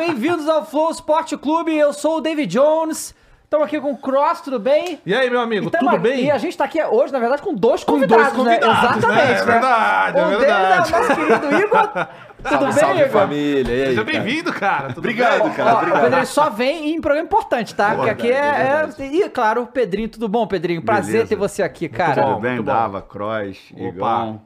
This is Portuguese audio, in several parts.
bem-vindos ao Flow Sport Clube. Eu sou o David Jones. Estamos aqui com o Cross, tudo bem? E aí, meu amigo, E tamo tudo bem? E a gente tá aqui hoje, na verdade, com dois Com convidados, dois convidados, né? Exatamente, né? É verdade, é um verdade. deles é o nosso querido Igor. Tudo Salve, bem, salve Igor? família. E aí, Seja cara? bem-vindo, cara. Tudo Obrigado, bem? cara. Ó, obrigado. o Pedrinho só vem em programa importante, tá? Porque aqui é, Verdade, é- E, claro, o Pedrinho, tudo bom, Pedrinho? Prazer Beleza. ter você aqui, cara. bom. Tudo bem, muito bom. Dava, Cross, Igão.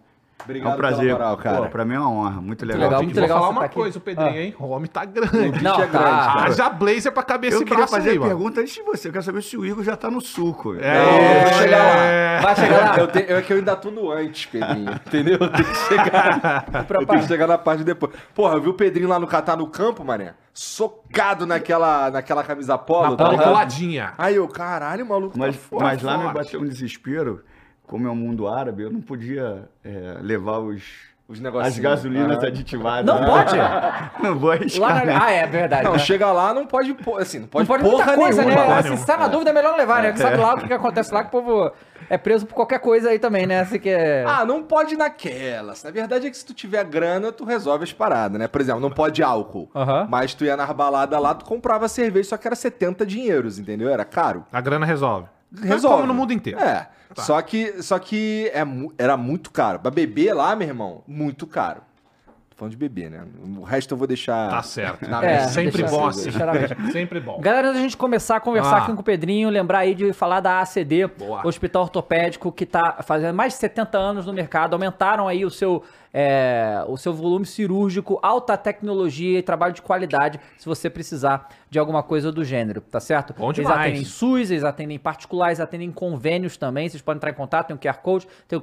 Obrigado é um prazer. pela moral, cara. Pô, pra mim é uma honra. Muito legal. legal, muito Vou legal falar você uma tá aqui. coisa, o Pedrinho, Ah. hein? O homem tá grande. Não, é tá. grande. Haja blazer pra esse Eu queria braço fazer aí, mano. pergunta antes de você. Eu quero saber se o Igor já tá no suco. É, vou chegar lá. é. Vai chegar lá. Eu, te- eu- é que eu ainda tô no antes, Pedrinho. Entendeu? Eu tenho que chegar. eu tenho que chegar na parte depois. Porra, eu vi o Pedrinho lá no Catar no campo, mané. Socado naquela, naquela camisa polo. Na tá coladinha. Aí eu, caralho, maluco. Mas, tá mas lá me bateu um desespero. Como é o mundo árabe, eu não podia é, levar os, Os as gasolinas Ah. aditivadas. Não pode? Não vou Lá arriscar, na... né? Ah, é verdade. Não, né? chega lá, não pode, pô- assim, não pode, Não pode porra muita coisa, nenhuma. né? Assim, se tá na dúvida, é melhor não levar, né? Porque sabe lá o que, que acontece lá, que o povo é preso por qualquer coisa aí também, né? Assim que é... Ah, não pode naquelas. Na verdade é que se tu tiver grana, tu resolve as paradas, né? Por exemplo, não pode álcool. Mas tu ia nas baladas lá, tu comprava cerveja, só que era 70 dinheiros, entendeu? Era caro. A grana resolve. Resolve. Como no mundo inteiro. É. Tá. Só que, só que é, era muito caro. Pra beber lá, meu irmão, muito caro. Tô falando de beber, né? O resto eu vou deixar. Tá certo. Na É. Sempre deixa bom assim, assim. Sempre bom. Galera, antes da gente começar a conversar Ah. aqui com o Pedrinho, lembrar aí de falar da ACD, Boa. Hospital Ortopédico, que tá fazendo mais de 70 anos no mercado, aumentaram aí o seu, é, o seu volume cirúrgico, alta tecnologia e trabalho de qualidade, se você precisar de alguma coisa do gênero, tá certo? Bom Eles demais. atendem SUS, eles atendem particulares, atendem convênios também, vocês podem entrar em contato, tem um QR Code, tem o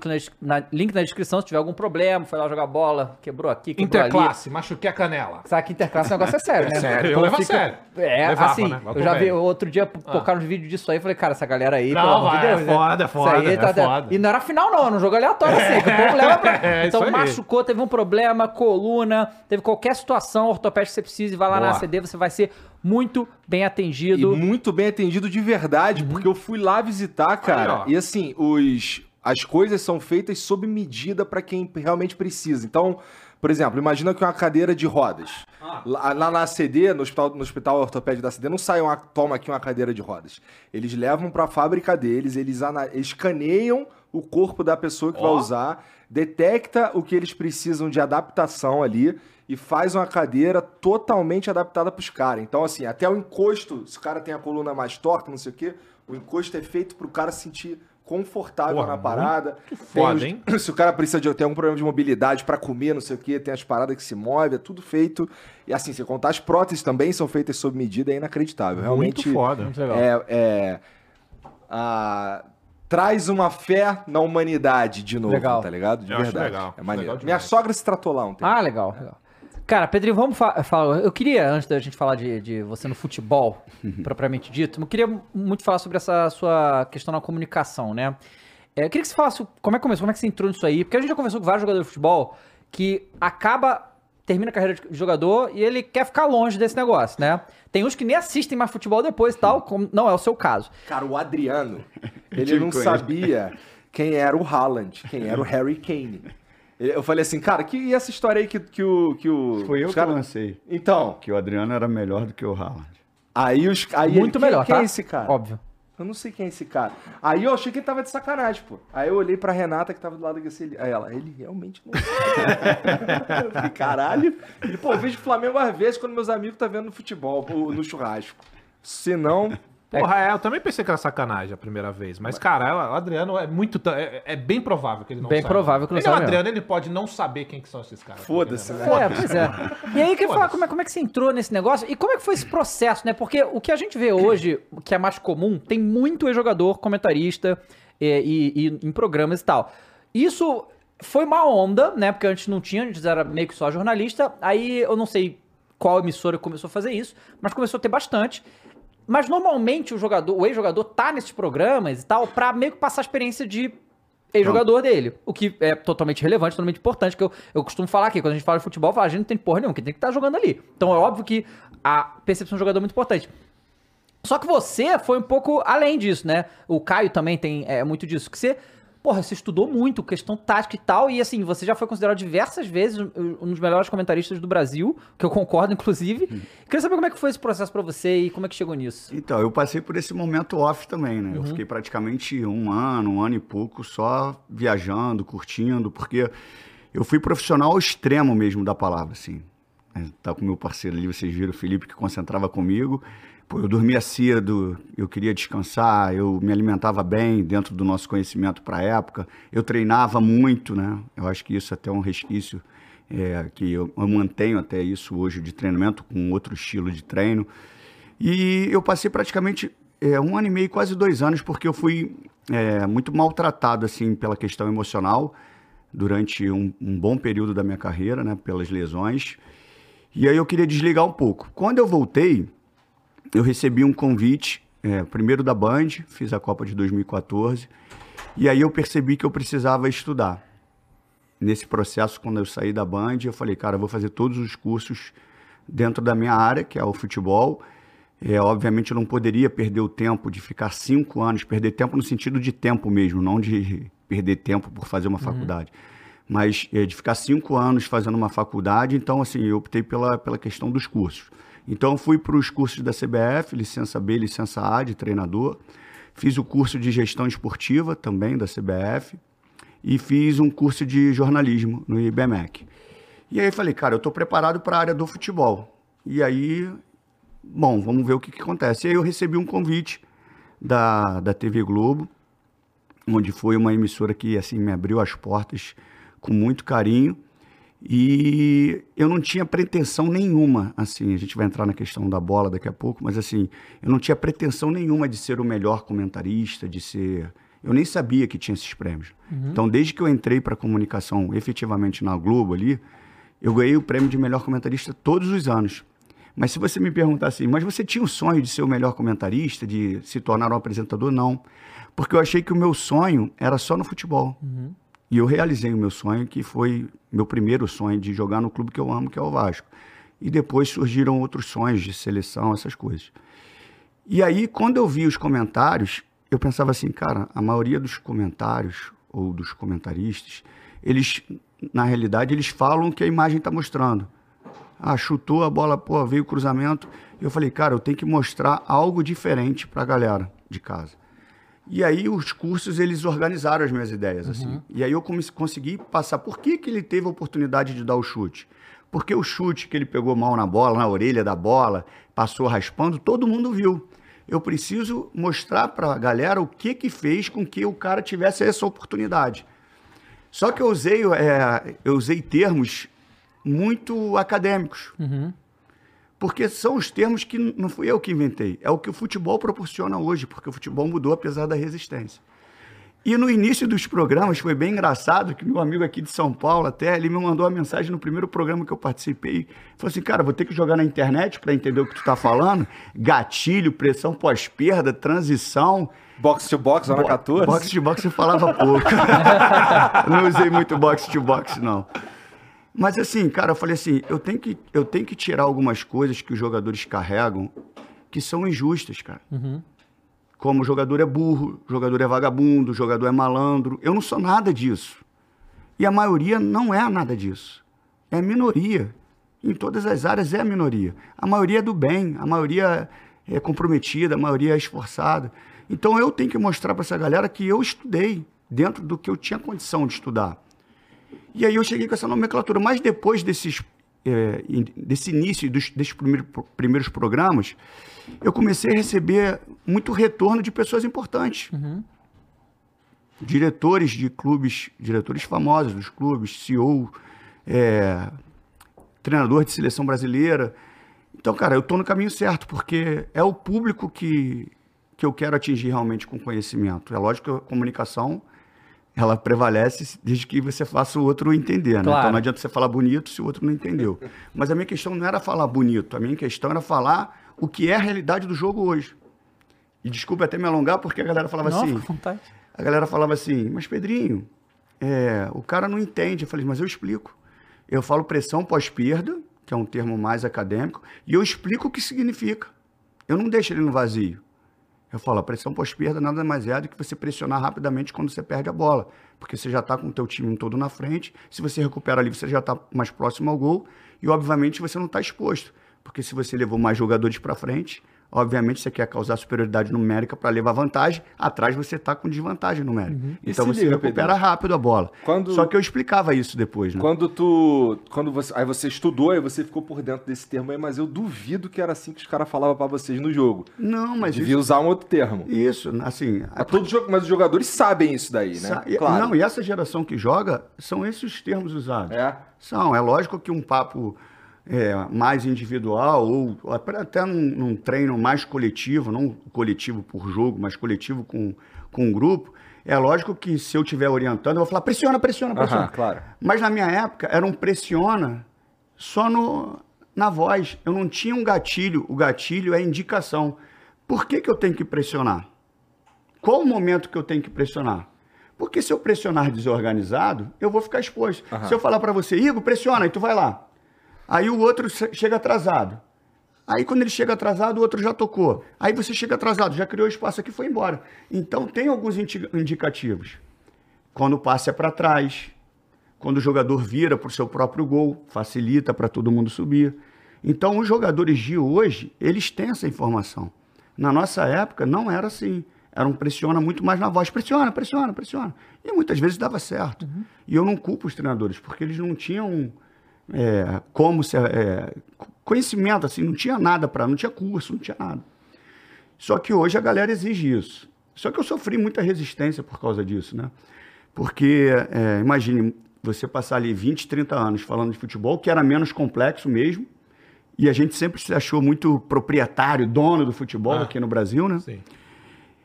link na descrição, se tiver algum problema, foi lá jogar bola, quebrou aqui, quebrou ali. Interclasse, machuquei a canela. Sabe que interclasse o negócio é sério, né? sério, eu Então levo a fica- sério. É, Levava, assim, né? Eu já vi outro dia colocaram uns vídeos disso aí, falei, cara, essa galera aí, Não, pelo amor de vai, é Deus, né? foda, é foda, aí é foda. E não era final não, era um jogo aleatório assim, que o povo leva pra... É, Então aí. Machucou, teve um problema, coluna, teve qualquer situação ortopédica que você precise, vai lá na Boa. ACD, você vai ser muito bem E atendido. muito bem atendido de verdade, porque eu fui lá visitar, cara. ó. e assim, os, as coisas são feitas sob medida pra quem realmente precisa. Então, por exemplo, imagina que uma cadeira de rodas. Lá, lá na CD, no hospital, no hospital ortopédico da CD, não sai uma, toma aqui uma cadeira de rodas. Eles levam pra fábrica deles, eles, escaneiam o corpo da pessoa que vai Ó. usar, detecta o que eles precisam de adaptação ali e faz uma cadeira totalmente adaptada pros caras. Então, assim, até o encosto, se o cara tem a coluna mais torta, não sei o quê, o encosto é feito pro cara se sentir confortável Porra, na parada. foda, os- hein? Se o cara precisa de ter algum problema de mobilidade pra comer, não sei o quê, tem as paradas que se movem, é tudo feito. E assim, se contar as próteses também são feitas sob medida, é inacreditável. Realmente Muito foda. Muito legal. é, é, a- traz uma fé na humanidade de novo, Legal. tá ligado? De Eu acho verdade. legal, É maneiro. legal Minha sogra se tratou lá ontem. Ah, legal, legal. Cara, Pedrinho, vamos fa- falar. Eu queria, antes da gente falar de, de você no futebol, propriamente dito, eu queria muito falar sobre essa sua questão na comunicação, né? É, eu queria que você falasse como é que começou, como é que você entrou nisso aí, porque a gente já conversou com vários jogadores de futebol que acaba, termina a carreira de jogador e ele quer ficar longe desse negócio, né? Tem uns que nem assistem mais futebol depois e tal, como não é o seu caso. Cara, o Adriano, ele não ele. sabia quem era o Haaland, quem era o Harry Kane. Eu falei assim, cara, que e essa história aí que, que o. Que o Foi eu os que cara- lancei. Então, Que o Adriano era melhor do que o Haaland. aí os. Aí Muito ele, melhor, quem, tá? Quem é esse cara? Óbvio. Eu não sei quem é esse cara. Aí eu achei que ele tava de sacanagem, pô. Aí eu olhei pra Renata que tava do lado desse. Aí ela, ele realmente não falei, caralho. Pô, eu vejo Flamengo às vezes quando meus amigos tá vendo no futebol, no churrasco. Se não. Porra, é, eu também pensei que era sacanagem a primeira vez. Mas, cara, ela- o Adriano é muito. É, é bem provável que ele não Bem saiba. provável que não ele é o saiba Adriano, ele pode não saber quem que são esses caras. Foda-se, né? É, pois é. E aí, eu queria falar como é, como é que você entrou nesse negócio e como é que foi esse processo, né? Porque o que a gente vê hoje, que é mais comum, tem muito ex-jogador, comentarista é, e, e em programas e tal. Isso foi uma onda, né? Porque antes não tinha, antes era meio que só jornalista. Aí eu não sei qual emissora começou a fazer isso, mas começou a ter bastante. Mas normalmente o jogador, o ex-jogador tá nesses programas e tal pra meio que passar a experiência de ex-jogador dele. O que é totalmente relevante, totalmente importante, que eu, eu costumo falar aqui, quando a gente fala de futebol, eu falo, a gente não tem porra nenhuma, quem tem que estar jogando ali. Então é óbvio que a percepção do jogador é muito importante. Só que você foi um pouco além disso, né? O Caio também tem é, muito disso. Que você porra, você estudou muito, questão tática e tal, e assim, você já foi considerado diversas vezes um dos melhores comentaristas do Brasil, que eu concordo, inclusive. Queria saber como é que foi esse processo pra você e como é que chegou nisso. Então, eu passei por esse momento off também, né? Eu fiquei praticamente um ano, um ano e pouco só viajando, curtindo, porque eu fui profissional ao extremo mesmo da palavra, assim. Tá com meu parceiro ali, vocês viram o Felipe que concentrava comigo. Eu dormia cedo, eu queria descansar, eu me alimentava bem dentro do nosso conhecimento para a época. Eu treinava muito, né? Eu acho que isso é até um resquício é, que eu, eu mantenho até isso hoje de treinamento com outro estilo de treino. E eu passei praticamente é, um ano e meio, quase dois anos, porque eu fui é, muito maltratado assim pela questão emocional durante um, um bom período da minha carreira, né? Pelas lesões. E aí eu queria desligar um pouco. Quando eu voltei, eu recebi um convite, é, primeiro da Band, fiz a Copa de 2014, e aí eu percebi que eu precisava estudar. Nesse processo, quando eu saí da Band, eu falei, cara, eu vou fazer todos os cursos dentro da minha área, que é o futebol. É, obviamente, eu não poderia perder o tempo de ficar cinco anos, perder tempo no sentido de tempo mesmo, não de perder tempo por fazer uma faculdade. Mas é, de ficar cinco anos fazendo uma faculdade, então, assim, eu optei pela, pela questão dos cursos. Então, fui para os cursos da CBF, licença B, licença A de treinador. Fiz o curso de gestão esportiva também da CBF e fiz um curso de jornalismo no IBMEC. E aí falei, cara, eu estou preparado para a área do futebol. E aí, bom, vamos ver o que, que acontece. E aí eu recebi um convite da, da TV Globo, onde foi uma emissora que assim me abriu as portas com muito carinho. E eu não tinha pretensão nenhuma, assim, a gente vai entrar na questão da bola daqui a pouco, mas assim, eu não tinha pretensão nenhuma de ser o melhor comentarista, de ser. Eu nem sabia que tinha esses prêmios. Então, desde que eu entrei para comunicação efetivamente na Globo ali, eu ganhei o prêmio de melhor comentarista todos os anos. Mas se você me perguntar assim, mas você tinha o sonho de ser o melhor comentarista, de se tornar um apresentador? Não. Porque eu achei que o meu sonho era só no futebol. E eu realizei o meu sonho, que foi meu primeiro sonho de jogar no clube que eu amo, que é o Vasco. E depois surgiram outros sonhos de seleção, essas coisas. E aí, quando eu vi os comentários, eu pensava assim, cara, a maioria dos comentários ou dos comentaristas, eles, na realidade, eles falam o que a imagem está mostrando. Ah, chutou a bola, pô, veio o cruzamento. E eu falei, cara, eu tenho que mostrar algo diferente para a galera de casa. E aí os cursos, eles organizaram as minhas ideias, assim. E aí eu consegui passar. Por que, que ele teve a oportunidade de dar o chute? Porque o chute que ele pegou mal na bola, na orelha da bola, passou raspando, todo mundo viu. Eu preciso mostrar para a galera o que que fez com que o cara tivesse essa oportunidade. Só que eu usei, é, eu usei termos muito acadêmicos. Porque são os termos que não fui eu que inventei. É o que o futebol proporciona hoje, porque o futebol mudou apesar da resistência. E no início dos programas foi bem engraçado que meu amigo aqui de São Paulo até, ele me mandou uma mensagem no primeiro programa que eu participei. Falou assim, cara, vou ter que jogar na internet para entender o que tu tá falando. Gatilho, pressão pós-perda, transição. Box to box, zona 14? Box to box eu falava pouco. não usei muito box to box, não. Mas assim, cara, eu falei assim, eu tenho que, eu tenho que tirar algumas coisas que os jogadores carregam que são injustas, cara. Como o jogador é burro, o jogador é vagabundo, o jogador é malandro. Eu não sou nada disso. E a maioria não é nada disso. É a minoria. Em todas as áreas é a minoria. A maioria é do bem, a maioria é comprometida, a maioria é esforçada. Então eu tenho que mostrar para essa galera que eu estudei dentro do que eu tinha condição de estudar. E aí eu cheguei com essa nomenclatura. Mas depois desses, é, desse início, dos, desses primeiros, primeiros programas, eu comecei a receber muito retorno de pessoas importantes. Diretores de clubes, diretores famosos dos clubes, CEO, é, treinador de seleção brasileira. Então, cara, eu estou no caminho certo, porque é o público que, que eu quero atingir realmente com conhecimento. É lógico que a comunicação ela prevalece desde que você faça o outro entender, né? Claro. Então não adianta você falar bonito se o outro não entendeu. Mas a minha questão não era falar bonito, a minha questão era falar o que é a realidade do jogo hoje. E desculpe até me alongar, porque a galera falava Não, assim. A galera falava assim, mas Pedrinho, é, o cara não entende. Eu falei, mas eu explico. Eu falo pressão pós-perda, que é um termo mais acadêmico, e eu explico o que significa. Eu não deixo ele no vazio. Eu falo, a pressão pós-perda nada mais é do que você pressionar rapidamente quando você perde a bola. Porque você já está com o teu time todo na frente. Se você recupera ali, você já está mais próximo ao gol. E, obviamente, você não está exposto. Porque se você levou mais jogadores para frente, obviamente você quer causar superioridade numérica para levar vantagem, atrás você está com desvantagem numérica. Uhum. Então você liga, recupera Pedro. rápido a bola. Quando- Só que eu explicava isso depois, né? Quando tu. Quando você. Aí você estudou, aí você ficou por dentro desse termo aí, mas eu duvido que era assim que os caras falavam pra vocês no jogo. Não, mas Devia usar um outro termo. isso, isso, assim, Mas, todo jogo, mas os jogadores sabem isso daí, né? E- Não, e essa geração que joga, são esses os termos usados. É. São. É lógico que um papo é, mais individual, ou até num, num treino mais coletivo, não coletivo por jogo, mas coletivo com, com um grupo, é lógico que se eu estiver orientando, eu vou falar pressiona, pressiona, pressiona. Claro. Mas na minha época era um pressiona só no, na voz. Eu não tinha um gatilho. O gatilho é indicação. Por que, que eu tenho que pressionar? Qual o momento que eu tenho que pressionar? Porque se eu pressionar desorganizado, eu vou ficar exposto. Se eu falar para você, Igor, pressiona, aí tu vai lá. Aí o outro che- chega atrasado. Aí quando ele chega atrasado, o outro já tocou. Aí você chega atrasado, já criou espaço aqui e foi embora. Então tem alguns indi- indicativos. Quando o passe é para trás, quando o jogador vira para o seu próprio gol, facilita para todo mundo subir. Então, os jogadores de hoje, eles têm essa informação. Na nossa época, não era assim. Era um pressiona muito mais na voz. Pressiona, pressiona, pressiona. E muitas vezes dava certo. E eu não culpo os treinadores, porque eles não tinham é, como se, é, conhecimento, assim, não tinha nada para, não tinha curso, não tinha nada. Só que hoje a galera exige isso. Só que eu sofri muita resistência por causa disso, né? Porque, é, imagine, você passar ali 20, 30 anos falando de futebol, que era menos complexo mesmo, e a gente sempre se achou muito proprietário, dono do futebol Ah. aqui no Brasil, né? Sim.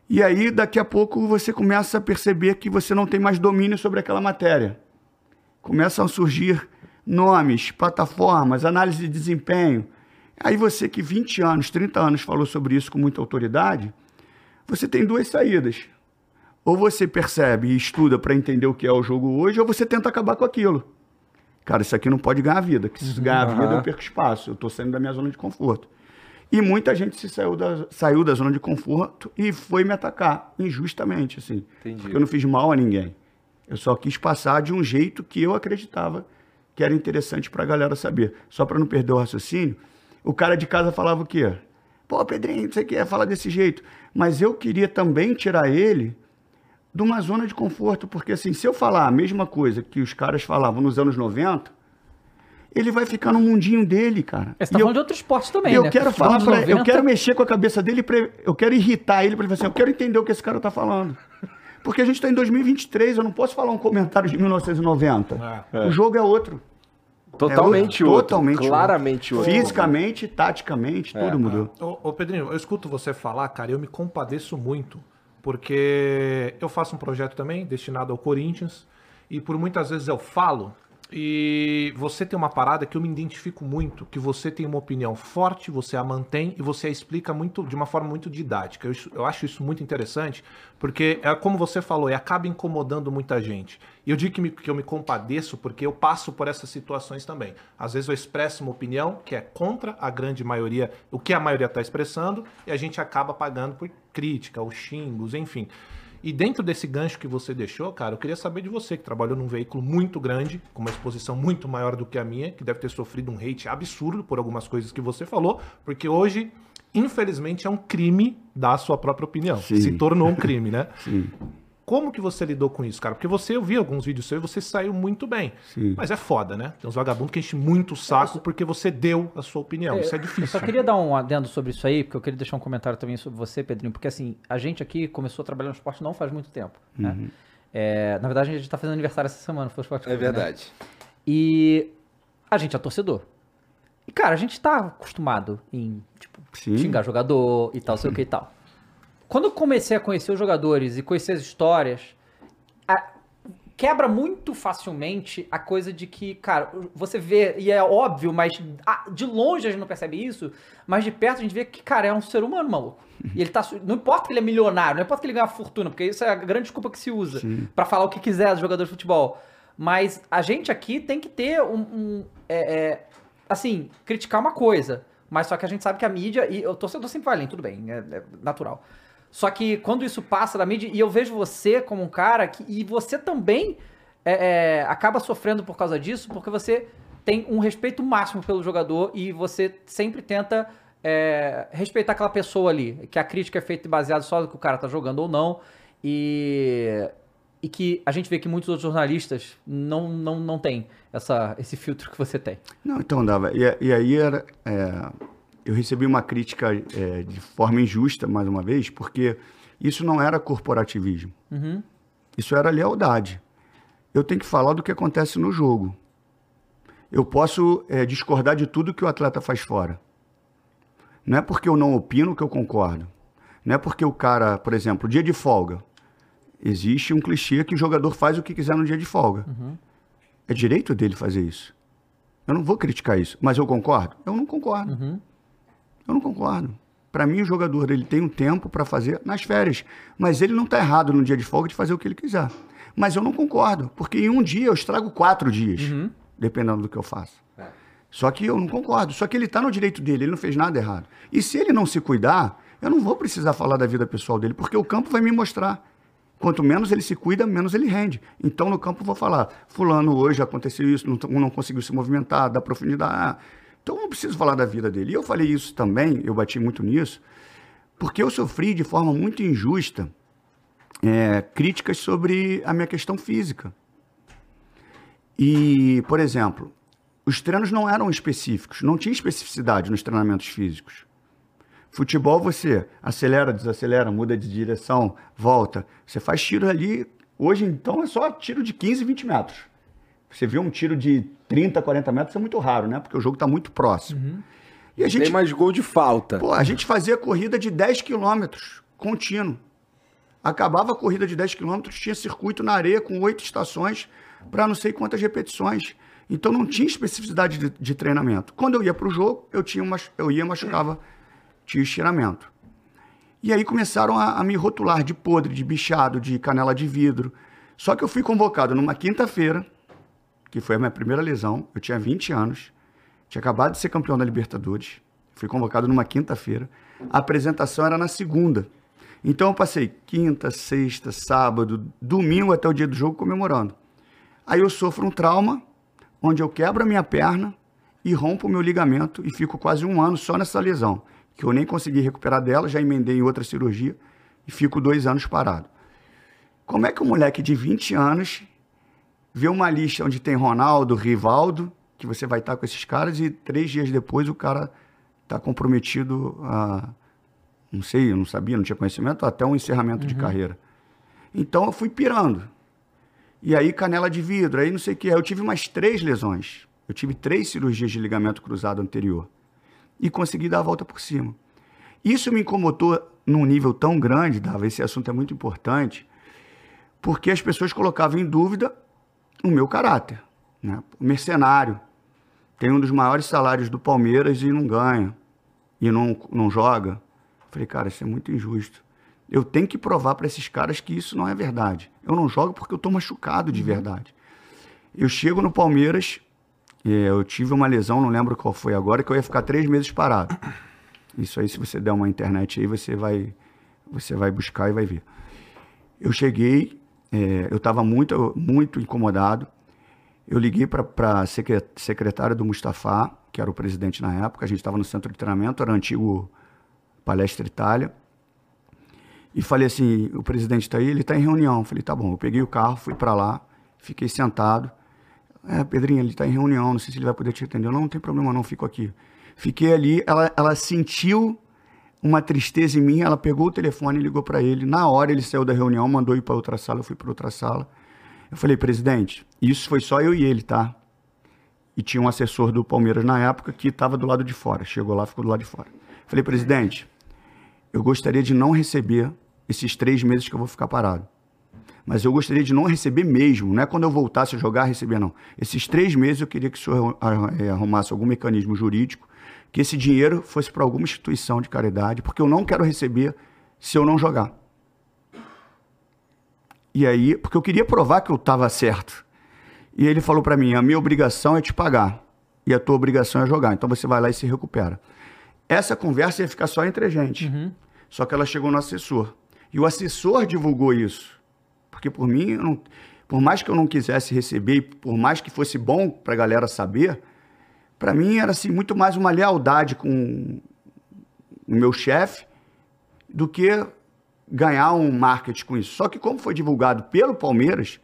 E aí, daqui a pouco, você começa a perceber que você não tem mais domínio sobre aquela matéria. Começam a surgir nomes, plataformas, análise de desempenho. Aí você que 20 anos, 30 anos falou sobre isso com muita autoridade, você tem duas saídas. Ou você percebe e estuda para entender o que é o jogo hoje, ou você tenta acabar com aquilo. Cara, isso aqui não pode ganhar vida, que se ganhar vida eu perco espaço, eu estou saindo da minha zona de conforto. E muita gente se saiu da, saiu da zona de conforto e foi me atacar, injustamente, assim. Entendi. Porque eu não fiz mal a ninguém. Eu só quis passar de um jeito que eu acreditava que era interessante para a galera saber. Só para não perder o raciocínio, o cara de casa falava o quê? Pô, Pedrinho, você quer falar desse jeito. Mas eu queria também tirar ele de uma zona de conforto, porque assim, se eu falar a mesma coisa que os caras falavam nos anos 90, ele vai ficar no mundinho dele, cara. Você tá E eu- falando de outro esporte também, eu né? quero falar pra, eu 90, quero mexer com a cabeça dele, pra, eu quero irritar ele para ele falar assim, eu quero entender o que esse cara tá falando. Porque a gente tá em 2023, eu não posso falar um comentário de 1990. É. O jogo é outro. Totalmente É outro. Totalmente Claramente outro. Fisicamente, taticamente, tudo mudou. Ô, ô, Pedrinho, eu escuto você falar, cara, e eu me compadeço muito, porque eu faço um projeto também destinado ao Corinthians, e por muitas vezes eu falo, e você tem uma parada que eu me identifico muito, que você tem uma opinião forte, você a mantém e você a explica muito de uma forma muito didática. Eu, eu acho isso muito interessante, porque é como você falou, e acaba incomodando muita gente. E eu digo que, me- que eu me compadeço porque eu passo por essas situações também. Às vezes eu expresso uma opinião que é contra a grande maioria, o que a maioria está expressando, e a gente acaba pagando por crítica, ou xingos, enfim. E dentro desse gancho que você deixou, cara, eu queria saber de você, que trabalhou num veículo muito grande, com uma exposição muito maior do que a minha, que deve ter sofrido um hate absurdo por algumas coisas que você falou, porque hoje, infelizmente, é um crime dar a sua própria opinião. Sim. Se tornou um crime, né? Sim. Como que você lidou com isso, cara? Porque você, eu vi alguns vídeos seus e você saiu muito bem. Sim. Mas é foda, né? Tem uns vagabundos que enchem muito o saco porque você deu a sua opinião. isso é Eu difícil. só queria dar um adendo sobre isso aí, porque eu queria deixar um comentário também sobre você, Pedrinho, porque assim, a gente aqui começou a trabalhar no esporte não faz muito tempo, né? É, na verdade, a gente tá fazendo aniversário essa semana, foi o Esporte É Clube, né? verdade. E a gente é torcedor. E, cara, a gente tá acostumado em, tipo, Sim. xingar jogador e tal, sei o que e tal. Quando eu comecei a conhecer os jogadores e conhecer as histórias, a- quebra muito facilmente a coisa de que, cara, você vê, e é óbvio, mas ah, de longe a gente não percebe isso, mas de perto a gente vê que, cara, é um ser humano maluco. E ele tá. Não importa que ele é milionário, não importa que ele ganha fortuna, porque isso é a grande desculpa que se usa pra falar o que quiser dos jogadores de futebol. Mas a gente aqui tem que ter um. um, é, é, assim, criticar uma coisa. Mas só que a gente sabe que a mídia. E o torcedor sempre vai além, tudo bem, é, é natural. Só que quando isso passa da mídia, e eu vejo você como um cara que. E você também é, é, acaba sofrendo por causa disso, porque você tem um respeito máximo pelo jogador e você sempre tenta é, respeitar aquela pessoa ali. Que a crítica é feita baseada só no que o cara tá jogando ou não. E, e que a gente vê que muitos outros jornalistas não, não, não têm essa, esse filtro que você tem. Não, então, Dava, e, e aí era, é, eu recebi uma crítica é, de forma injusta, mais uma vez, porque isso não era corporativismo. Uhum. Isso era lealdade. Eu tenho que falar do que acontece no jogo. Eu posso é, discordar de tudo que o atleta faz fora. Não é porque eu não opino que eu concordo. Não é porque o cara, por exemplo, dia de folga. Existe um clichê que o jogador faz o que quiser no dia de folga. Uhum. É direito dele fazer isso. Eu não vou criticar isso. Mas eu concordo? Eu não concordo. Uhum. Eu não concordo. Para mim, o jogador ele tem um tempo para fazer nas férias. Mas ele não está errado no dia de folga de fazer o que ele quiser. Mas eu não concordo. Porque em um dia eu estrago quatro dias. Uhum. Dependendo do que eu faço. Só que eu não concordo. Só que ele está no direito dele. Ele não fez nada errado. E se ele não se cuidar, eu não vou precisar falar da vida pessoal dele. Porque o campo vai me mostrar. Quanto menos ele se cuida, menos ele rende. Então, no campo, eu vou falar: Fulano, hoje aconteceu isso, não, não conseguiu se movimentar, dá profundidade. Então, não preciso falar da vida dele. E eu falei isso também, eu bati muito nisso, porque eu sofri de forma muito injusta é, críticas sobre a minha questão física. E, por exemplo, os treinos não eram específicos, não tinha especificidade nos treinamentos físicos. Futebol você acelera, desacelera, muda de direção, volta. Você faz tiro ali. Hoje, então, é só tiro de 15, 20 metros. Você vê um tiro de 30, 40 metros, é muito raro, né? Porque o jogo está muito próximo. E a gente, Tem mais gol de falta. pô, a gente fazia corrida de 10 quilômetros, contínuo. Acabava a corrida de 10 quilômetros, tinha circuito na areia com oito estações para não sei quantas repetições. Então não tinha especificidade de, de treinamento. Quando eu ia para o jogo, eu, tinha uma, eu ia machucava, tinha estiramento. E aí começaram a, a me rotular de podre, de bichado, de canela de vidro. Só que eu fui convocado numa quinta-feira, que foi a minha primeira lesão. Eu tinha 20 anos, tinha acabado de ser campeão da Libertadores. Fui convocado numa quinta-feira. A apresentação era na segunda. Então eu passei quinta, sexta, sábado, domingo até o dia do jogo comemorando. Aí eu sofro um trauma, onde eu quebro a minha perna e rompo o meu ligamento e fico quase um ano só nessa lesão, que eu nem consegui recuperar dela, já emendei em outra cirurgia e fico dois anos parado. Como é que um moleque de 20 anos vê uma lista onde tem Ronaldo, Rivaldo, que você vai estar com esses caras e três dias depois o cara está comprometido a, não sei, eu não sabia, não tinha conhecimento, até um encerramento de carreira. Então eu fui pirando. E aí canela de vidro, aí não sei o que. Eu tive mais três lesões. Eu tive três cirurgias de ligamento cruzado anterior. E consegui dar a volta por cima. Isso me incomodou num nível tão grande, Dava, esse assunto é muito importante, porque as pessoas colocavam em dúvida o meu caráter. Né? Mercenário. Tem um dos maiores salários do Palmeiras e não ganha. E não, não joga. Falei, cara, isso é muito injusto. Eu tenho que provar para esses caras que isso não é verdade. Eu não jogo porque eu estou machucado de verdade. Eu chego no Palmeiras, é, eu tive uma lesão, não lembro qual foi agora, que eu ia ficar três meses parado. Isso aí, se você der uma internet aí, você vai, você vai buscar e vai ver. Eu cheguei, é, eu estava muito, muito incomodado. Eu liguei para a secretária do Mustafa, que era o presidente na época. A gente estava no centro de treinamento, era antigo Palestra Itália. E falei assim: o presidente está aí? Ele está em reunião. Falei: tá bom. Eu peguei o carro, fui para lá, fiquei sentado. É, Pedrinho, ele está em reunião, não sei se ele vai poder te atender. Não, não tem problema, não, fico aqui. Fiquei ali, ela, ela sentiu uma tristeza em mim, ela pegou o telefone e ligou para ele. Na hora ele saiu da reunião, mandou ir para outra sala, eu fui para outra sala. Eu falei, presidente, isso foi só eu e ele, tá? E tinha um assessor do Palmeiras na época que estava do lado de fora. Chegou lá, ficou do lado de fora. Falei, presidente, eu gostaria de não receber esses três meses que eu vou ficar parado. Mas eu gostaria de não receber mesmo, não é quando eu voltasse a jogar, receber, não. Esses três meses eu queria que o senhor eh, arrumasse algum mecanismo jurídico, que esse dinheiro fosse para alguma instituição de caridade, porque eu não quero receber se eu não jogar. E aí, porque eu queria provar que eu estava certo. E ele falou para mim: a minha obrigação é te pagar, e a tua obrigação é jogar. Então você vai lá e se recupera. Essa conversa ia ficar só entre a gente. Só que ela chegou no assessor. E o assessor divulgou isso. Porque por mim, não- por mais que eu não quisesse receber, por mais que fosse bom para a galera saber, para mim era assim, muito mais uma lealdade com o meu chefe do que ganhar um marketing com isso. Só que como foi divulgado pelo Palmeiras,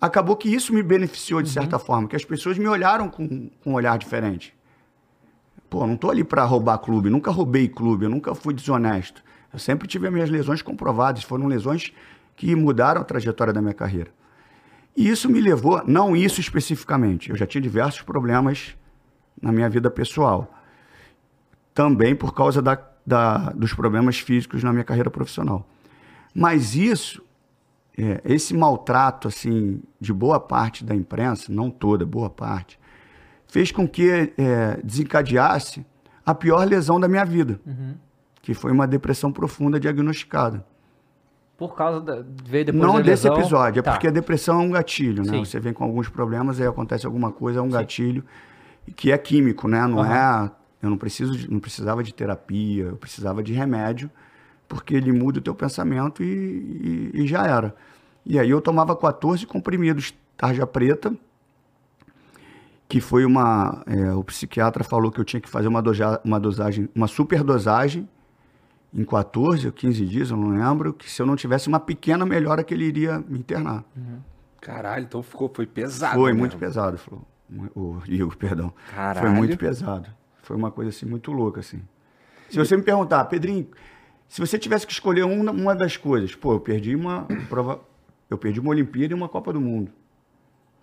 acabou que isso me beneficiou de certa forma, que as pessoas me olharam com, com um olhar diferente. Pô, não tô ali para roubar clube, nunca roubei clube, eu nunca fui desonesto. Eu sempre tive as minhas lesões comprovadas, foram lesões que mudaram a trajetória da minha carreira. E isso me levou, não isso especificamente, eu já tinha diversos problemas na minha vida pessoal. Também por causa da, da- dos problemas físicos na minha carreira profissional. Mas isso, é, esse maltrato, assim, de boa parte da imprensa, não toda, boa parte, fez com que é, desencadeasse a pior lesão da minha vida, que foi uma depressão profunda diagnosticada. Por causa da. Veio depois Não desse lesão. episódio, é Tá. porque a depressão é um gatilho, né? Sim. Você vem com alguns problemas, aí acontece alguma coisa, é um gatilho que é químico, né? Não é. Eu não preciso, de- não precisava de terapia, eu precisava de remédio, porque ele muda o teu pensamento e, e- e já era. E aí eu tomava 14 comprimidos tarja preta, que foi uma. é, o psiquiatra falou que eu tinha que fazer uma, doja- uma dosagem, uma superdosagem em 14 ou 15 dias, eu não lembro, que se eu não tivesse uma pequena melhora que ele iria me internar. Caralho, então ficou, foi pesado. Foi mesmo. muito pesado, falou. O Igor, perdão. Caralho. Foi muito pesado. Foi uma coisa assim muito louca assim. Se você me perguntar, Pedrinho, se você tivesse que escolher uma, uma das coisas, pô, eu perdi uma prova, eu perdi uma Olimpíada e uma Copa do Mundo,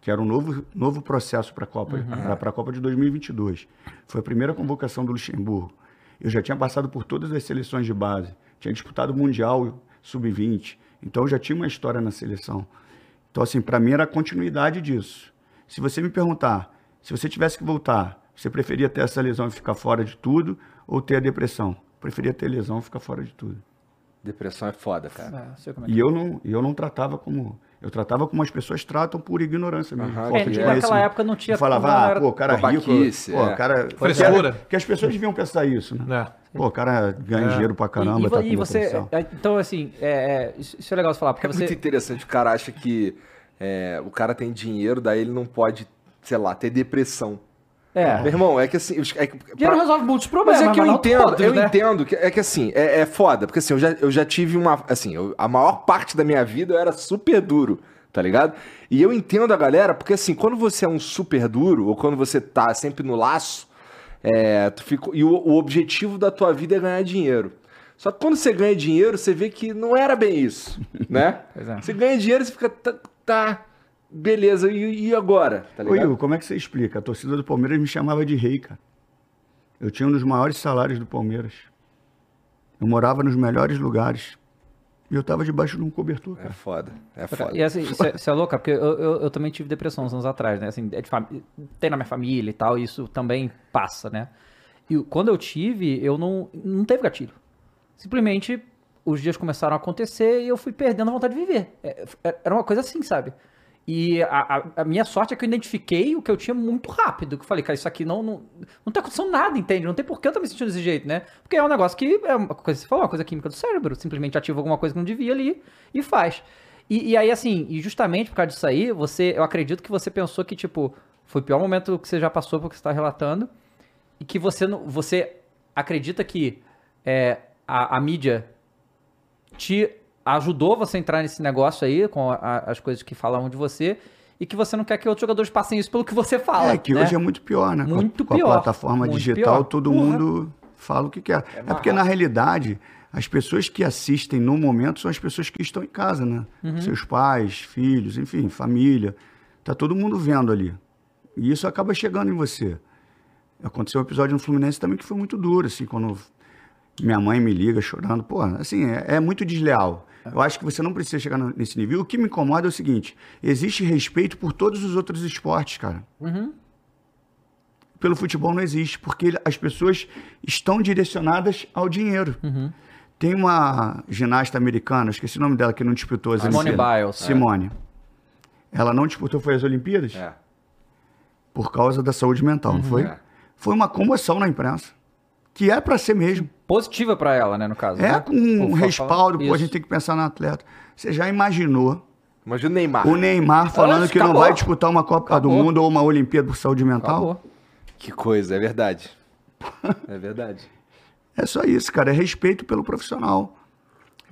que era um novo, novo processo para a Copa, para a Copa de 2022. Foi a primeira convocação do Luxemburgo. Eu já tinha passado por todas as seleções de base, tinha disputado o Mundial Sub-20, então eu já tinha uma história na seleção. Então, assim, para mim era a continuidade disso. Se você me perguntar, se você tivesse que voltar, você preferia ter essa lesão e ficar fora de tudo ou ter a depressão? Preferia ter lesão e ficar fora de tudo. Depressão é foda, cara. É, sei como é E eu não, eu não tratava como. Eu tratava como as pessoas tratam por ignorância mesmo. Falta É, de naquela época não tinha Eu falava, ah, pô, o cara rico. Babaquice, Pô, é. o cara. Frescura. Porque as pessoas deviam pensar isso, né? né? Pô, o cara ganha dinheiro pra caramba, e, e, tá e com você. depressão. é, Então, assim, é, é, isso isso é legal você falar, porque É você. muito interessante. O cara acha que é, o cara tem dinheiro, daí ele não pode, sei lá, ter depressão. É. Meu irmão, é que assim. É que, Dinheiro pra- resolve muitos Mas problemas, é que eu entendo, todos, eu né? entendo. Que, é que assim, é, é foda. Porque assim, eu já, eu já tive uma. Assim, eu- a maior parte da minha vida eu era super duro, tá ligado? E eu entendo a galera, porque assim, quando você é um super duro, ou quando você tá sempre no laço, é, tu fica, e o, o objetivo da tua vida é ganhar dinheiro. Só que quando você ganha dinheiro, você vê que não era bem isso, né? É. Você ganha dinheiro, você fica, tá, beleza, e, e agora? Tá Ô? Igor, como é que você explica? A torcida do Palmeiras me chamava de rei, cara. Eu tinha um dos maiores salários do Palmeiras. Eu morava nos melhores lugares. E eu tava debaixo de um cobertor, É cara. foda, é foda. E assim, isso é, isso é louco, porque eu, eu, eu também tive depressão uns anos atrás, né? Assim, é de fami- tem na minha família e tal, e isso também passa, né? E quando eu tive, eu não, não teve gatilho. Simplesmente os dias começaram a acontecer e eu fui perdendo a vontade de viver. É, é- Era uma coisa assim, sabe? E a, a- a minha sorte é que eu identifiquei o que eu tinha muito rápido. Que eu falei, cara, isso aqui não, não, não tá acontecendo nada, entende? Não tem por que eu tô me sentindo desse jeito, né? Porque é um negócio que é uma coisa, você falou, uma coisa química do cérebro. Simplesmente ativa alguma coisa que não devia ali e faz. E, e aí, assim, e justamente por causa disso aí, você, eu acredito que você pensou que, tipo, foi o pior momento que você já passou porque você tá relatando. E que você. Você acredita que é, a, a mídia te ajudou você a entrar nesse negócio aí, com a- as coisas que falavam de você, e que você não quer que outros jogadores passem isso pelo que você fala. É, que né? hoje é muito pior, né? Com a- Muito com a, pior, plataforma digital, pior. todo Porra. mundo fala o que quer. É, porque, na realidade, as pessoas que assistem no momento são as pessoas que estão em casa, né? Uhum. Seus pais, filhos, enfim, família. Tá todo mundo vendo ali. E isso acaba chegando em você. Aconteceu um episódio no Fluminense também que foi muito duro, assim, quando minha mãe me liga chorando. Pô, assim, é, é muito desleal. Eu acho que você não precisa chegar nesse nível. O que me incomoda é o seguinte: existe respeito por todos os outros esportes, cara. Pelo futebol não existe, porque as pessoas estão direcionadas ao dinheiro. Tem uma ginasta americana, esqueci o nome dela, que não disputou as Simone Olimpíadas. Biles. Simone. Ela não disputou, foi as Olimpíadas? É. Por causa da saúde mental, não foi? É. Foi uma comoção na imprensa. Que é pra ser mesmo. Positiva pra ela, né, no caso. É né? com um respaldo, pô, a gente tem que pensar no atleta. Você já imaginou Imagina o Neymar. o Neymar falando Nossa, que não vai disputar uma Copa do Acabou. Mundo ou uma Olimpíada por saúde mental? Acabou. Que coisa, é verdade. É verdade. É só isso, cara. É respeito pelo profissional.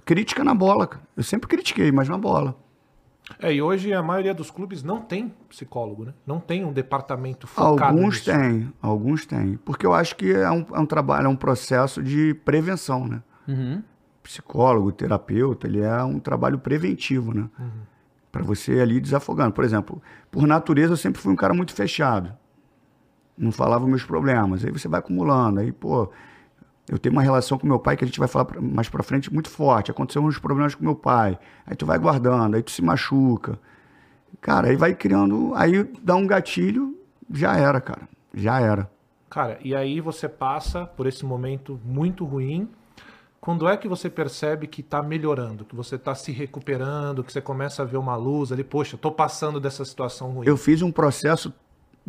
Crítica na bola, cara. Eu sempre critiquei, mas na bola. É, e hoje a maioria dos clubes não tem psicólogo, né? Não tem um departamento focado Alguns nisso. têm, alguns têm. Porque eu acho que é um, é um trabalho, é um processo de prevenção, né? Uhum. Psicólogo, terapeuta, ele é um trabalho preventivo, né? Pra você ir ali desafogando. Por exemplo, por natureza eu sempre fui um cara muito fechado. Não falava meus problemas. Aí você vai acumulando. Aí, pô, eu tenho uma relação com meu pai que a gente vai falar mais pra frente muito forte. Aconteceu uns problemas com meu pai. Aí tu vai guardando, aí tu se machuca. Cara, aí vai criando. Aí dá um gatilho, já era, cara. Já era. Cara, e aí você passa por esse momento muito ruim. Quando é que você percebe que tá melhorando, que você tá se recuperando, que você começa a ver uma luz ali, poxa, tô passando dessa situação ruim. Eu fiz um processo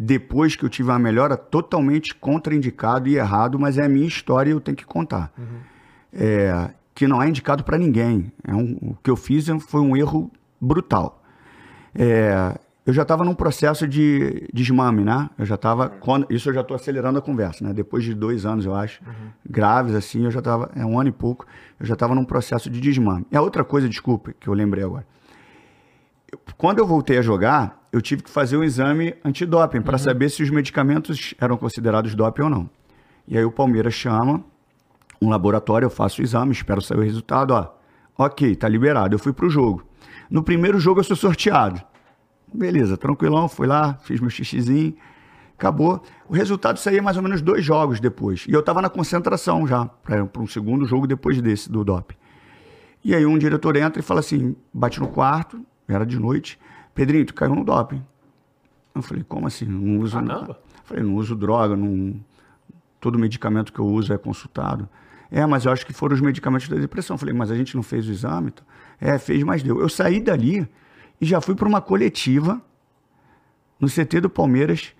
depois que eu tive uma melhora totalmente contraindicado e errado, mas é a minha história e eu tenho que contar. É, que não é indicado para ninguém. É um- o que eu fiz foi um erro brutal. É, eu já estava num processo de desmame, né? Eu já estava. Isso eu já estou acelerando a conversa, né? Depois de dois anos, eu acho, graves assim, eu já estava. É um ano e pouco, eu já estava num processo de desmame. E a outra coisa, desculpa, que eu lembrei agora. Quando eu voltei a jogar, eu tive que fazer um exame antidoping para saber se os medicamentos eram considerados doping ou não. E aí o Palmeiras chama um laboratório, eu faço o exame, espero sair o resultado, ó. Ok, tá liberado. Eu fui pro jogo. No primeiro jogo eu sou sorteado. Beleza, tranquilão, fui lá, fiz meu xixizinho, acabou. O resultado saía mais ou menos dois jogos depois. E eu tava na concentração já, para um segundo jogo depois desse, do doping. E aí um diretor entra e fala assim, bate no quarto, era de noite, Pedrinho, tu caiu no doping. Eu falei, como assim? Não uso Caramba. nada. Falei, não uso droga, não... todo medicamento que eu uso é consultado. É, mas eu acho que foram os medicamentos da depressão. Eu falei, mas a gente não fez o exame? então? É, fez, mas deu. Eu saí dali e já fui para uma coletiva no CT do Palmeiras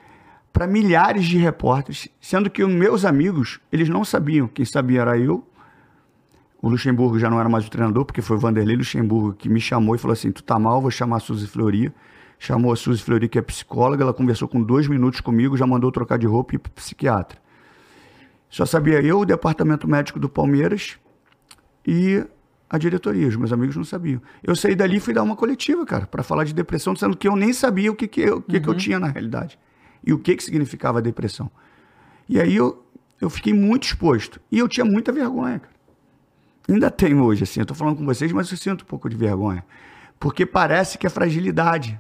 para milhares de repórteres, sendo que os meus amigos, eles não sabiam. Quem sabia era eu. O Luxemburgo já não era mais o treinador, porque foi o Vanderlei Luxemburgo que me chamou e falou assim: Tu tá mal, vou chamar a Suzy Fleury. Chamou a Suzy Fleury, que é psicóloga, ela conversou com dois minutos comigo, já mandou trocar de roupa e ir pro psiquiatra. Só sabia eu, o departamento médico do Palmeiras e a diretoria. Os meus amigos não sabiam. Eu saí dali e fui dar uma coletiva, cara, para falar de depressão, sendo que eu nem sabia o que, que, eu, o que, que eu tinha na realidade. E o que, que significava a depressão. E aí eu, eu fiquei muito exposto. E eu tinha muita vergonha, cara. Ainda tenho hoje, assim. Eu tô falando com vocês, mas eu sinto um pouco de vergonha. Porque parece que é fragilidade.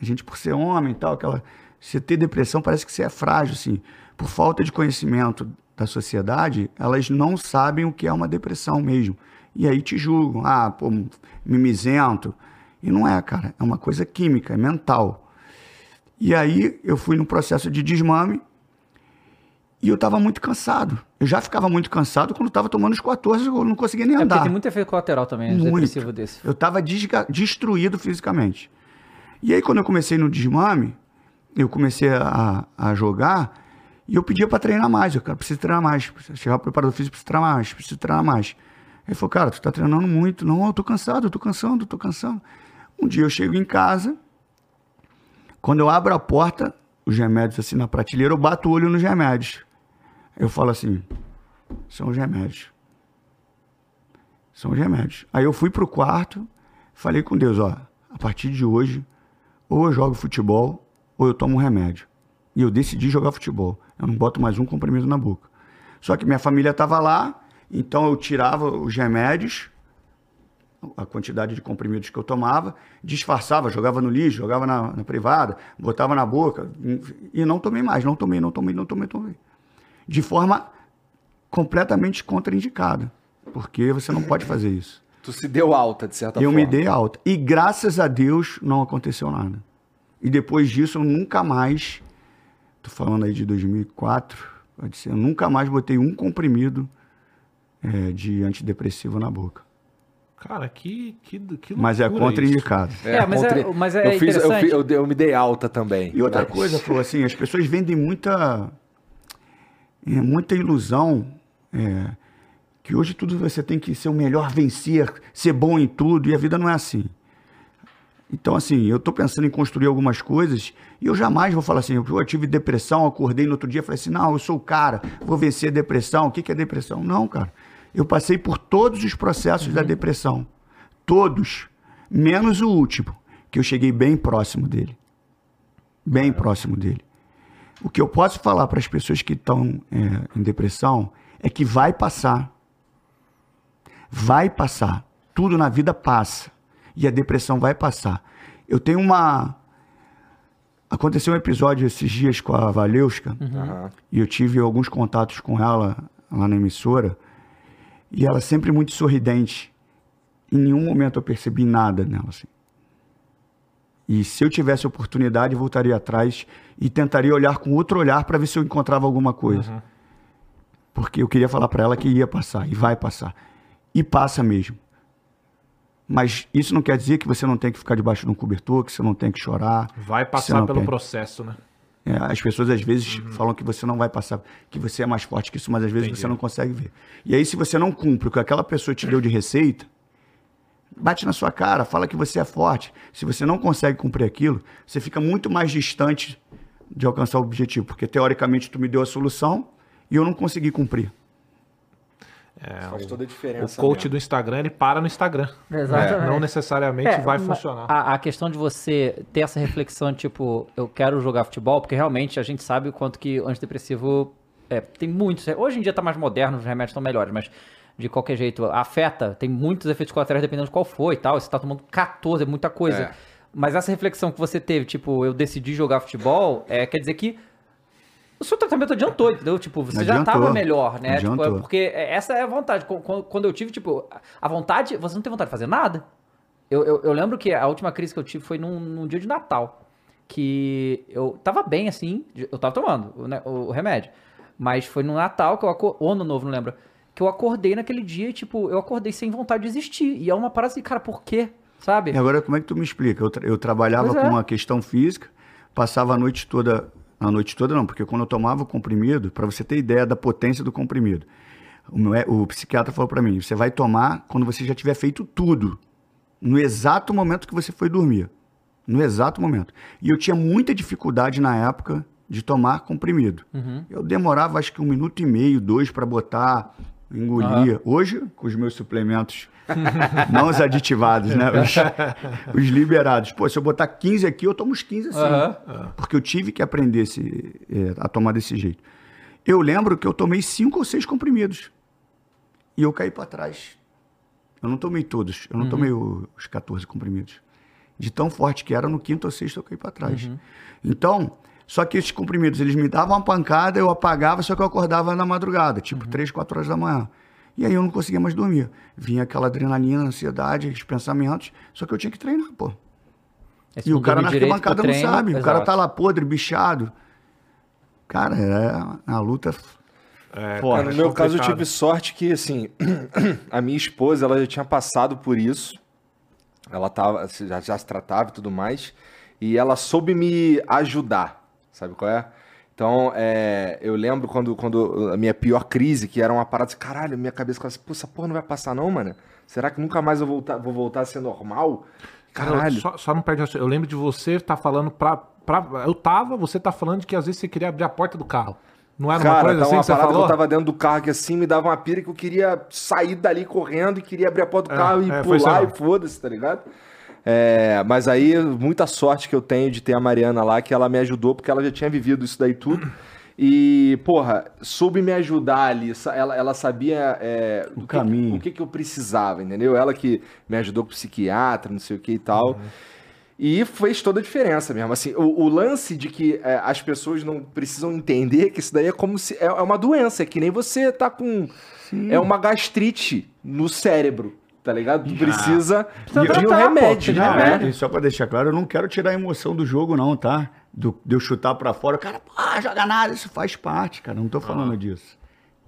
A gente, por ser homem e tal, aquela. Você ter depressão parece que você é frágil, assim. Por falta de conhecimento da sociedade, elas não sabem o que é uma depressão mesmo. E aí te julgam. Ah, pô, mimizento. E não é, cara. É uma coisa química, é mental. E aí eu fui no processo de desmame e eu tava muito cansado. Eu já ficava muito cansado quando tava tomando os 14, eu não conseguia nem É porque andar. tem muito efeito colateral também, né, Muito. desse. Eu tava desga- destruído fisicamente. E aí, quando eu comecei no desmame, eu comecei a, a jogar e eu pedia pra treinar mais. Eu, cara, preciso treinar mais. Chegar o preparador físico, preciso treinar mais, preciso treinar mais. Ele falou, cara, tu tá treinando muito. Não, eu tô cansado, eu tô cansando, eu tô cansando. Um dia eu chego em casa, quando eu abro a porta, os remédios assim na prateleira, eu bato o olho nos remédios. Eu falo assim, são os remédios. São os remédios. Aí eu fui pro quarto, falei com Deus, ó, a partir de hoje, ou eu jogo futebol, ou eu tomo um remédio. E eu decidi jogar futebol. Eu não boto mais um comprimido na boca. Só que minha família estava lá, então eu tirava os remédios, a quantidade de comprimidos que eu tomava, disfarçava, jogava no lixo, jogava na, na privada, botava na boca, e não tomei mais, não tomei, não tomei, não tomei, tomei. De forma completamente contraindicada, porque você não pode fazer isso. Tu se deu alta, de certa eu forma. me dei alta. E graças a Deus não aconteceu nada. E depois disso eu nunca mais, tô falando aí de 2004, pode ser, eu nunca mais botei um comprimido é, de antidepressivo na boca. Cara, que, que, que Mas é contraindicado. É, mas é- mas é eu, fiz, eu, interessante. fiz- eu, dei- eu me dei alta também. E outra Mas- coisa, Flor, assim, as pessoas vendem muita, é, muita ilusão é, que hoje tudo você tem que ser o melhor, vencer, ser bom em tudo, e a vida não é assim. Então, assim, eu tô pensando em construir algumas coisas e eu jamais vou falar assim, eu tive depressão, acordei no outro dia e falei assim, não, eu sou o cara, vou vencer a depressão. O que, que é depressão? Não, cara. Eu passei por todos os processos da depressão. Todos. Menos o último, que eu cheguei bem próximo dele. Bem próximo dele. O que eu posso falar para as pessoas que estão é, em depressão é que vai passar. Vai passar. Tudo na vida passa. E a depressão vai passar. Eu tenho uma. Aconteceu um episódio esses dias com a Valeuska. E eu tive alguns contatos com ela lá na emissora. E ela sempre muito sorridente. Em nenhum momento eu percebi nada nela. Assim. E se eu tivesse oportunidade, voltaria atrás e tentaria olhar com outro olhar para ver se eu encontrava alguma coisa. Porque eu queria falar para ela que ia passar e vai passar. E passa mesmo. Mas isso não quer dizer que você não tem que ficar debaixo de um cobertor, que você não tem que chorar. Vai passar pelo processo, né? É, as pessoas às vezes falam que você não vai passar, que você é mais forte que isso, mas às vezes Entendi. você não consegue ver. E aí, se você não cumpre o que aquela pessoa te deu de receita, bate na sua cara, fala que você é forte. Se você não consegue cumprir aquilo, você fica muito mais distante de alcançar o objetivo, porque teoricamente tu me deu a solução e eu não consegui cumprir. Faz toda a O diferença. coach mesmo. do Instagram, ele para no Instagram. Exatamente. Não necessariamente É, vai funcionar. A, a questão de você ter essa reflexão, tipo, eu quero jogar futebol, porque realmente a gente sabe o quanto que o antidepressivo é, tem muitos. Hoje em dia tá mais moderno, os remédios estão melhores, mas de qualquer jeito, afeta, tem muitos efeitos colaterais dependendo de qual for e tal. Você tá tomando 14, é muita coisa. É. Mas essa reflexão que você teve, tipo, eu decidi jogar futebol, é, quer dizer que o seu tratamento adiantou, entendeu? Tipo, você já Adiantou. tava melhor, né? Tipo, é porque essa é a vontade. Qu- Quando, eu tive, tipo, a vontade, você não tem vontade de fazer nada. Eu, eu, eu lembro que a última crise que eu tive foi num, num dia de Natal. Que eu tava bem, assim, eu tava tomando o, né, o remédio. Mas foi no Natal que eu acordei, ou ano novo, não lembro. Que eu acordei naquele dia e, tipo, eu acordei sem vontade de existir. E é uma parada assim, cara, por quê? Sabe? E agora, como é que tu me explica? Eu, tra- eu trabalhava Pois é. com uma questão física, passava a noite toda. A noite toda não, porque quando eu tomava o comprimido, para você ter ideia da potência do comprimido, o, meu- o psiquiatra falou para mim: você vai tomar quando você já tiver feito tudo, no exato momento que você foi dormir. No exato momento. E eu tinha muita dificuldade na época de tomar comprimido. Eu demorava acho que um minuto e meio, dois para botar, engolia. Hoje, com os meus suplementos, não os aditivados, né? Os, os liberados. Pô, se eu botar 15 aqui, eu tomo os 15 assim. Aham. Porque eu tive que aprender esse, é, a tomar desse jeito. Eu lembro que eu tomei cinco ou seis comprimidos. E eu caí para trás. Eu não tomei todos. Eu não tomei o- os 14 comprimidos. De tão forte que era, no quinto ou sexto eu caí para trás. Então, só que esses comprimidos, eles me davam uma pancada, eu apagava, só que eu acordava na madrugada, tipo três, quatro horas da manhã. E aí eu não conseguia mais dormir. Vinha aquela adrenalina, ansiedade, os pensamentos, só que eu tinha que treinar, pô. Esse E o não cara na arquibancada não sabe. O cara exato. tá lá podre, bichado. Cara, é a luta É, Pô, Cara, cara, no meu caso, eu tive sorte que, assim, a minha esposa, ela já tinha passado por isso. Ela tava, já, já se tratava e tudo mais. E ela soube me ajudar, sabe qual é? Então, é, eu lembro quando, quando a minha pior crise, que era uma parada assim, caralho, minha cabeça ficava assim, pô, essa porra não vai passar não, mano? Será que nunca mais eu voltar, vou voltar a ser normal? Cara, Caralho. só, só não perde a... Eu lembro de você tá falando pra, pra. Eu tava, você tá falando de que às vezes você queria abrir a porta do carro. Não era uma Cara, coisa tá assim uma que você parada falou? que eu tava dentro do carro que assim me dava uma pira que eu queria sair dali correndo e queria abrir a porta do É, carro e é, pular e foda-se, tá ligado? É, mas aí, muita sorte que eu tenho de ter a Mariana lá, que ela me ajudou, porque ela já tinha vivido isso daí tudo. E, porra, soube me ajudar ali. Ela, ela sabia é, O que- caminho. o que, que eu precisava, entendeu? Ela que me ajudou com psiquiatra, não sei o que e tal. E fez toda a diferença mesmo. Assim, o, o lance de que é, as pessoas não precisam entender que isso daí é como se. É, é uma doença, é que nem você tá com. É uma gastrite no cérebro, tá ligado? Tu precisa Precisa de um tratar, pô, remédio, de né? remédio. E só pra deixar claro, eu não quero tirar a emoção do jogo, não, tá? Do, de eu chutar pra fora, o cara, ah, joga nada, isso faz parte, cara. Não tô falando disso.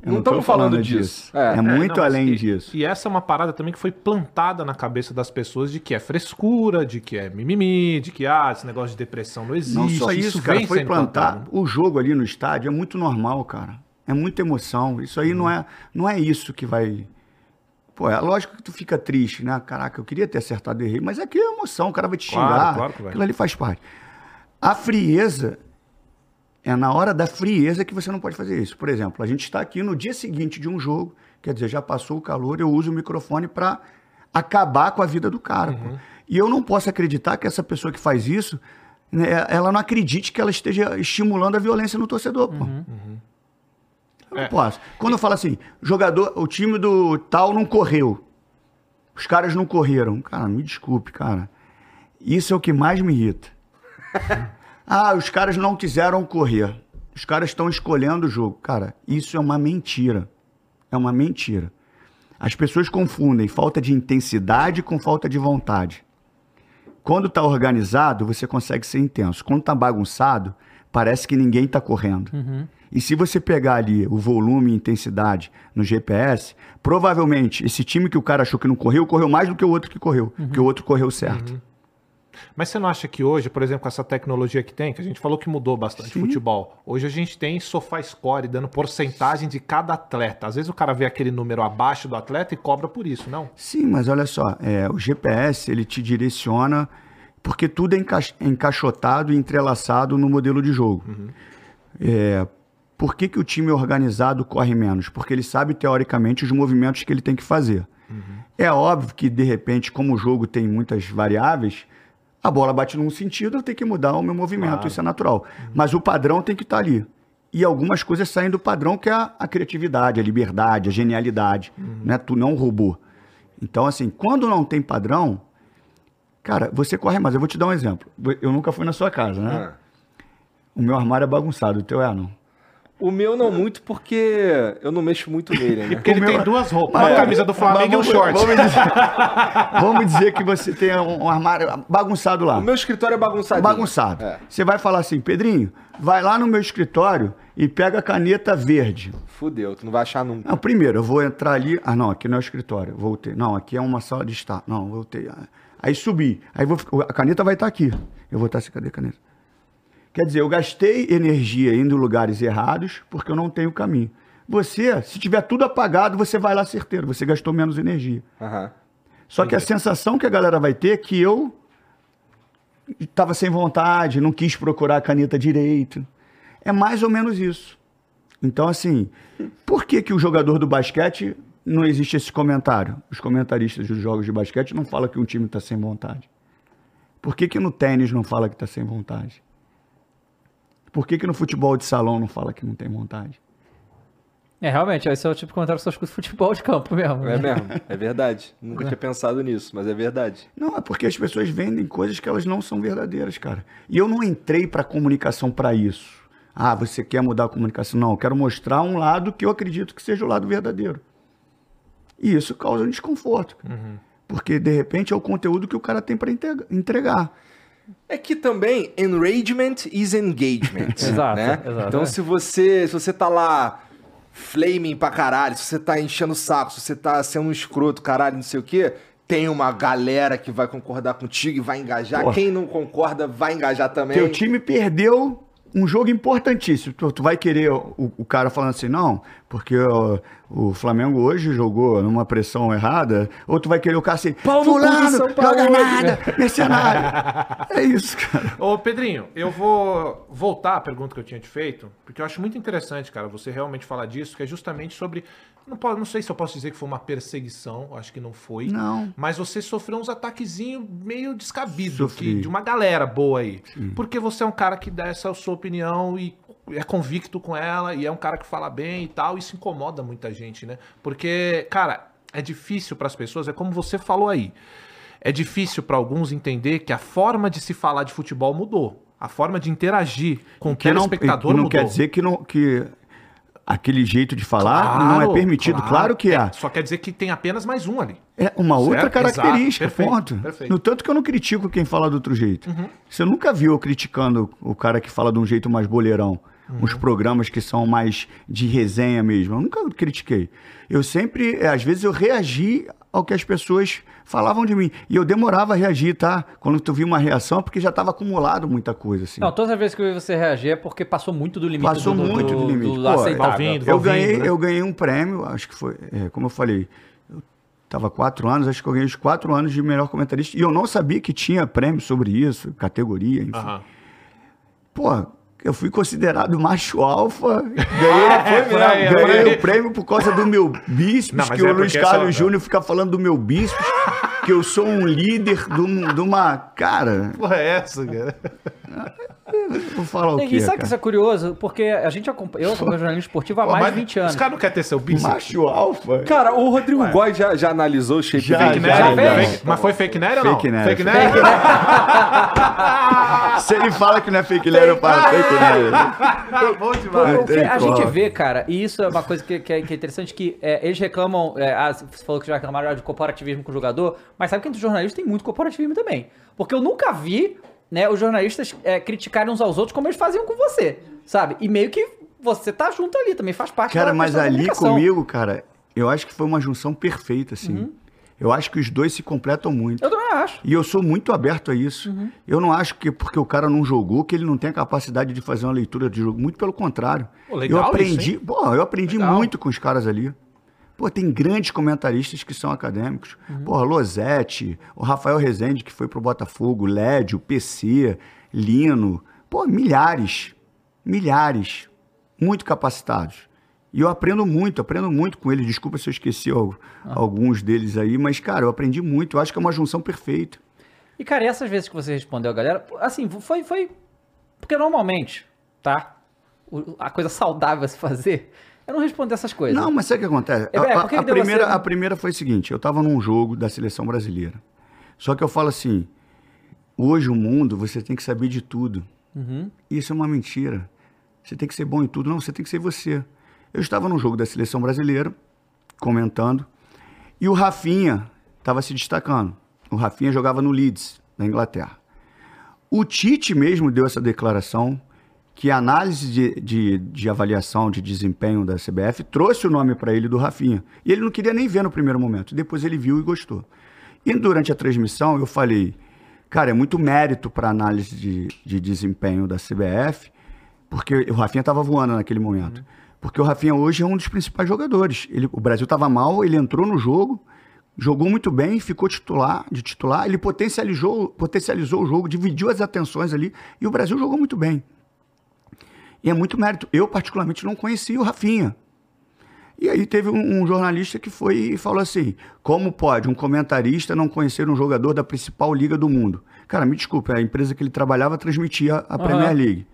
Eu Não tô tamo falando disso. É, É. muito não, mas além e- disso. E essa é uma parada também que foi plantada na cabeça das pessoas de que é frescura, de que é mimimi, de que ah, esse negócio de depressão não existe. Não só isso, cara, vem foi plantar. plantado. O jogo ali no estádio é muito normal, cara. É muita emoção. Isso aí não, é, não é isso que vai. Pô, é lógico que tu fica triste, né? Caraca, eu queria ter acertado e errei, mas aqui é emoção, o cara vai te Claro, xingar. claro que vai. Aquilo ali faz parte. A frieza é na hora da frieza que você não pode fazer isso. Por exemplo, a gente está aqui no dia seguinte de um jogo, quer dizer, já passou o calor, eu uso o microfone para acabar com a vida do cara. pô. E eu não posso acreditar que essa pessoa que faz isso, né, ela não acredite que ela esteja estimulando a violência no torcedor. Pô. Eu não É. posso. Quando eu falo assim, jogador, o time do tal não correu. Os caras não correram. Cara, me desculpe, cara. Isso é o que mais me irrita. ah, os caras não quiseram correr. Os caras estão escolhendo o jogo. Cara, isso é uma mentira. É uma mentira. As pessoas confundem falta de intensidade com falta de vontade. Quando está organizado, você consegue ser intenso. Quando está bagunçado, parece que ninguém está correndo. E se você pegar ali o volume e intensidade no GPS, provavelmente esse time que o cara achou que não correu, correu mais do que o outro que correu. Porque o outro correu certo. Mas você não acha que hoje, por exemplo, com essa tecnologia que tem, que a gente falou que mudou bastante Sim. o futebol, hoje a gente tem sofá score dando porcentagem de cada atleta. Às vezes o cara vê aquele número abaixo do atleta e cobra por isso, não? Sim, mas olha só, é, o GPS ele te direciona porque tudo é enca- encaixotado e entrelaçado no modelo de jogo. É, por que, que o time organizado corre menos? Porque ele sabe teoricamente os movimentos que ele tem que fazer. É óbvio que de repente, como o jogo tem muitas variáveis, a bola bate num sentido, eu tenho que mudar o meu movimento, Claro. isso é natural. Mas o padrão tem que estar ali. E algumas coisas saem do padrão, que é a, a criatividade, a liberdade, a genialidade. Né? Tu não é um robô. Então, assim, quando não tem padrão, cara, você corre mais. Eu vou te dar um exemplo. Eu nunca fui na sua casa, né? Ah. O meu armário é bagunçado, o teu é, não? O meu não muito porque eu não mexo muito nele, né? Porque ele O tem meu- duas roupas, uma é, camisa do Flamengo e um short. Vamos dizer, vamos dizer que você tem um, um armário bagunçado lá. O meu escritório é bagunçadinho. Bagunçado. É. Você vai falar assim, Pedrinho, vai lá no meu escritório e pega a caneta verde. Fudeu, tu não vai achar nunca. Não, primeiro, eu vou entrar ali. Ah, não, aqui não é o escritório. Voltei. Não, aqui é uma sala de estar. Não, voltei. Aí subi. Aí vou, a caneta vai estar aqui. Eu vou estar assim, cadê a caneta? Quer dizer, eu gastei energia indo em lugares errados porque eu não tenho caminho. Você, se tiver tudo apagado, você vai lá certeiro. Você gastou menos energia. Aham. Só que a sensação que a galera vai ter é que eu estava sem vontade, não quis procurar a caneta direito. É mais ou menos isso. Então, assim, por que, que o jogador do basquete não existe esse comentário? Os comentaristas dos jogos de basquete não falam que um time está sem vontade. Por que, que no tênis não fala que está sem vontade? Por que, que no futebol de salão não fala que não tem vontade? É, realmente, esse é o tipo de comentário que só escuta futebol de campo mesmo. É né? mesmo, é verdade. Nunca tinha pensado nisso, mas é verdade. Não, é porque as pessoas vendem coisas que elas não são verdadeiras, cara. E eu não entrei para comunicação para isso. Ah, você quer mudar a comunicação? Não, eu quero mostrar um lado que eu acredito que seja o lado verdadeiro. E isso causa um desconforto. cara. Porque, de repente, é o conteúdo que o cara tem para entregar. É que também enragement is engagement. Exato, né? exato, Então é. se você, se você tá lá flaming pra caralho, se você tá enchendo o saco, se você tá sendo um escroto, caralho, não sei o quê, tem uma galera que vai concordar contigo e vai engajar. Porra. Quem não concorda vai engajar também. Teu time perdeu um jogo importantíssimo. Tu, tu vai querer o, o cara falando assim, não, porque ó, o Flamengo hoje jogou numa pressão errada, ou tu vai querer o cara assim, Pau no cu do fulano, São Paulo joga nada, mercenário. é isso, cara. Ô, Pedrinho, eu vou voltar à pergunta que eu tinha te feito, porque eu acho muito interessante, cara, você realmente falar disso, que é justamente sobre. Não, posso, não sei se eu posso dizer que foi uma perseguição, acho que não foi. Não. Mas você sofreu uns ataquezinhos meio descabidos de uma galera boa aí. Porque você é um cara que dá essa sua opinião e é convicto com ela, e é um cara que fala bem e tal, isso incomoda muita gente, né? Porque, cara, é difícil para as pessoas, é como você falou aí. É difícil para alguns entender que a forma de se falar de futebol mudou. A forma de interagir com o Que não, telespectador não mudou. quer dizer que, não, que aquele jeito de falar não é Claro, permitido. Claro, que é. Só quer dizer que tem apenas mais um ali. É uma Certo? outra característica, Exato, perfeito, ponto. perfeito. Uhum. No tanto que eu não critico quem fala do outro jeito. Você nunca viu eu criticando o cara que fala de um jeito mais boleirão. Uns programas que são mais de resenha mesmo. Eu nunca critiquei. Eu sempre, é, às vezes, eu reagi ao que as pessoas falavam de mim. E eu demorava a reagir, tá? Quando tu viu uma reação, é porque já estava acumulado muita coisa, assim. Não, todas as vezes que eu vi você reagir é porque passou muito do limite Passou do, do, muito do limite. do Pô, aceitável. Valvindo. eu, ganhei, né? eu ganhei um prêmio, acho que foi, é, como eu falei, eu tava quatro anos, acho que eu ganhei os quatro anos de melhor comentarista. E eu não sabia que tinha prêmio sobre isso, categoria, enfim. Pô, eu fui considerado macho alfa, ganhei, foi mesmo, ganhei foi. o prêmio por causa do meu bíceps, mas que é o Luiz Carlos Júnior fica falando do meu bíceps, que eu sou um líder de, de uma... Cara, Porra, é essa, cara? Vou falar o E quê, sabe que cara? isso é curioso? Porque a gente acompanha, eu acompanho jornalismo esportivo há Pô, mais de 20 anos. Os caras não querem ter seu bíceps? Macho alfa? Cara, o Rodrigo Góes já, já analisou o shape Já? Fake já, Nery? já. Fake- Mas foi fake Nery ou não? Fake Nery. Fake Nery? Se ele fala que não é fake news, eu falo fake news. Bom Pô, demais. que a como. gente vê, cara, e isso é uma coisa que, que é, que é interessante, que é, eles reclamam, é, ah, você falou que já reclamaram de corporativismo com o jogador, mas sabe que entre os jornalistas tem muito corporativismo também. Porque eu nunca vi, né, os jornalistas é, criticarem uns aos outros como eles faziam com você, sabe? E meio que você tá junto ali, também faz parte Cara, da mas questão da ali comigo, cara, eu acho que foi uma junção perfeita, assim. Uhum. Eu acho que os dois se completam muito. Eu também acho. E eu sou muito aberto a isso. Uhum. Eu não acho que porque o cara não jogou que ele não tem a capacidade de fazer uma leitura de jogo. Muito pelo contrário. Pô, legal eu aprendi, isso, pô, eu aprendi Legal. muito com os caras ali. Pô, tem grandes comentaristas que são acadêmicos. Uhum. Pô, Losetti, o Rafael Rezende, que foi pro Botafogo, Lédio, PC, Lino. Pô, milhares. Milhares. Muito capacitados. E eu aprendo muito, aprendo muito com eles. Desculpa se eu esqueci Ah. alguns deles aí, mas, cara, eu aprendi muito. Eu acho que é uma junção perfeita. E, cara, e essas vezes que você respondeu a galera, assim, foi. foi porque normalmente, tá? A coisa saudável a se fazer é não responder essas coisas. Não, mas sabe o que acontece? É, A- a, que a primeira, você- a primeira foi o seguinte: eu tava num jogo da seleção brasileira. Só que eu falo assim: hoje o mundo você tem que saber de tudo. Uhum. Isso é uma mentira. Você tem que ser bom em tudo. Não, você tem que ser você. Eu estava num jogo da seleção brasileira, comentando, e o Rafinha estava se destacando. O Rafinha jogava no Leeds, na Inglaterra. O Tite mesmo deu essa declaração que a análise de, de, de avaliação de desempenho da CBF trouxe o nome para ele do Rafinha. E ele não queria nem ver no primeiro momento. Depois ele viu e gostou. E durante a transmissão eu falei, cara, é muito mérito para análise de, de desempenho da CBF, porque o Rafinha estava voando naquele momento. Porque o Rafinha hoje é um dos principais jogadores. Ele, o Brasil estava mal, ele entrou no jogo, jogou muito bem, ficou titular, de titular, ele potencializou, potencializou o jogo, dividiu as atenções ali, e o Brasil jogou muito bem. E é muito mérito. Eu, particularmente, não conhecia o Rafinha. E aí teve um, um jornalista que foi e falou assim: como pode um comentarista não conhecer um jogador da principal liga do mundo? Cara, me desculpe, a empresa que ele trabalhava transmitia a Premier League.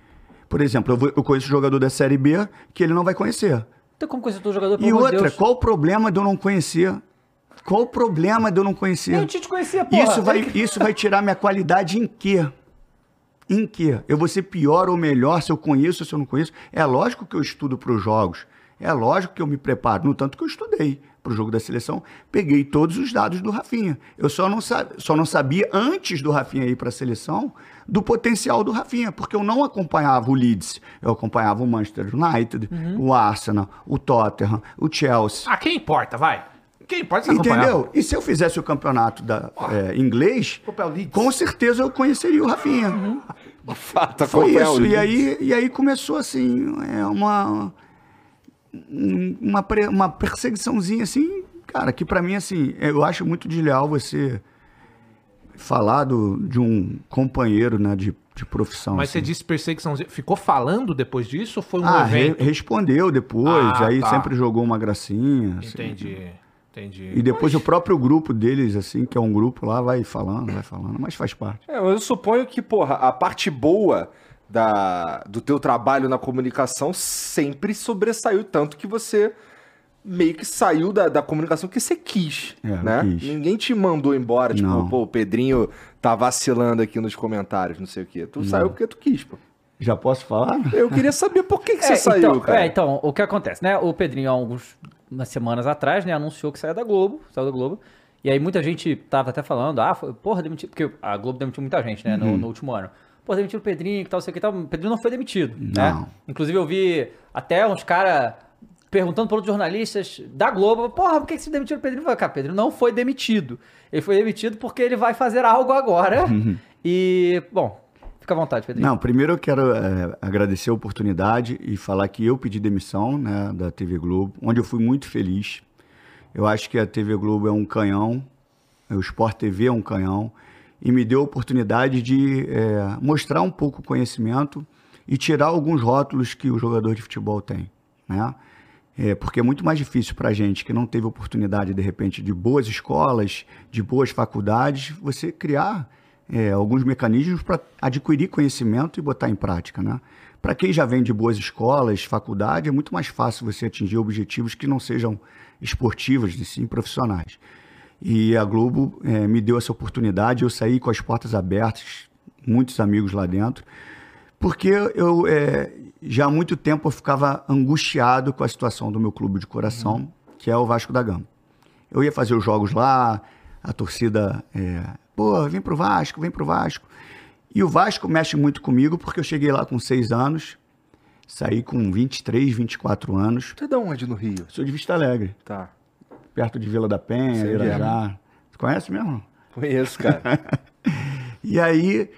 Por exemplo, eu, vou- eu conheço jogador da Série B que ele não vai conhecer. Então, como conhecer todo jogador, E outra, Deus? qual o problema de eu não conhecer? Qual o problema de eu não conhecer? O Tite conhecia, porra. Isso vai, isso vai tirar minha qualidade em quê? Em quê? Eu vou ser pior ou melhor se eu conheço ou se eu não conheço? É lógico que eu estudo para os jogos. É lógico que eu me preparo. No tanto que eu estudei para o jogo da seleção, peguei todos os dados do Rafinha. Eu só não, só não sabia, antes do Rafinha ir para a seleção, do potencial do Rafinha, porque eu não acompanhava o Leeds. Eu acompanhava o Manchester United, Uhum. o Arsenal, o Tottenham, o Chelsea. Ah, quem importa, vai. Quem você acompanhar. Entendeu? E se eu fizesse o campeonato da, é, inglês, com certeza eu conheceria o Rafinha. De fato, Foi isso. E aí, e aí começou assim, é uma, um- uma, pre- uma perseguiçãozinha assim, cara, que pra mim, assim, eu acho muito desleal você falar do, de um companheiro né, de, de profissão. Mas você assim. disse perseguição. Ficou falando depois disso ou foi um Ah, re- evento? respondeu depois, Ah, aí tá. sempre jogou uma gracinha. assim. Entendi. E depois o próprio grupo deles, assim, que é um grupo lá, vai falando, vai falando, mas faz parte. É, eu suponho que, porra, a parte boa da, do teu trabalho na comunicação sempre sobressaiu tanto que você meio que saiu da, da comunicação que você quis, É, né? quis. Ninguém te mandou embora, tipo, Não. pô, o Pedrinho tá vacilando aqui nos comentários, não sei o quê. Tu saiu porque tu quis, pô. Já posso falar? Eu queria saber por que, que você É, saiu, então, cara. É, então, o que acontece, né? O Pedrinho, há algumas umas semanas atrás, né, anunciou que saiu da Globo, saiu da Globo. E aí muita gente tava até falando, ah, foi, porra, demitiu, porque a Globo demitiu muita gente, né, Uhum. no, no último ano. pô, demitiram o Pedrinho e tal, sei o que tal. O Pedrinho não foi demitido, Não. né? Inclusive eu vi até uns caras perguntando para outros jornalistas da Globo, porra, por que você demitiu o Pedrinho? Eu falei, cara, Pedrinho não foi demitido. Ele foi demitido porque ele vai fazer algo agora. e, bom, fica à vontade, Pedrinho. Não, primeiro eu quero é, agradecer a oportunidade e falar que eu pedi demissão né, da TV Globo, onde eu fui muito feliz. Eu acho que a TV Globo é um canhão, o Sport TV é um canhão, e me deu a oportunidade de é, mostrar um pouco o conhecimento e tirar alguns rótulos que o jogador de futebol tem. Né? É, porque é muito mais difícil para a gente que não teve oportunidade, de repente, de boas escolas, de boas faculdades, você criar é, alguns mecanismos para adquirir conhecimento e botar em prática. Né? Para quem já vem de boas escolas, faculdade, é muito mais fácil você atingir objetivos que não sejam esportivos, e sim profissionais. E a Globo é, me deu essa oportunidade, eu saí com as portas abertas, muitos amigos lá dentro, porque eu é, já há muito tempo eu ficava angustiado com a situação do meu clube de coração, que é o Vasco da Gama. Eu ia fazer os jogos lá, a torcida, é, pô, vem pro Vasco, vem pro Vasco. E o Vasco mexe muito comigo porque eu cheguei lá com seis anos, saí com 23, 24 anos. Tu é de onde no Rio? Sou de Vista Alegre, Tá. perto de Vila da Penha, Sei Irajá. Tu conhece mesmo? Conheço, cara. E aí,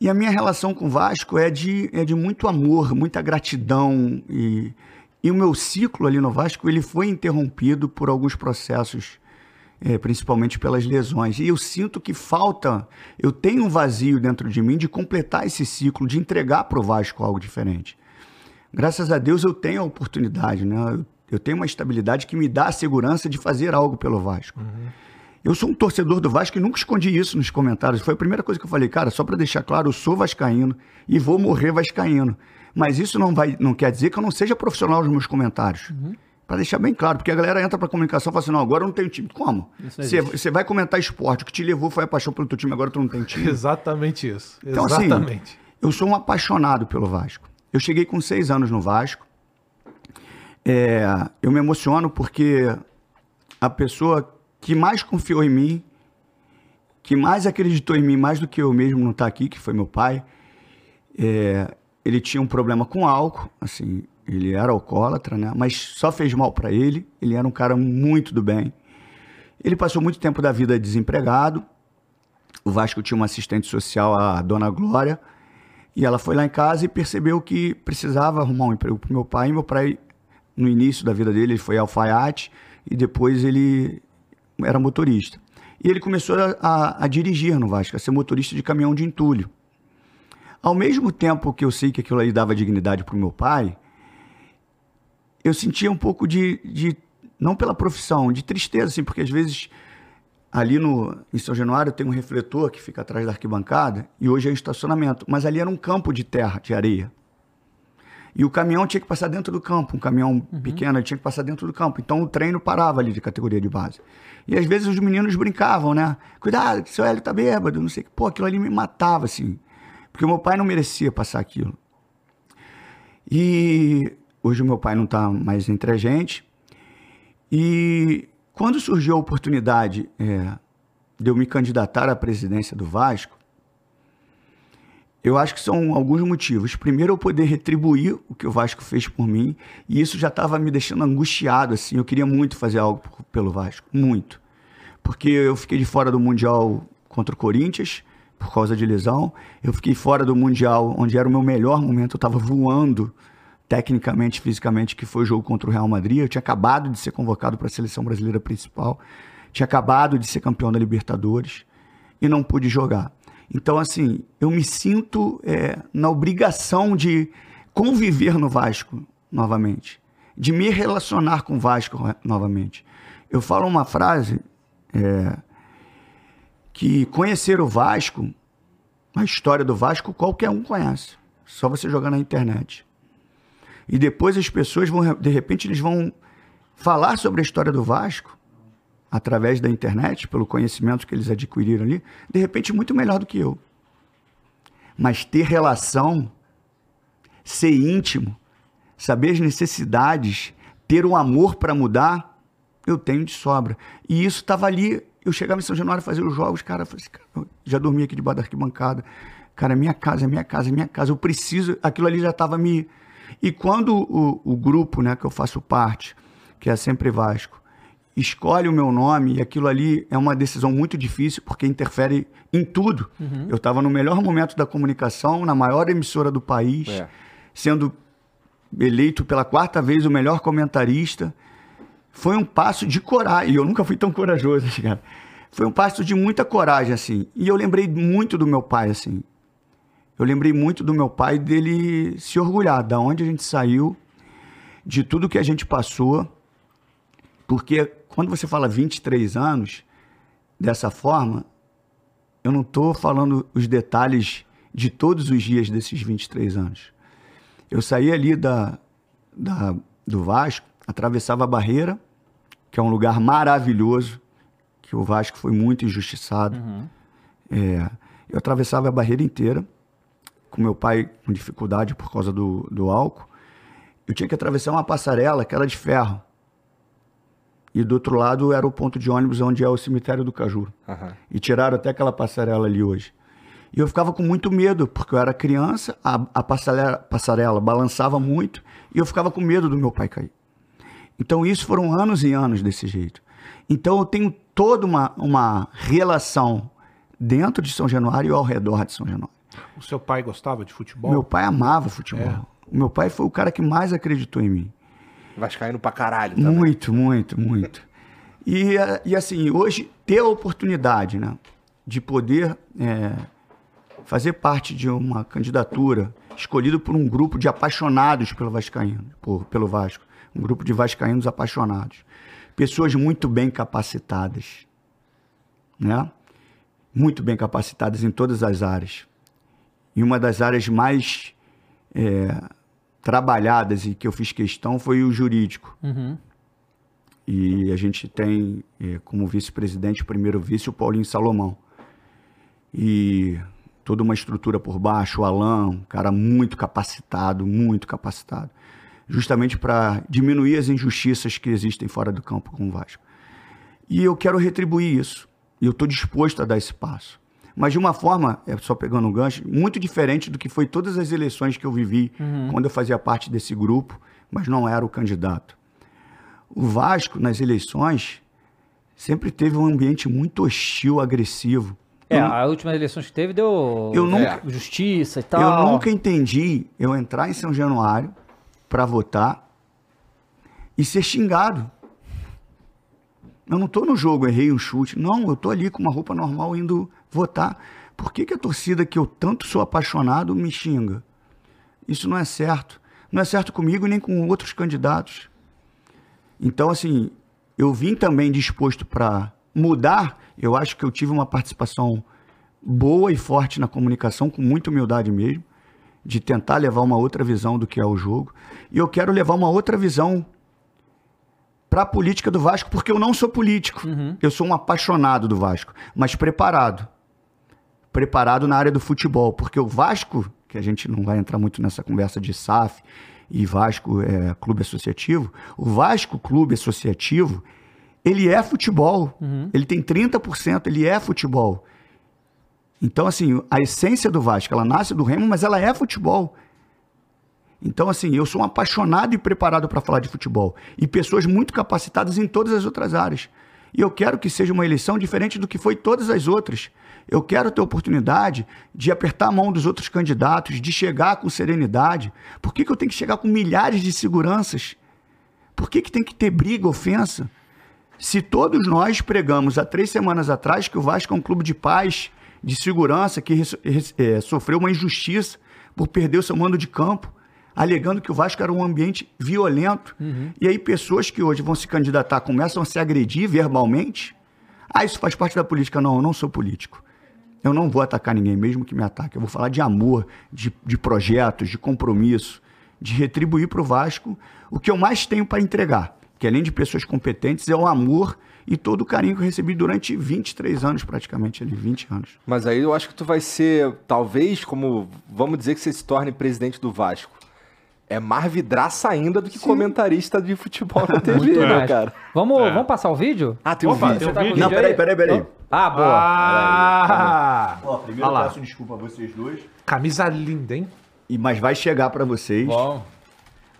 e a minha relação com o Vasco é de, é de muito amor, muita gratidão. E, e o meu ciclo ali no Vasco, ele foi interrompido por alguns processos, eh, principalmente pelas lesões. E eu sinto que falta, eu tenho um vazio dentro de mim de completar esse ciclo, de entregar para o Vasco algo diferente. Graças a Deus eu tenho a oportunidade, né? Eu, eu tenho uma estabilidade que me dá a segurança de fazer algo pelo Vasco. Eu sou um torcedor do Vasco e nunca escondi isso nos comentários. Foi a primeira coisa que eu falei, cara, só para deixar claro, eu sou vascaíno e vou morrer vascaíno. Mas isso não, vai, não quer dizer que eu não seja profissional nos meus comentários. Para deixar bem claro, porque a galera entra para comunicação e fala assim: não, agora eu não tenho time. Como? Você vai comentar esporte, o que te levou foi a paixão pelo teu time, agora tu não tem time. Exatamente isso. Então, assim, Exatamente. eu sou um apaixonado pelo Vasco. Eu cheguei com seis anos no Vasco. É, eu me emociono porque a pessoa que mais confiou em mim, que mais acreditou em mim, mais do que eu mesmo não está aqui, que foi meu pai, é, ele tinha um problema com álcool, assim, ele era alcoólatra, né? Mas só fez mal para ele. Ele era um cara muito do bem. Ele passou muito tempo da vida desempregado. O Vasco tinha uma assistente social, a dona Glória, e ela foi lá em casa e percebeu que precisava arrumar um emprego para meu pai. E meu pai, no início da vida dele, ele foi alfaiate e depois ele era motorista. E ele começou a, a- a dirigir no Vasco, a ser motorista de caminhão de entulho. Ao mesmo tempo que eu sei que aquilo aí dava dignidade para o meu pai, eu sentia um pouco de, de, não pela profissão, de tristeza, assim, porque às vezes ali no, em São Januário tem um refletor que fica atrás da arquibancada e hoje é um estacionamento, mas ali era um campo de terra, de areia. E o caminhão tinha que passar dentro do campo, um caminhão pequeno ele tinha que passar dentro do campo. Então o treino parava ali de categoria de base. E às vezes os meninos brincavam, né? Cuidado, que seu Hélio tá bêbado, não sei o que. Pô, aquilo ali me matava, assim. Porque o meu pai não merecia passar aquilo. E hoje o meu pai não está mais entre a gente. E quando surgiu a oportunidade é, de eu me candidatar à presidência do Vasco, eu acho que são alguns motivos. Primeiro, eu poder retribuir o que o Vasco fez por mim, e isso já estava me deixando angustiado, assim. Eu queria muito fazer algo pelo Vasco, muito. Porque eu fiquei de fora do Mundial contra o Corinthians, por causa de lesão. Eu fiquei fora do Mundial, onde era o meu melhor momento, eu estava voando tecnicamente, fisicamente, que foi o jogo contra o Real Madrid. Eu tinha acabado de ser convocado para a seleção brasileira principal, tinha acabado de ser campeão da Libertadores e não pude jogar. Então, assim, eu me sinto é, na obrigação de conviver no Vasco novamente, de me relacionar com o Vasco novamente. Eu falo uma frase é, que conhecer o Vasco, a história do Vasco, qualquer um conhece. Só você jogar na internet. E depois as pessoas vão, de repente, eles vão falar sobre a história do Vasco através da internet, pelo conhecimento que eles adquiriram ali, de repente muito melhor do que eu. Mas ter relação, ser íntimo, saber as necessidades, ter um amor para mudar, eu tenho de sobra. E isso estava ali. Eu chegava em São Januário fazer os jogos, cara, assim, cara, já dormia aqui debaixo da arquibancada. Cara, minha casa, minha casa, minha casa. Eu preciso. Aquilo ali já estava me. E quando o, o grupo, né, que eu faço parte, que é sempre Vasco, escolhe o meu nome, e aquilo ali é uma decisão muito difícil, porque interfere em tudo. Eu estava no melhor momento da comunicação, na maior emissora do país, É. sendo eleito pela quarta vez o melhor comentarista. Foi um passo de coragem. E eu nunca fui tão corajoso, cara. Foi um passo de muita coragem, assim. E eu lembrei muito do meu pai, assim. Eu lembrei muito do meu pai dele se orgulhar da onde a gente saiu, de tudo que a gente passou. Porque quando você fala 23 anos dessa forma, eu não estou falando os detalhes de todos os dias desses 23 anos. Eu saí ali da, da, do Vasco, atravessava a barreira, que é um lugar maravilhoso, que o Vasco foi muito injustiçado. É, eu atravessava a barreira inteira, com meu pai com dificuldade por causa do, do álcool. Eu tinha que atravessar uma passarela que era de ferro. E do outro lado era o ponto de ônibus onde é o cemitério do Caju. Aham. E tiraram até aquela passarela ali hoje. E eu ficava com muito medo, porque eu era criança, a, a passarela, passarela balançava muito, e eu ficava com medo do meu pai cair. Então, isso foram anos e anos desse jeito. Então, eu tenho toda uma, uma relação dentro de São Januário e ao redor de São Januário. O seu pai gostava de futebol? Meu pai amava futebol. O meu pai foi o cara que mais acreditou em mim. Vascaíno pra caralho também. Muito, muito, muito. E, eh, e assim, hoje ter a oportunidade né, de poder eh, fazer parte de uma candidatura escolhido por um grupo de apaixonados pelo Vascaíno, por, pelo Vasco, um grupo de vascaínos apaixonados, pessoas muito bem capacitadas, né? Muito bem capacitadas em todas as áreas. E uma das áreas mais eh, trabalhadas e que eu fiz questão foi o jurídico. E a gente tem eh, como vice-presidente, o primeiro vice, o Paulinho Salomão. E toda uma estrutura por baixo, o Alain, um cara muito capacitado, muito capacitado, justamente para diminuir as injustiças que existem fora do campo com o Vasco. E eu quero retribuir isso. E eu estou disposto a dar esse passo. Mas de uma forma, é só pegando um gancho, muito diferente do que foi todas as eleições que eu vivi quando eu fazia parte desse grupo, mas não era o candidato. O Vasco, nas eleições, sempre teve um ambiente muito hostil, agressivo. É, Eu- a última eleição que teve deu Eu nunca- é, justiça e tal. Eu nunca entendi eu entrar em São Januário para votar e ser xingado. Eu não tô no jogo, errei um chute. Não, eu tô ali com uma roupa normal indo votar. Por que, que a torcida que eu tanto sou apaixonado me xinga? Isso não é certo. Não é certo comigo nem com outros candidatos. Então, assim, eu vim também disposto para mudar. Eu acho que eu tive uma participação boa e forte na comunicação, com muita humildade mesmo, de tentar levar uma outra visão do que é o jogo. E eu quero levar uma outra visão para a política do Vasco, porque eu não sou político. Eu sou um apaixonado do Vasco, mas preparado. Preparado na área do futebol, porque o Vasco, que a gente não vai entrar muito nessa conversa de SAF e Vasco é, Clube Associativo, o Vasco Clube Associativo, ele é futebol. Ele tem 30%, ele é futebol. Então, assim, a essência do Vasco, ela nasce do Remo, mas ela é futebol. Então, assim, eu sou um apaixonado e preparado para falar de futebol. E pessoas muito capacitadas em todas as outras áreas. E eu quero que seja uma eleição diferente do que foi todas as outras. Eu quero ter oportunidade de apertar a mão dos outros candidatos, de chegar com serenidade. Por que, que eu tenho que chegar com milhares de seguranças? Por que, que tem que ter briga, ofensa? Se todos nós pregamos há três semanas atrás que o Vasco é um clube de paz, de segurança, que eh, sofreu uma injustiça por perder o seu mando de campo, alegando que o Vasco era um ambiente violento, e aí pessoas que hoje vão se candidatar começam a se agredir verbalmente, ah, isso faz parte da política. Não, eu não sou político. Eu não vou atacar ninguém, mesmo que me ataque. Eu vou falar de amor, de, de projetos, de compromisso, de retribuir para o Vasco o que eu mais tenho para entregar, que além de pessoas competentes, é o amor e todo o carinho que eu recebi durante 23 anos, praticamente, ali, 20 anos. Mas aí eu acho que tu vai ser, talvez, como. Vamos dizer que você se torne presidente do Vasco. É mais vidraça ainda do que comentarista de futebol na TV, né, cara? Vamos, É. vamos passar o vídeo? Ah, tem um Opa, vídeo. tem um Tá com o vídeo? Não, peraí, peraí, peraí. Ah, boa. Ah! Ó, Primeiro Olha lá. peço desculpa a vocês dois. Camisa linda, hein? E, mas vai chegar pra vocês. Bom.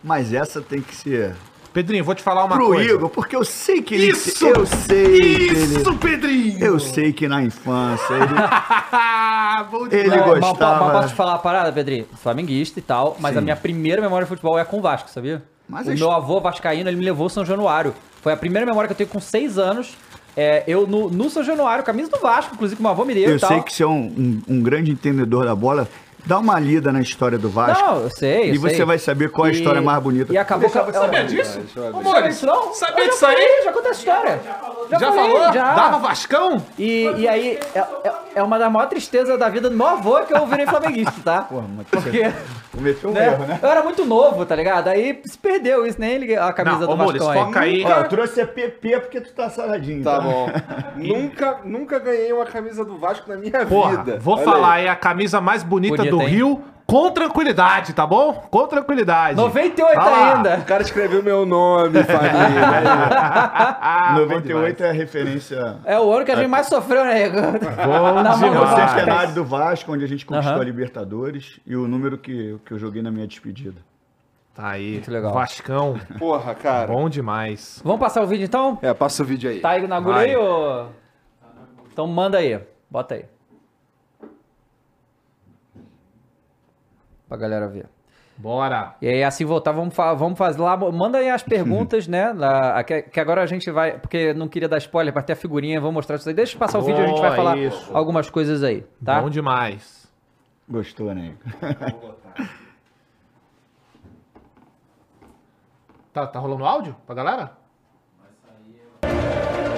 Mas essa tem que ser Pedrinho, vou te falar uma pro coisa. Igor, porque eu sei que ele. Isso! Eu sei que Isso, ele. Pedrinho! Eu sei que na infância ele. Bom Ele. Mas- mas- gostava. Mas posso te falar uma parada, Pedrinho? Flamenguista e tal, mas Sim. a minha primeira memória de futebol é com o Vasco, sabia? Mas o a meu avô vascaíno, ele me levou ao São Januário. Foi a primeira memória que eu tenho com seis anos. É, eu no, no São Januário, camisa do Vasco, inclusive que meu avô me deu Eu e tal. sei que você é um, um- um grande entendedor da bola. Dá uma lida na história do Vasco. Não, eu sei. eu E você sei. vai saber qual é a E- história mais bonita. E acabou que. Sabia disso? Mores, disso não? sabia disso aí? falei, Já contei essa história. Já, Já falei, falou? Já. Dava Vascão? E, e aí, é, é- é uma das maiores tristezas da vida do meu avô que eu virei flamenguista, tá? Porra, mas Porque. Cometeu um né, erro, né? Eu era muito novo, tá ligado? Aí se perdeu isso, nem liguei a camisa Não, do Vascão foca aí. Ó, eu trouxe a PP porque tu tá saladinho. Tá bom. nunca, nunca ganhei uma camisa do Vasco na minha Porra, vida. vou Olha falar, aí. é a camisa mais bonita Bonita, do hein? Rio, com tranquilidade, tá bom? Com tranquilidade. 98 Tá lá. O ainda. cara escreveu meu nome, família. Ah, bom 98 é a referência É o ano que a gente mais sofreu, né? Bom Na mão do ao demais. centenário do Vasco, onde a gente conquistou Aham. a Libertadores e o número que, que eu joguei na minha despedida. Tá aí, Muito legal. Vascão, Porra, cara. bom demais. Vamos passar o vídeo então? É, passa o vídeo aí. Tá aí na agulha aí, ô? Então manda aí. Bota aí. Pra galera ver. Bora. E aí, assim voltar, vamos, fa- vamos fazer lá. Manda aí as perguntas, né? lá, que, que agora a gente vai. Porque não queria dar spoiler pra ter a figurinha, vamos mostrar isso aí. Deixa eu passar o vídeo, a gente vai falar isso. algumas coisas aí, tá? Bom demais. Gostou, né? Tá, tá rolando áudio pra galera? Que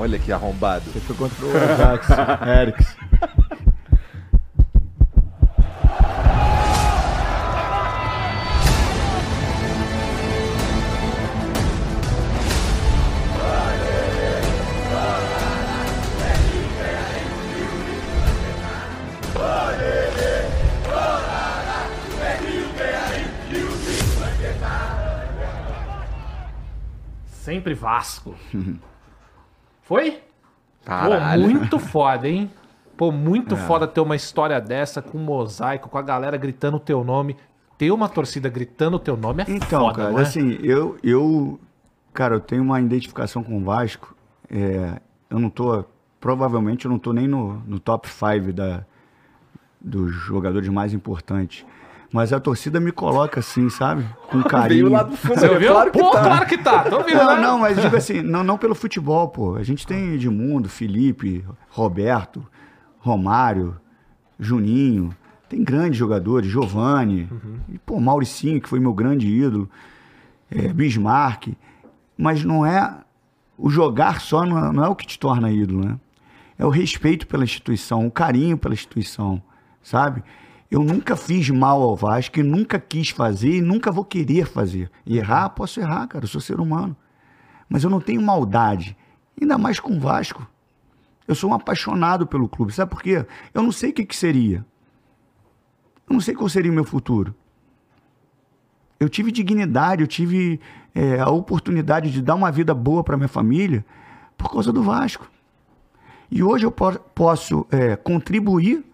Olha que arrombado. Você foi contra o Ajax, Eriks. Sempre Vasco. Foi? Caralho. Pô, muito foda, hein? Pô, muito foda ter uma história dessa com um mosaico, com a galera gritando o teu nome. Ter uma torcida gritando o teu nome é Então, foda, cara, não é? assim, eu, eu, cara, eu tenho uma identificação com o Vasco. É, eu não tô, provavelmente eu não tô nem no, no top 5 da, dos jogadores mais importantes. Mas a torcida me coloca assim, sabe? Com carinho. Veio lá do fundo. Você é ouviu? Claro que Pô, tá. claro que tá. Tô ouvindo, Não, né? não, mas digo assim, não, não pelo futebol, pô. A gente tem Edmundo, Felipe, Roberto, Romário, Juninho. Tem grandes jogadores, Giovani, e, pô, Mauricinho, que foi meu grande ídolo, é, Bismarck. Mas não é. O jogar só não é, não é o que te torna ídolo, né? É o respeito pela instituição, o carinho pela instituição, sabe? Eu nunca fiz mal ao Vasco, e nunca quis fazer e nunca vou querer fazer. Errar, posso errar, cara, eu sou ser humano. Mas eu não tenho maldade, ainda mais com o Vasco. Eu sou um apaixonado pelo clube, sabe por quê? Eu não sei o que, que seria. Eu não sei qual seria o meu futuro. Eu tive dignidade, eu tive é, a oportunidade de dar uma vida boa para minha família por causa do Vasco. E hoje eu po- posso é, contribuir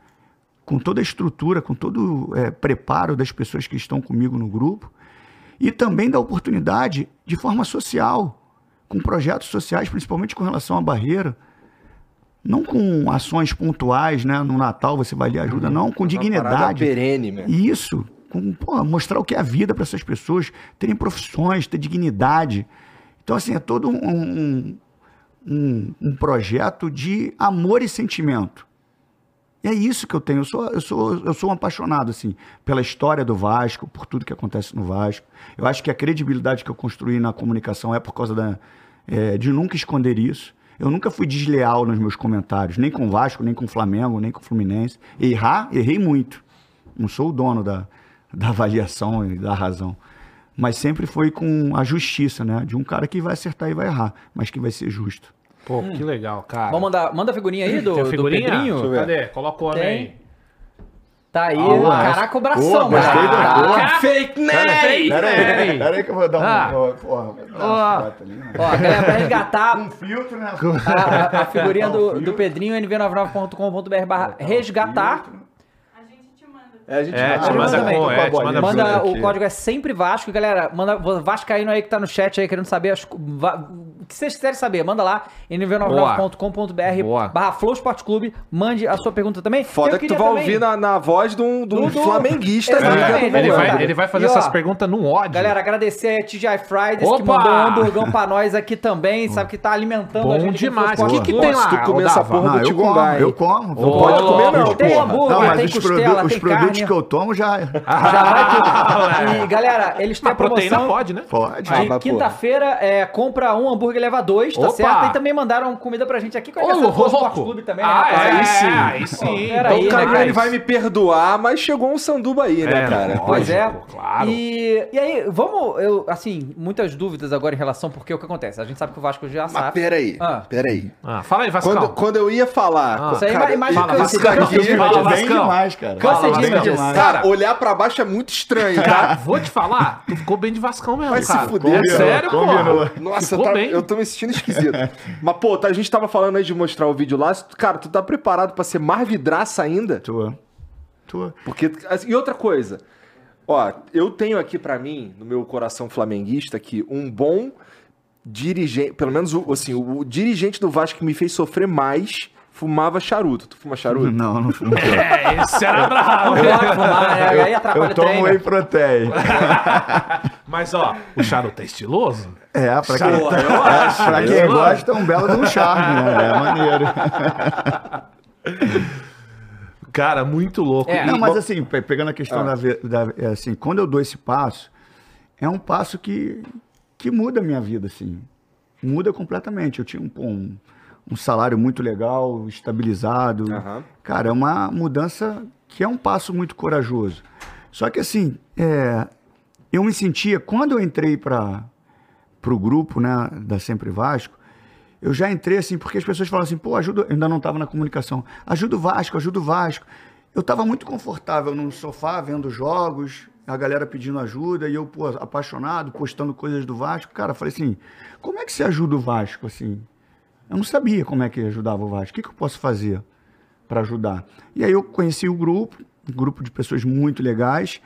com toda a estrutura, com todo o é, preparo das pessoas que estão comigo no grupo e também dar oportunidade de forma social, com projetos sociais, principalmente com relação à barreira. Não com ações pontuais, né? No Natal você vai ali ajuda, não, com parada dignidade. perene, né? Isso, com pô, mostrar o que é a vida para essas pessoas, terem profissões, ter dignidade. Então, assim, é todo um, um, um projeto de amor e sentimento. E é isso que eu tenho. Eu sou, eu sou, eu sou um apaixonado, assim, pela história do Vasco, por tudo que acontece no Vasco. Eu acho que a credibilidade que eu construí na comunicação é por causa da, é, de nunca esconder isso. Eu nunca fui desleal nos meus comentários, nem com o Vasco, nem com o Flamengo, nem com o Fluminense. Errar, errei muito. Não sou o dono da, da avaliação e da razão. Mas sempre foi com a justiça, né? De um cara que vai acertar e vai errar, mas que vai ser justo. Pô, que legal, cara. Vamos mandar, manda a figurinha aí do, Tem a do figurinha? Pedrinho. Deixa eu ver. Cadê? Coloca o homem Tem. aí. Tá aí, Ah, caraca, o bração, Pô, gostei mano. da cor. Caraca. Fake news! Pera aí, pera aí que eu vou dar um. Ah. ó, Porra, vou dar uma foto ali, né? Ó, galera, pra resgatar Um filtro, né? a, a- a figurinha do, Um do filtro. Pedrinho, nv99.com.br barra resgatar. A gente te manda. É, a gente É, Ah, manda também. com, é, te manda Manda o código é sempre Vasco, galera. Manda Vascaíno aí que tá no chat aí querendo saber as, va- que vocês quiserem saber. Manda lá nv99.com.br Boa. barra Flow Esporte Clube. Mande a sua pergunta também. Foda que tu vai também- ouvir na, na voz de um, de um Do- do- flamenguista. né? Exatamente, Ele vai, lá. ele vai fazer E, ó, essas perguntas num ódio. Galera, agradecer a TGI Fridays que Opa! mandou um hamburgão pra nós aqui também. Sabe que tá alimentando Bom a gente. demais. O que que tem lá? Se tu comer essa porra, Não, te eu como. Não vou- pode comer, não. Tem hambúrguer, tem os, costela, tem os produtos carne. que eu tomo já. Já vai tudo. E galera, eles têm A a promoção. proteína pode, né? Pode. Ah, quinta-feira, é, compra um hambúrguer e leva dois, tá Opa! certo? E também mandaram comida pra gente aqui com a Ô! Esporte Clube também, né? Ah, é, Aí sim. aí sim. Pera Então aí, o né, cara? ele vai me perdoar, mas chegou um sanduba aí, né, É, cara? Pois é. Claro. E, e aí, vamos, eu, assim, muitas dúvidas agora em relação porque o que acontece. A gente sabe que o Vasco já Mas sabe. peraí, Ah. peraí. Ah, fala aí, Vascão. Quando, quando eu ia falar... Ah. pô, Isso aí cara, é mais fala, câncer, Vascão. câncer de- Fala, bem Vascão. demais, cara. Fala. Cara, olhar pra baixo é muito estranho, Cara, tá? vou te falar, tu ficou bem de Vascão mesmo, Vai se cara. fuder, é sério, pô. Nossa, Ficou tá- bem. eu tô me sentindo esquisito. Mas, pô, tá- a gente tava falando aí de mostrar o vídeo lá. Cara, tu tá preparado pra ser mais vidraça ainda? Tô. Tô. Porque, e outra coisa, ó, eu tenho aqui pra mim, no meu coração flamenguista, que um bom dirigente, pelo menos o, assim, o, o dirigente do Vasco que me fez sofrer mais fumava charuto. Tu fuma charuto? Não, não fumo. É, esse era bravo. Não pode fumar, né? Aí atrapalha Eu o tomo treino. whey protein. Mas, ó, o charuto é estiloso? É, pra quem, eu acho. pra quem eu gosta, é um belo de um charme, né? É maneiro. Cara, muito louco. É. Não, mas assim, pe- pegando a questão Ah. da, da- é assim, quando eu dou esse passo, é um passo que, que muda a minha vida, assim. Muda completamente. Eu tinha um, um, um salário muito legal, estabilizado. Aham. Cara, é uma mudança que é um passo muito corajoso. Só que assim, é, eu me sentia, quando eu entrei para o grupo né, da Sempre Vasco, eu já entrei assim, porque as pessoas falam assim, pô, ajuda, eu ainda não estava na comunicação, ajuda o Vasco, ajuda o Vasco. Eu estava muito confortável no sofá, vendo jogos, a galera pedindo ajuda, e eu, pô, apaixonado, postando coisas do Vasco. Cara, falei assim, como é que você ajuda o Vasco, assim? Eu não sabia como é que ajudava o Vasco. O que, que eu posso fazer para ajudar? E aí eu conheci o grupo, um grupo de pessoas muito legais,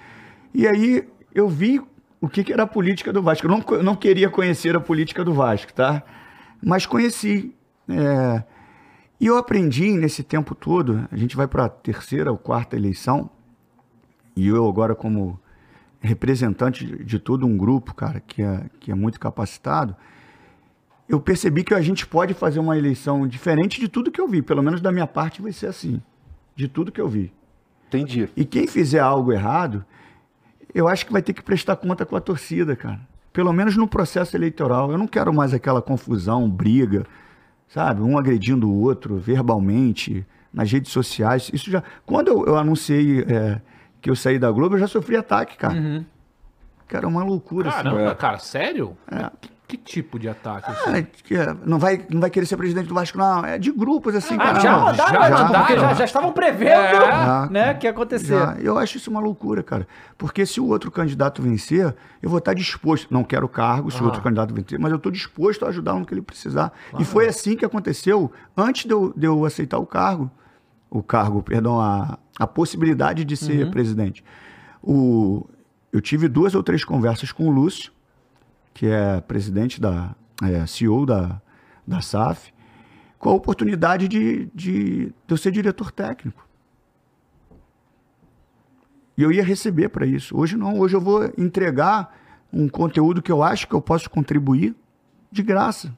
e aí eu vi o que, que era a política do Vasco. Eu não, eu não queria conhecer a política do Vasco, tá? Mas conheci. é, e eu aprendi nesse tempo todo, a gente vai para a terceira ou quarta eleição, e eu agora como representante de todo um grupo, cara, que é, que é muito capacitado, eu percebi que a gente pode fazer uma eleição diferente de tudo que eu vi. Pelo menos da minha parte vai ser assim. De tudo que eu vi. Entendi. E quem fizer algo errado, eu acho que vai ter que prestar conta com a torcida, cara. Pelo menos no processo eleitoral. Eu não quero mais aquela confusão, briga, sabe? Um agredindo o outro verbalmente, nas redes sociais. Isso já. Quando eu, eu anunciei é, que eu saí da Globo, eu já sofri ataque, cara. Cara, é uma loucura. assim. Caramba, cara, sério? É. Que, tipo de ataque? assim? Ah, que é, não, vai, não vai querer ser presidente do Vasco, não. É de grupos, assim, Ah, cara. já não, mandaram, já mandaram. porque já, já estavam prevendo, É. né, que ia acontecer. Já. Eu acho isso uma loucura, cara. Porque se o outro candidato vencer, eu vou estar disposto. Não quero cargo se o outro candidato vencer, mas eu estou disposto a ajudá-lo no que ele precisar. E foi assim que aconteceu antes de eu, de eu aceitar o cargo. O cargo, perdão, a, a possibilidade de ser presidente. O, eu tive duas ou três conversas com o Lúcio, que é presidente da é, CEO da, da SAF, com a oportunidade de, de, de eu ser diretor técnico. E eu ia receber para isso. Hoje não, hoje eu vou entregar um conteúdo que eu acho que eu posso contribuir de graça.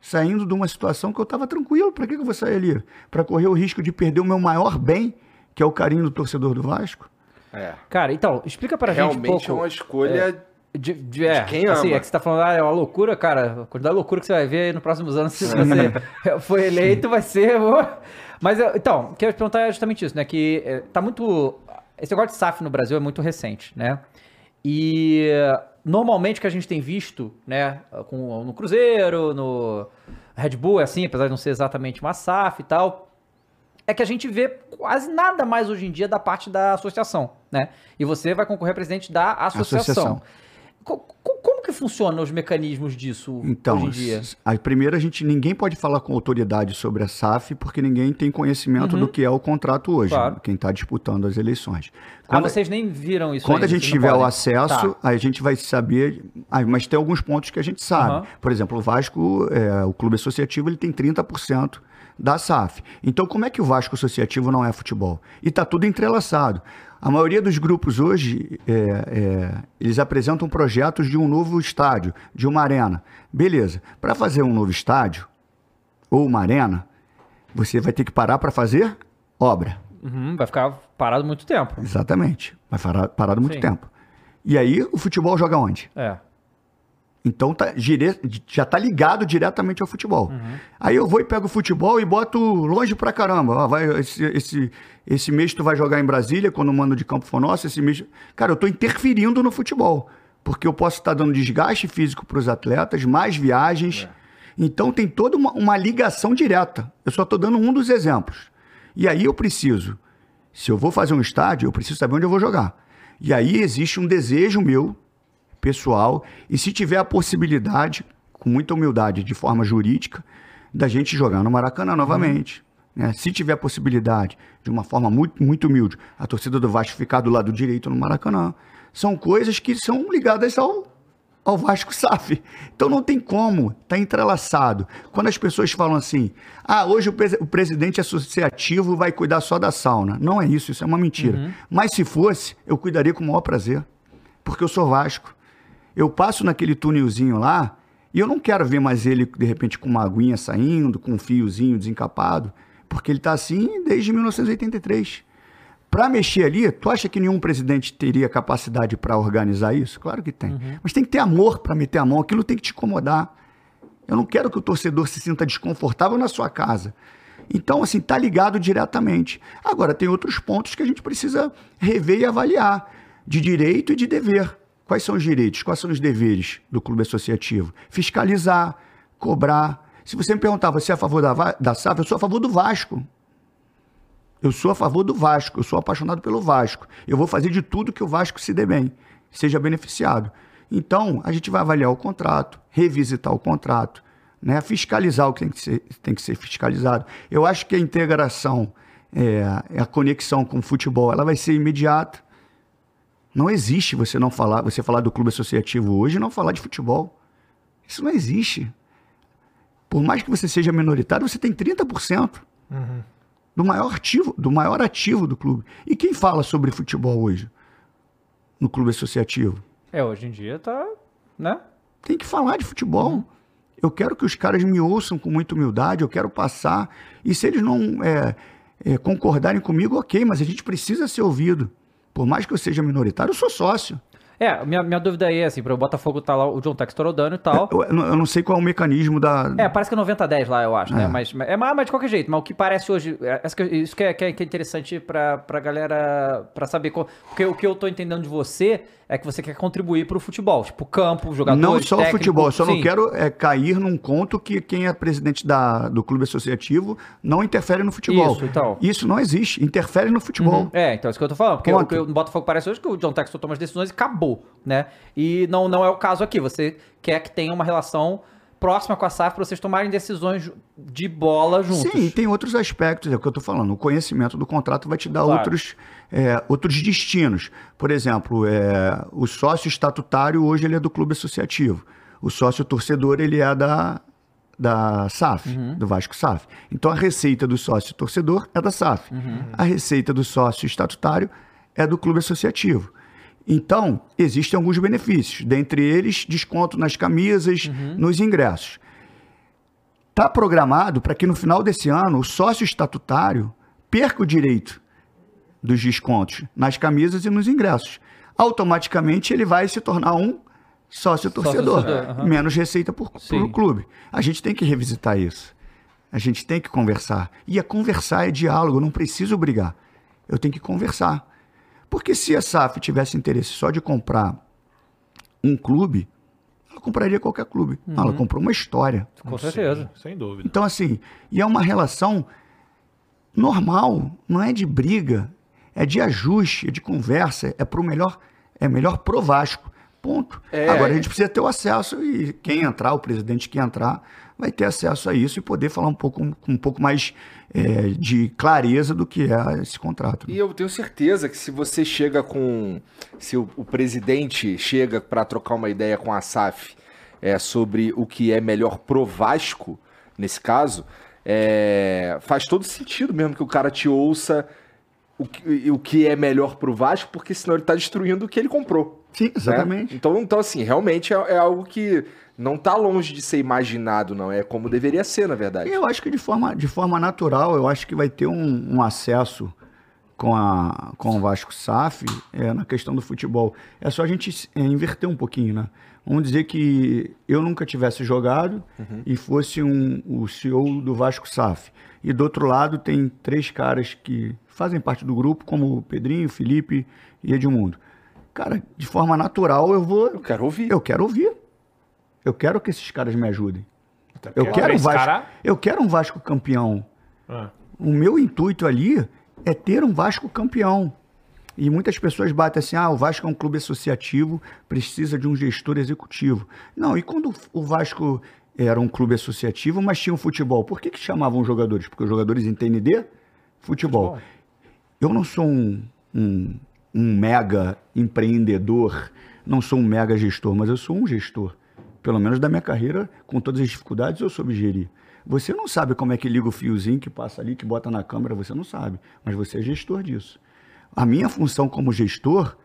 Saindo de uma situação que eu estava tranquilo. Para que, que eu vou sair ali? Para correr o risco de perder o meu maior bem, que é o carinho do torcedor do Vasco? É. Cara, então, explica pra gente um Realmente pouco. é uma escolha. De, de- é, de quem assim, ama. é que você tá falando, ah, é uma loucura, cara. A quantidade de loucura que você vai ver aí nos próximos anos se você for eleito, vai ser. Mas, então, o que eu ia te perguntar é justamente isso, né? Que é, tá muito. Esse negócio de SAF no Brasil é muito recente, né? E normalmente o que a gente tem visto, né, com, no Cruzeiro, no Red Bull, é assim, apesar de não ser exatamente uma SAF e tal, é que a gente vê quase nada mais hoje em dia da parte da associação, né? E você vai concorrer a presidente da associação. Associação. Co- co- como que funcionam os mecanismos disso Então, hoje em dia? s- a primeira a gente ninguém pode falar com autoridade sobre a SAF porque ninguém tem conhecimento do que é o contrato hoje, Uhum. Claro. quem está disputando as eleições. Ah, vocês nem viram isso Quando ainda, a gente tiver o podem. acesso, Tá. a gente vai saber. ah, mas tem alguns pontos que a gente sabe. Aham. Por exemplo, o Vasco, é, o clube associativo, ele tem 30% da SAF. Então, como é que o Vasco associativo não é futebol? E está tudo entrelaçado. A maioria dos grupos hoje, é, é, eles apresentam projetos de um novo estádio, de uma arena. Beleza. Para fazer um novo estádio, ou uma arena, você vai ter que parar para fazer obra. Uhum, vai ficar parado muito tempo. Exatamente. Vai parar, parado muito Sim. tempo. E aí, o futebol joga onde? É. Então tá, dire- já tá ligado diretamente ao futebol. Aí eu vou e pego o futebol e boto longe pra caramba. Ó, vai, esse, esse, esse mês tu vai jogar em Brasília, quando o mando de campo for nosso, esse mês. Cara, eu tô interferindo no futebol. Porque eu posso estar dando desgaste físico pros atletas, mais viagens. Então tem toda uma, uma ligação direta. Eu só tô dando um dos exemplos. E aí eu preciso, se eu vou fazer um estádio, eu preciso saber onde eu vou jogar. E aí existe um desejo meu, pessoal, e se tiver a possibilidade, com muita humildade, de forma jurídica, da gente jogar no Maracanã novamente. né? Se tiver a possibilidade, de uma forma muito, muito humilde, a torcida do Vasco ficar do lado direito no Maracanã. São coisas que são ligadas ao, ao Vasco SAF. Então não tem como, tá entrelaçado. Quando as pessoas falam assim, ah, hoje o, presi- o presidente associativo vai cuidar só da sauna. Não é isso, isso é uma mentira. Mas se fosse, eu cuidaria com o maior prazer. Porque eu sou Vasco. Eu passo naquele túnelzinho lá e eu não quero ver mais ele, de repente, com uma aguinha saindo, com um fiozinho desencapado, porque ele tá assim desde 1983. Para mexer ali, tu acha que nenhum presidente teria capacidade para organizar isso? Claro que tem. Mas tem que ter amor para meter a mão, aquilo tem que te incomodar. Eu não quero que o torcedor se sinta desconfortável na sua casa. Então, assim, tá ligado diretamente. Agora, tem outros pontos que a gente precisa rever e avaliar, de direito e de dever. Quais são os direitos? Quais são os deveres do clube associativo? Fiscalizar, cobrar. Se você me perguntar, você é a favor da, da SAF? Eu sou a favor do Vasco. Eu sou a favor do Vasco, eu sou apaixonado pelo Vasco. Eu vou fazer de tudo que o Vasco se dê bem, seja beneficiado. Então, a gente vai avaliar o contrato, revisitar o contrato, né? fiscalizar o que tem que ser, tem que ser fiscalizado. Eu acho que a integração, é, a conexão com o futebol, ela vai ser imediata. Não existe você não falar, você falar do clube associativo hoje e não falar de futebol. Isso não existe. Por mais que você seja minoritário, você tem 30% do maior ativo, do maior ativo do clube. E quem fala sobre futebol hoje no clube associativo? É, hoje em dia tá, né? Tem que falar de futebol. Eu quero que os caras me ouçam com muita humildade, eu quero passar. E se eles não é, é, concordarem comigo, ok, mas a gente precisa ser ouvido. Por mais que eu seja minoritário, eu sou sócio. É, minha, minha dúvida aí é assim, para o Botafogo tá lá, o John Textor dando e tal. Eu, eu não- eu não sei qual é o mecanismo da. É, parece que é 90-10 lá, eu acho, né? É. Mas, mas- é, mas mas de qualquer jeito, mas o que parece hoje. é, que- Isso que é, que é, é interessante pra, pra galera pra saber. qual- Porque o que eu tô entendendo de você é que você quer contribuir pro futebol. Tipo, campo, jogadores. não só o técnico, futebol, eu só não sim. quero é, cair num conto que quem é presidente da, do clube associativo não interfere no futebol. Isso, então. Isso não existe, interfere no futebol. É, então é isso que eu tô falando. Porque o o Botafogo parece hoje é que o John Textor toma as decisões e acabou, né? E não, não é o caso aqui. Você quer que tenha uma relação próxima com a SAF pra vocês tomarem decisões de bola juntos. Sim, tem outros aspectos, é o que eu estou falando. O conhecimento do contrato vai te dar Claro. outros, é, outros destinos. Por exemplo, é, o sócio estatutário hoje ele é do clube associativo. O sócio torcedor ele é da, da SAF, do Vasco SAF. Então a receita do sócio torcedor é da SAF. A receita do sócio estatutário é do clube associativo. Então, existem alguns benefícios, dentre eles, desconto nas camisas, nos ingressos. Está programado para que no final desse ano o sócio estatutário perca o direito dos descontos nas camisas e nos ingressos. Automaticamente ele vai se tornar um sócio torcedor, Sócio-torcedor, aham. menos receita por, Sim. por clube. A gente tem que revisitar isso. A gente tem que conversar. E a conversar é diálogo, não preciso brigar. Eu tenho que conversar. Porque se a SAF tivesse interesse só de comprar um clube, ela compraria qualquer clube. Uhum. Ela comprou uma história. Com certeza. Sim, sem dúvida. Então, assim, e é uma relação normal, não é de briga, é de ajuste, é de conversa, é pro melhor, é melhor pro Vasco. Ponto. É. Agora a gente precisa ter o acesso e quem entrar, o presidente que entrar, vai ter acesso a isso e poder falar um pouco, com um pouco mais é, de clareza do que é esse contrato. E eu tenho certeza que se você chega com. Se o, o presidente chega para trocar uma ideia com a SAF é, sobre o que é melhor pro Vasco, nesse caso, é, faz todo sentido mesmo que o cara te ouça o que, o que é melhor pro Vasco, porque senão ele tá destruindo o que ele comprou. Sim, né? exatamente. Então, então, assim, realmente é, é algo que não tá longe de ser imaginado, não. É como deveria ser, na verdade. Eu acho que de forma, de forma natural, eu acho que vai ter um, um acesso com, a, com o Vasco SAF é, na questão do futebol. É só a gente é, inverter um pouquinho, né? Vamos dizer que eu nunca tivesse jogado e fosse um, o CEO do Vasco SAF. E do outro lado tem três caras que fazem parte do grupo, como o Pedrinho, Felipe e Edmundo. Cara, de forma natural eu vou. Eu quero ouvir. Eu quero ouvir. Eu quero que esses caras me ajudem. Eu quero, um Vasco, cara- eu quero um Vasco campeão. Ah, O meu intuito ali é ter um Vasco campeão. E muitas pessoas batem assim: ah, o Vasco é um clube associativo, precisa de um gestor executivo. Não, e quando o Vasco era um clube associativo, mas tinha um futebol, por que, que chamavam os jogadores? Porque os jogadores entendem de futebol. Eu não sou um, um, um mega empreendedor, não sou um mega gestor, mas eu sou um gestor. Pelo menos da minha carreira, com todas as dificuldades, eu soube gerir. Você não sabe como é que liga o fiozinho que passa ali, que bota na câmera, você não sabe. Mas você é gestor disso. A minha função como gestor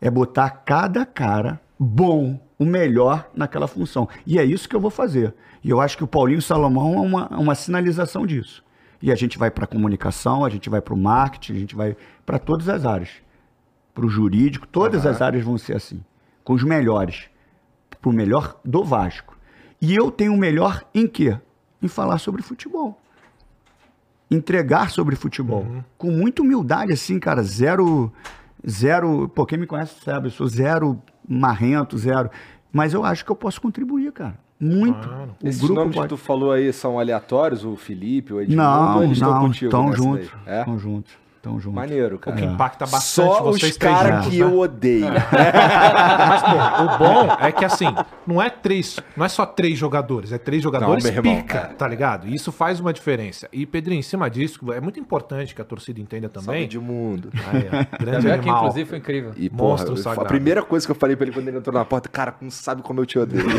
é botar cada cara bom, o melhor naquela função. E é isso que eu vou fazer. E eu acho que o Paulinho Salomão é uma, uma sinalização disso. E a gente vai para a comunicação, a gente vai para o marketing, a gente vai para todas as áreas. Para o jurídico, todas as áreas vão ser assim. Com os melhores. Para o melhor do Vasco. E eu tenho o melhor em quê? Em falar sobre futebol. Entregar sobre futebol. Com muita humildade, assim, cara. Zero. Zero. Pô, quem me conhece sabe, eu sou zero marrento, zero. Mas eu acho que eu posso contribuir, cara. Muito. O Esses grupo nomes pode. que tu falou aí são aleatórios? O Felipe, o Edmundo? Não, eles estão não, contigo estão juntos. daí? É? Estão juntos. Estão juntos. Maneiro, O cara. que impacta bastante Só os vocês três caras que né? eu odeio. Mas, pô, o bom é que assim, não é três, não é só três jogadores, é três jogadores Não, irmão, pica, é. tá ligado? E isso faz uma diferença. E, Pedrinho, em cima disso, é muito importante que a torcida entenda Salve também. Edmundo. Aí, ó, grande Também aqui, animal. inclusive, foi incrível. E, porra, Monstro eu- sagrado. a primeira coisa que eu falei pra ele quando ele entrou na porta, cara, não sabe como eu te odeio.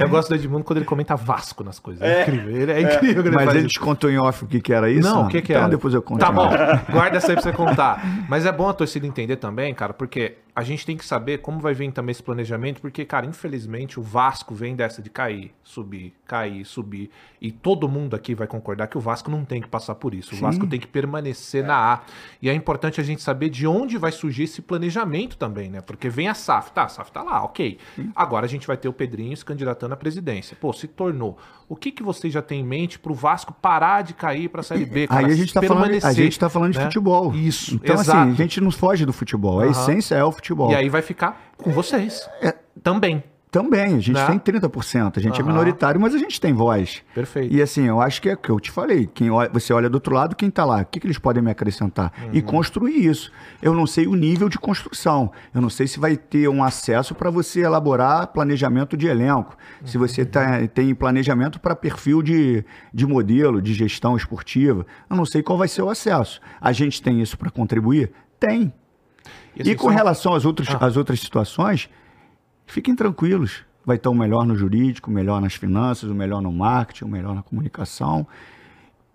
Eu gosto do Edmundo quando ele comenta Vasco nas coisas. É, incrível. Ele é incrível. ele Mas ele te contou em off o que, que era isso? Não, o que que então era? depois eu conto. Tá bom, guarda essa aí pra você contar. Mas é bom a torcida entender também, cara, porque a gente tem que saber como vai vir também esse planejamento, porque, cara, infelizmente o Vasco vem dessa de cair, subir, cair, subir. E todo mundo aqui vai concordar que o Vasco não tem que passar por isso. O Vasco tem que permanecer na A. E é importante a gente saber de onde vai surgir esse planejamento também, né? Porque vem a SAF, tá, a SAF tá lá, ok. Agora a gente vai ter o Pedrinho se candidatando à presidência. Pô, se tornou. O que, que vocês já têm em mente pro Vasco parar de cair pra Série B, cara? Aí a gente, tá falando, a gente tá falando de né? futebol. Isso, Então, exato. assim, a gente não foge do futebol. A Aham. essência é o futebol. E aí vai ficar com vocês. É. Também. Também, a gente Né? tem 30%. A gente é Aham. minoritário, mas a gente tem voz. Perfeito. E assim, eu acho que é o que eu te falei. Quem olha- você olha do outro lado, quem tá lá? O que, que eles podem me acrescentar? E Uhum. construir isso. Eu não sei o nível de construção. Eu não sei se vai ter um acesso para você elaborar planejamento de elenco. Se Uhum. você tá- tem planejamento para perfil de, de modelo, de gestão esportiva. Eu não sei qual vai ser o acesso. A gente tem isso para contribuir? Tem. E, assim, E com só- relação às outras, Ah. às outras situações, fiquem tranquilos. Vai estar o melhor no jurídico, o melhor nas finanças, o melhor no marketing, o melhor na comunicação.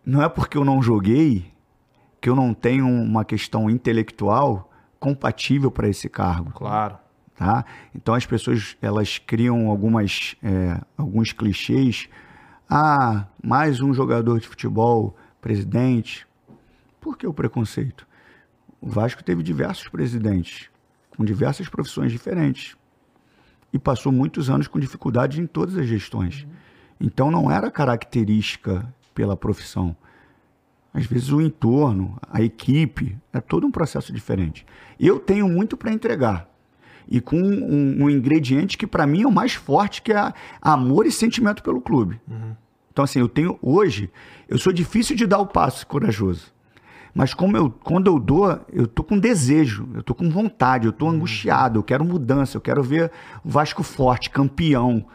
Não é porque eu não joguei que eu não tenho uma questão intelectual compatível para esse cargo. Claro. tá? Então as pessoas elas criam algumas é, alguns clichês. Ah, mais um jogador de futebol, presidente. Por que o preconceito? O Vasco teve diversos presidentes com diversas profissões diferentes e passou muitos anos com dificuldades em todas as gestões. Então não era característica pela profissão. Às vezes o entorno, a equipe, é todo um processo diferente. Eu tenho muito para entregar. E com um, um ingrediente que para mim é o mais forte, que é amor e sentimento pelo clube. Então assim, eu tenho hoje, eu sou difícil de dar o passo corajoso. Mas como eu, quando eu dou, eu tô com desejo, eu tô com vontade, eu tô angustiado, eu quero mudança, eu quero ver o Vasco forte, campeão.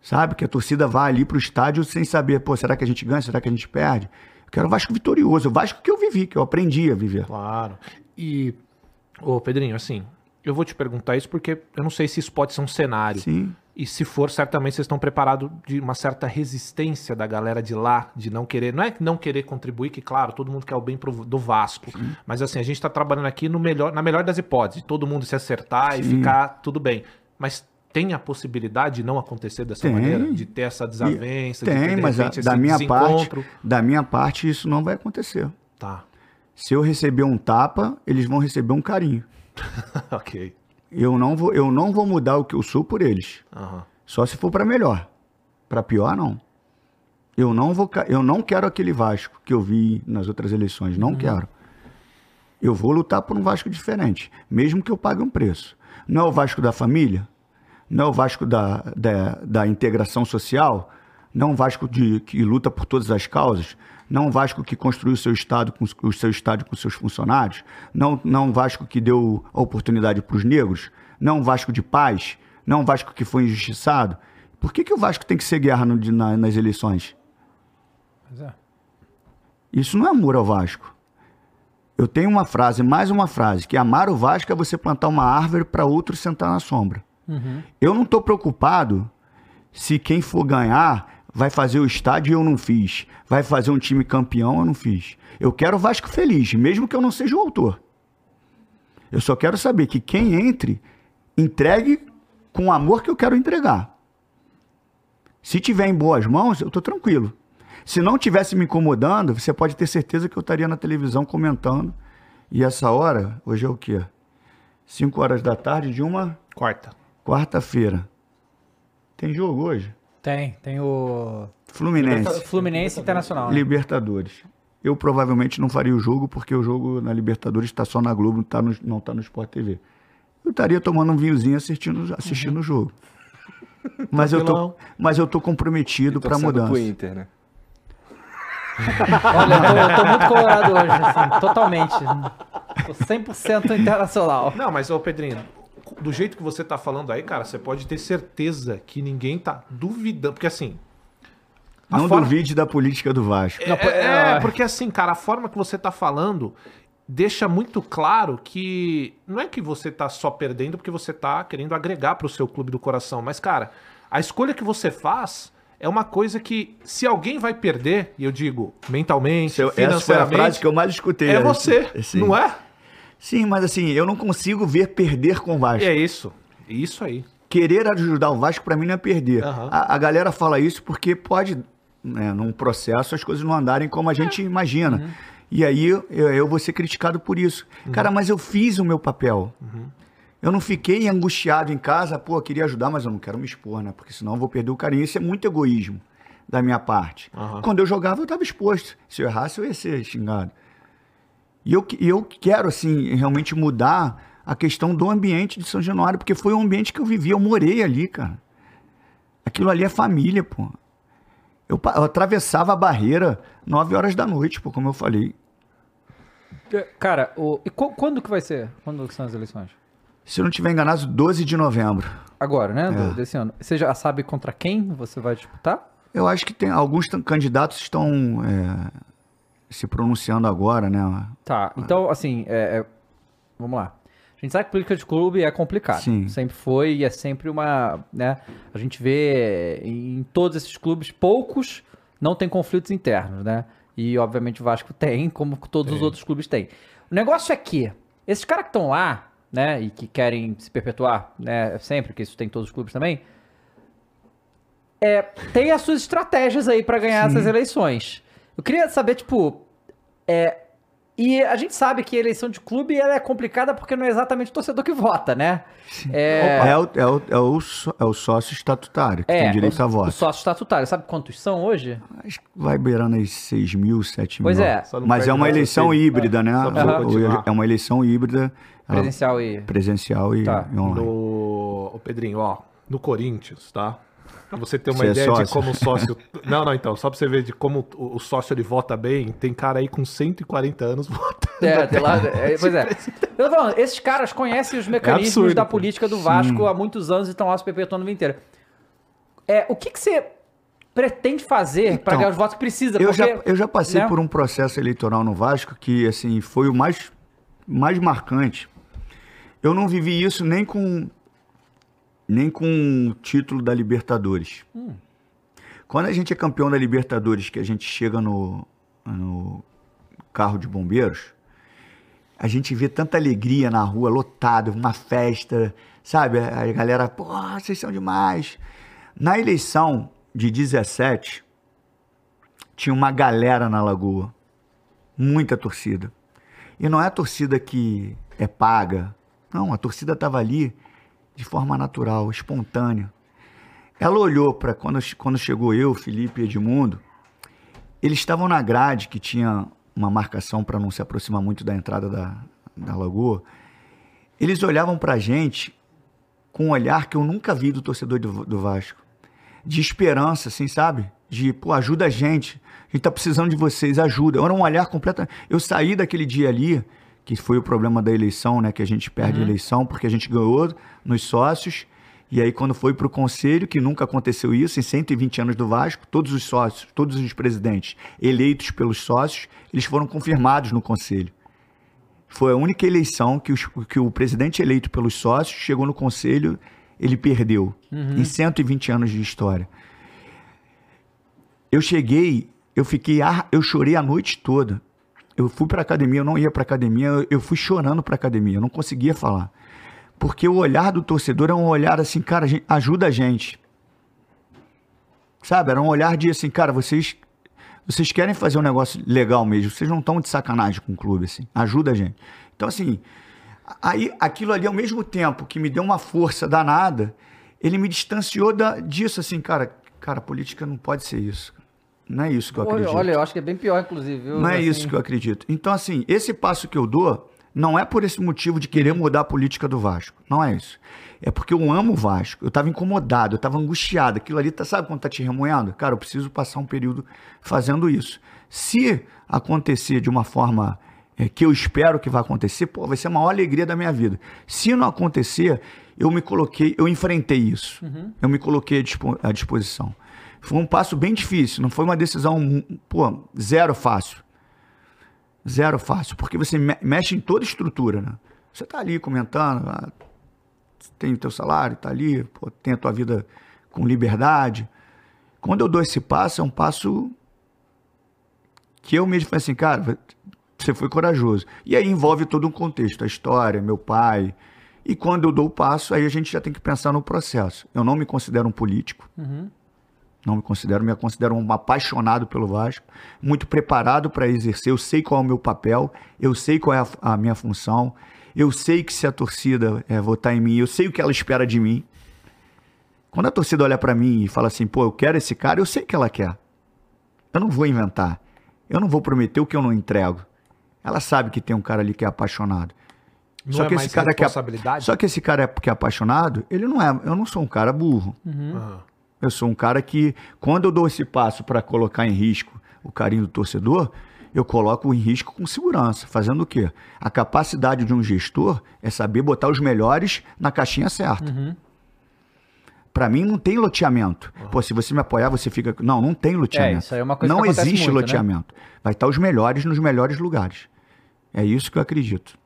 Sabe? Que a torcida vá ali pro estádio sem saber, pô, será que a gente ganha? Será que a gente perde? Eu quero o Vasco vitorioso, o Vasco que eu vivi, que eu aprendi a viver. Claro. E, ô Pedrinho, assim, eu vou te perguntar isso porque eu não sei se isso pode ser um cenário. Sim. E se for, certamente vocês estão preparados de uma certa resistência da galera de lá, de não querer. Não é não querer contribuir, que claro, todo mundo quer o bem pro- do Vasco. Mas assim, a gente tá trabalhando aqui no melhor, na melhor das hipóteses, todo mundo se acertar e Sim. ficar tudo bem. Mas tem a possibilidade de não acontecer dessa Tem. maneira? De ter essa desavença, de ter, Tem, de mas a- repente, da esse minha parte, da minha parte isso não vai acontecer. Tá. Se eu receber um tapa, eles vão receber um carinho. ok. Eu não vou, eu não vou mudar o que eu sou por eles. Aham. Só se for para melhor. Para pior não. Eu não vou, eu não quero aquele Vasco que eu vi nas outras eleições, não quero. Eu vou lutar por um Vasco diferente, mesmo que eu pague um preço. Não é o Vasco da família, não é o Vasco da, da, da integração social, não é um Vasco de, que luta por todas as causas, não é um Vasco que construiu o seu estado com o seu estádio com seus funcionários, não, não é um Vasco que deu a oportunidade para os negros, não é um Vasco de paz, não é um Vasco que foi injustiçado. Por que, que o Vasco tem que ser guerra no- na- nas eleições? É. Isso não é amor ao Vasco. Eu tenho uma frase, mais uma frase, que amar o Vasco é você plantar uma árvore para outro sentar na sombra. Eu não estou preocupado se quem for ganhar vai fazer o estádio e eu não fiz. Vai fazer um time campeão, eu não fiz. Eu quero o Vasco feliz, mesmo que eu não seja o autor. Eu só quero saber que quem entre, entregue com o amor que eu quero entregar. Se tiver em boas mãos, eu tô tranquilo. Se não tivesse me incomodando, você pode ter certeza que eu estaria na televisão comentando. E essa hora, hoje é o quê? 5 horas da tarde de uma Quarta. quarta-feira. Tem jogo hoje? Tem, tem o Fluminense. Fluminense Internacional. né? Libertadores. Eu provavelmente não faria o jogo, porque o jogo na Libertadores está só na Globo, não está no, não tá no Sport TV. Eu estaria tomando um vinhozinho assistindo, assistindo o jogo. Mas eu, tô, mas eu tô comprometido para mudança. pro Inter, né? Olha, eu tô, eu tô muito colorado hoje, assim, totalmente. Tô 100% internacional. Não, mas, ô Pedrinho, do jeito que você tá falando aí, cara, você pode ter certeza que ninguém tá duvidando. Porque assim. Não forma- duvide da política do Vasco. É, é, é, porque assim, cara, a forma que você tá falando deixa muito claro que não é que você tá só perdendo porque você tá querendo agregar pro seu clube do coração, mas cara, a escolha que você faz é uma coisa que se alguém vai perder, e eu digo mentalmente, Essa foi a financeiramente, frase que eu mais escutei. é você, Sim. não é? Sim, mas assim, eu não consigo ver perder com o Vasco. É isso. Isso aí. Querer ajudar o Vasco, pra mim, não é perder. Aham. A, a galera fala isso porque pode, né, num processo, as coisas não andarem como a gente imagina. Uhum. E aí eu, eu vou ser criticado por isso. Cara, mas eu fiz o meu papel. Uhum. Eu não fiquei angustiado em casa, pô, eu queria ajudar, mas eu não quero me expor, né? Porque senão eu vou perder o carinho. Isso é muito egoísmo da minha parte. Quando eu jogava, eu estava exposto. Se eu errasse, eu ia ser xingado. E eu, eu quero, assim, realmente mudar a questão do ambiente de São Januário, porque foi um ambiente que eu vivi, eu morei ali, cara. Aquilo ali é família, pô. Eu, eu atravessava a barreira 9 horas da noite, pô, como eu falei. Cara, o... e qu- quando que vai ser? Quando são as eleições? Se eu não estiver enganado, 12 de novembro. Agora, né? É. desse ano. Você já sabe contra quem você vai disputar? Eu acho que tem alguns candidatos estão é, se pronunciando agora, né? Tá, então, assim, é- é- vamos lá. A gente sabe que política de clube é complicado. Sim. Sempre foi e é sempre uma. Né, a gente vê em todos esses clubes, poucos não tem conflitos internos, né? E, obviamente, o Vasco tem, como todos os outros clubes têm. O negócio é que esses caras que estão lá, né, e que querem se perpetuar, né, sempre, que isso tem em todos os clubes também, é, tem as suas estratégias aí pra ganhar essas eleições. Eu queria saber, tipo, é, e a gente sabe que a eleição de clube ela é complicada porque não é exatamente o torcedor que vota, né? É, É, o, é, o, é, o, é o sócio estatutário que tem direito o, a voto. O sócio estatutário. Sabe quantos são hoje? Acho que vai beirando aí 6 mil, 7 mil. Pois é. Mas perde é uma eleição híbrida, né? É uma eleição híbrida. Presencial e. presencial e, Tá. e online. No... Ô, Pedrinho, ó, no Corinthians, tá? Pra você ter uma Você é ideia de sócio? como o sócio. Não, não, então, só pra você ver de como o o sócio ele vota bem, tem cara aí com 140 anos votando. É, tem lá, é, pois é. Eu tô falando, esses caras conhecem os mecanismos absurdo, da política do Vasco há muitos anos e estão lá se perpetuando a vida inteira. É, o que, que você pretende fazer para Então, ganhar os votos que precisa? Eu, Porque, já, eu já passei né? por um processo eleitoral no Vasco que, assim, foi o mais, mais marcante. Eu não vivi isso nem com nem com o título da Libertadores. Hum. Quando a gente é campeão da Libertadores, que a gente chega no, no carro de bombeiros, a gente vê tanta alegria na rua, lotado, uma festa, sabe? A galera, pô, vocês são demais. Na eleição de 17, tinha uma galera na lagoa. Muita torcida. E não é a torcida que é paga. Não, a torcida estava ali de forma natural, espontânea. Ela olhou para quando, quando chegou eu, Felipe e Edmundo, eles estavam na grade que tinha uma marcação para não se aproximar muito da entrada da, da lagoa. Eles olhavam para a gente com um olhar que eu nunca vi do torcedor do, do Vasco. De esperança, assim, sabe? De, pô, ajuda a gente. A gente tá precisando de vocês, ajuda. Era um olhar completamente. Eu saí daquele dia ali, que foi o problema da eleição, né? Que a gente perde a eleição, porque a gente ganhou nos sócios. E aí, quando foi para o conselho, que nunca aconteceu isso, em 120 anos do Vasco, todos os sócios, todos os presidentes eleitos pelos sócios, eles foram confirmados no conselho. Foi a única eleição que, os- que o presidente eleito pelos sócios chegou no conselho, ele perdeu. Em 120 anos de história. Eu cheguei, eu fiquei, eu chorei a noite toda. Eu fui para academia, eu não ia para academia, eu- fui chorando para academia, eu não conseguia falar. Porque o olhar do torcedor é um olhar assim, cara, ajuda a gente. Sabe? Era um olhar de assim, cara, vocês vocês querem fazer um negócio legal mesmo, vocês não estão de sacanagem com o clube, assim, ajuda a gente. Então, assim, aí aquilo ali, ao mesmo tempo que me deu uma força danada, ele me distanciou da, disso, assim, cara, cara, política não pode ser isso. Não é isso que eu acredito. olha, eu acho que é bem pior, inclusive. Viu? Não é Assim, isso que eu acredito. Então, assim, esse passo que eu dou não é por esse motivo de querer mudar a política do Vasco. Não é isso. É porque eu amo o Vasco. Eu tava incomodado, eu tava angustiado. Aquilo ali, tá, sabe quando tá te remoendo? Cara, eu preciso passar um período fazendo isso. Se acontecer de uma forma é, que eu espero que vai acontecer, pô, vai ser a maior alegria da minha vida. Se não acontecer, eu me coloquei, eu enfrentei isso. Eu me coloquei à disposição. Foi um passo bem difícil, não foi uma decisão, pô, zero fácil. Zero fácil, porque você me- mexe em toda a estrutura, né? Você tá ali comentando, ah, tem o teu salário, tá ali, pô, tem a tua vida com liberdade. Quando eu dou esse passo, é um passo que eu mesmo falei assim, cara, você foi corajoso. E aí envolve todo um contexto, a história, meu pai. E quando eu dou o passo, aí a gente já tem que pensar no processo. Eu não me considero um político. Não me considero, me considero um apaixonado pelo Vasco, muito preparado para exercer. Eu sei qual é o meu papel, eu sei qual é a, a minha função, eu sei que se a torcida é, votar em mim, eu sei o que ela espera de mim. Quando a torcida olha para mim e fala assim, pô, eu quero esse cara, eu sei que ela quer. Eu não vou inventar. Eu não vou prometer o que eu não entrego. Ela sabe que tem um cara ali que é apaixonado. Não é mais que é, só que esse cara é porque é apaixonado, ele não é. Eu não sou um cara burro. Aham. Eu sou um cara que, quando eu dou esse passo para colocar em risco o carinho do torcedor, eu coloco em risco com segurança. Fazendo o quê? A capacidade de um gestor é saber botar os melhores na caixinha certa. Para mim, não tem loteamento. Pô, se você me apoiar, você fica. Não, não tem loteamento. isso aí é uma coisa não que existe muito, né? loteamento. Vai estar os melhores nos melhores lugares. É isso que eu acredito.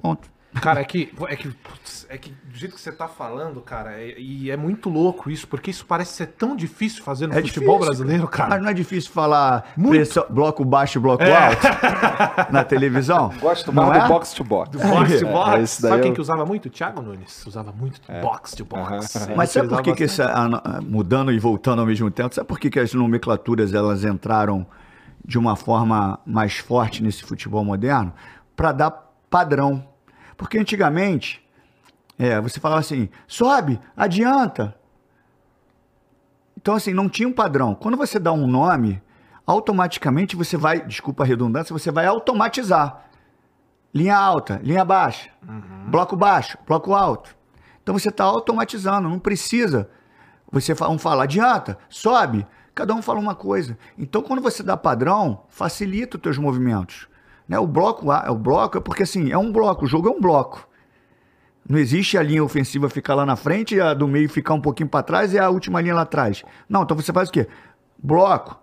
Ponto. Cara, é que, é que, putz, é que do jeito que você tá falando, cara, é- e é muito louco isso, porque isso parece ser tão difícil fazer no É futebol difícil, brasileiro, Mas cara. não é difícil falar. É. pressão- bloco baixo e bloco alto na televisão? Gosto Não mais é? do box to box. Do box to É, box. Sabe quem eu- que usava muito? Thiago Nunes. Usava muito box to box. Mas sabe por que, que essa, a- mudando e voltando ao mesmo tempo, sabe por que, que as nomenclaturas elas entraram de uma forma mais forte nesse futebol moderno? Para dar padrão. Porque antigamente, é, você falava assim, sobe, adianta. Então, assim, não tinha um padrão. Quando você dá um nome, automaticamente você vai, desculpa a redundância, você vai automatizar. Linha alta, linha baixa, bloco baixo, bloco alto. Então você está automatizando, não precisa. Você um fala, adianta, sobe, cada um fala uma coisa. Então quando você dá padrão, facilita os teus movimentos. Né? O bloco A- o bloco é porque assim, é um bloco, o jogo é um bloco. Não existe a linha ofensiva ficar lá na frente, a do meio ficar um pouquinho para trás e a última linha lá atrás. Não, então você faz o quê? Bloco.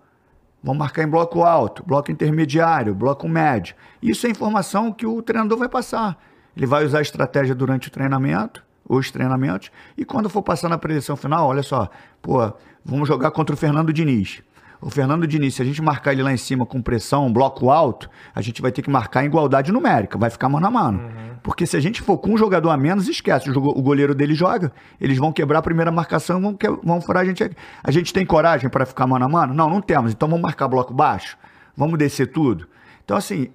Vamos marcar em bloco alto, bloco intermediário, bloco médio. Isso é informação que o treinador vai passar. Ele vai usar a estratégia durante o treinamento, os treinamentos, e quando for passar na predição final, olha só, pô, vamos jogar contra o Fernando Diniz. O Fernando Diniz, se a gente marcar ele lá em cima com pressão, bloco alto, a gente vai ter que marcar em igualdade numérica, vai ficar mano a mano. Porque se a gente for com um jogador a menos, esquece, o, goleiro dele joga, eles vão quebrar a primeira marcação, vão, que- vão furar a gente. aqui. A gente tem coragem para ficar mano a mano? Não, não temos. Então vamos marcar bloco baixo, vamos descer tudo. Então, assim,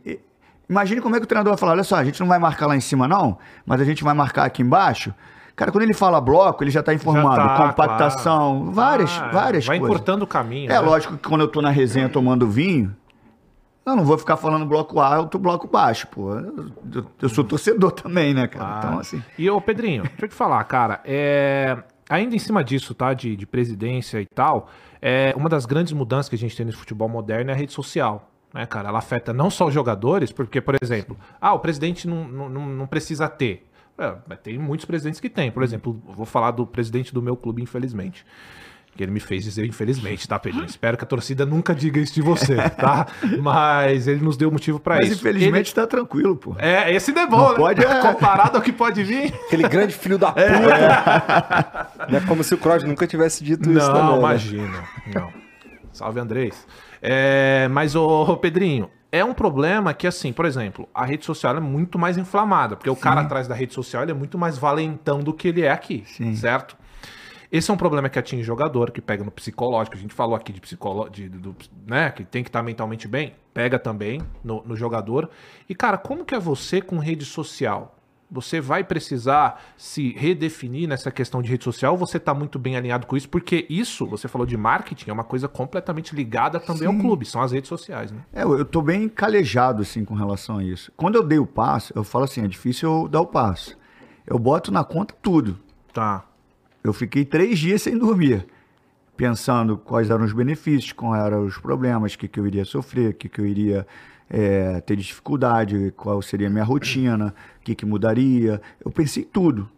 imagine como é que o treinador vai falar: olha só, a gente não vai marcar lá em cima, não, mas a gente vai marcar aqui embaixo. Cara, quando ele fala bloco, ele já está informando. Já tá, compactação, claro. várias, Ah, várias Vai coisas. encurtando o caminho. É né? lógico que quando eu tô na resenha tomando vinho, eu não vou ficar falando bloco alto, bloco baixo, pô. Eu, eu- sou torcedor também, né, cara? Ah. Então, assim. E ô Pedrinho, deixa eu te falar, cara, é... ainda em cima disso, tá, de, de presidência e tal, é... uma das grandes mudanças que a gente tem nesse futebol moderno é a rede social. Né, cara? Ela afeta não só os jogadores, porque, por exemplo, ah, o presidente não, não não precisa ter. É, mas tem muitos presidentes que tem. Por exemplo, eu vou falar do presidente do meu clube, infelizmente. Que ele me fez dizer infelizmente, tá, Pedrinho? Espero que a torcida nunca diga isso de você, tá? Mas ele nos deu motivo pra Mas isso. infelizmente tá tranquilo, pô. Ele- É, esse não é bom, Não né? pode, é. Comparado ao que pode vir. Aquele grande filho da puta. Não é como se o Kroos nunca tivesse dito isso Não, também. né? imagina. Não. Salve, Andrés. É, mas, ô, Pedrinho, é um problema que, assim, por exemplo, a rede social é muito mais inflamada, porque o cara atrás da rede social é muito mais valentão do que ele é aqui, Sim. certo? Esse é um problema que atinge jogador, que pega no psicológico. A gente falou aqui de psicológico, né? Que tem que estar mentalmente bem. Pega também no, no jogador. E, cara, como que é você com rede social? Você vai precisar se redefinir nessa questão de rede social você está muito bem alinhado com isso? Porque isso, você falou de marketing, é uma coisa completamente ligada também ao clube, são as redes sociais, né? É, eu tô bem calejado, assim, com relação a isso. Quando eu dei o passo, eu falo assim, é difícil eu dar o passo. Eu boto na conta tudo. Tá. Eu fiquei três dias sem dormir, pensando quais eram os benefícios, quais eram os problemas, o que, que eu iria sofrer, o que, que eu iria é, ter dificuldade, qual seria a minha rotina, o que, que mudaria. Eu pensei em tudo.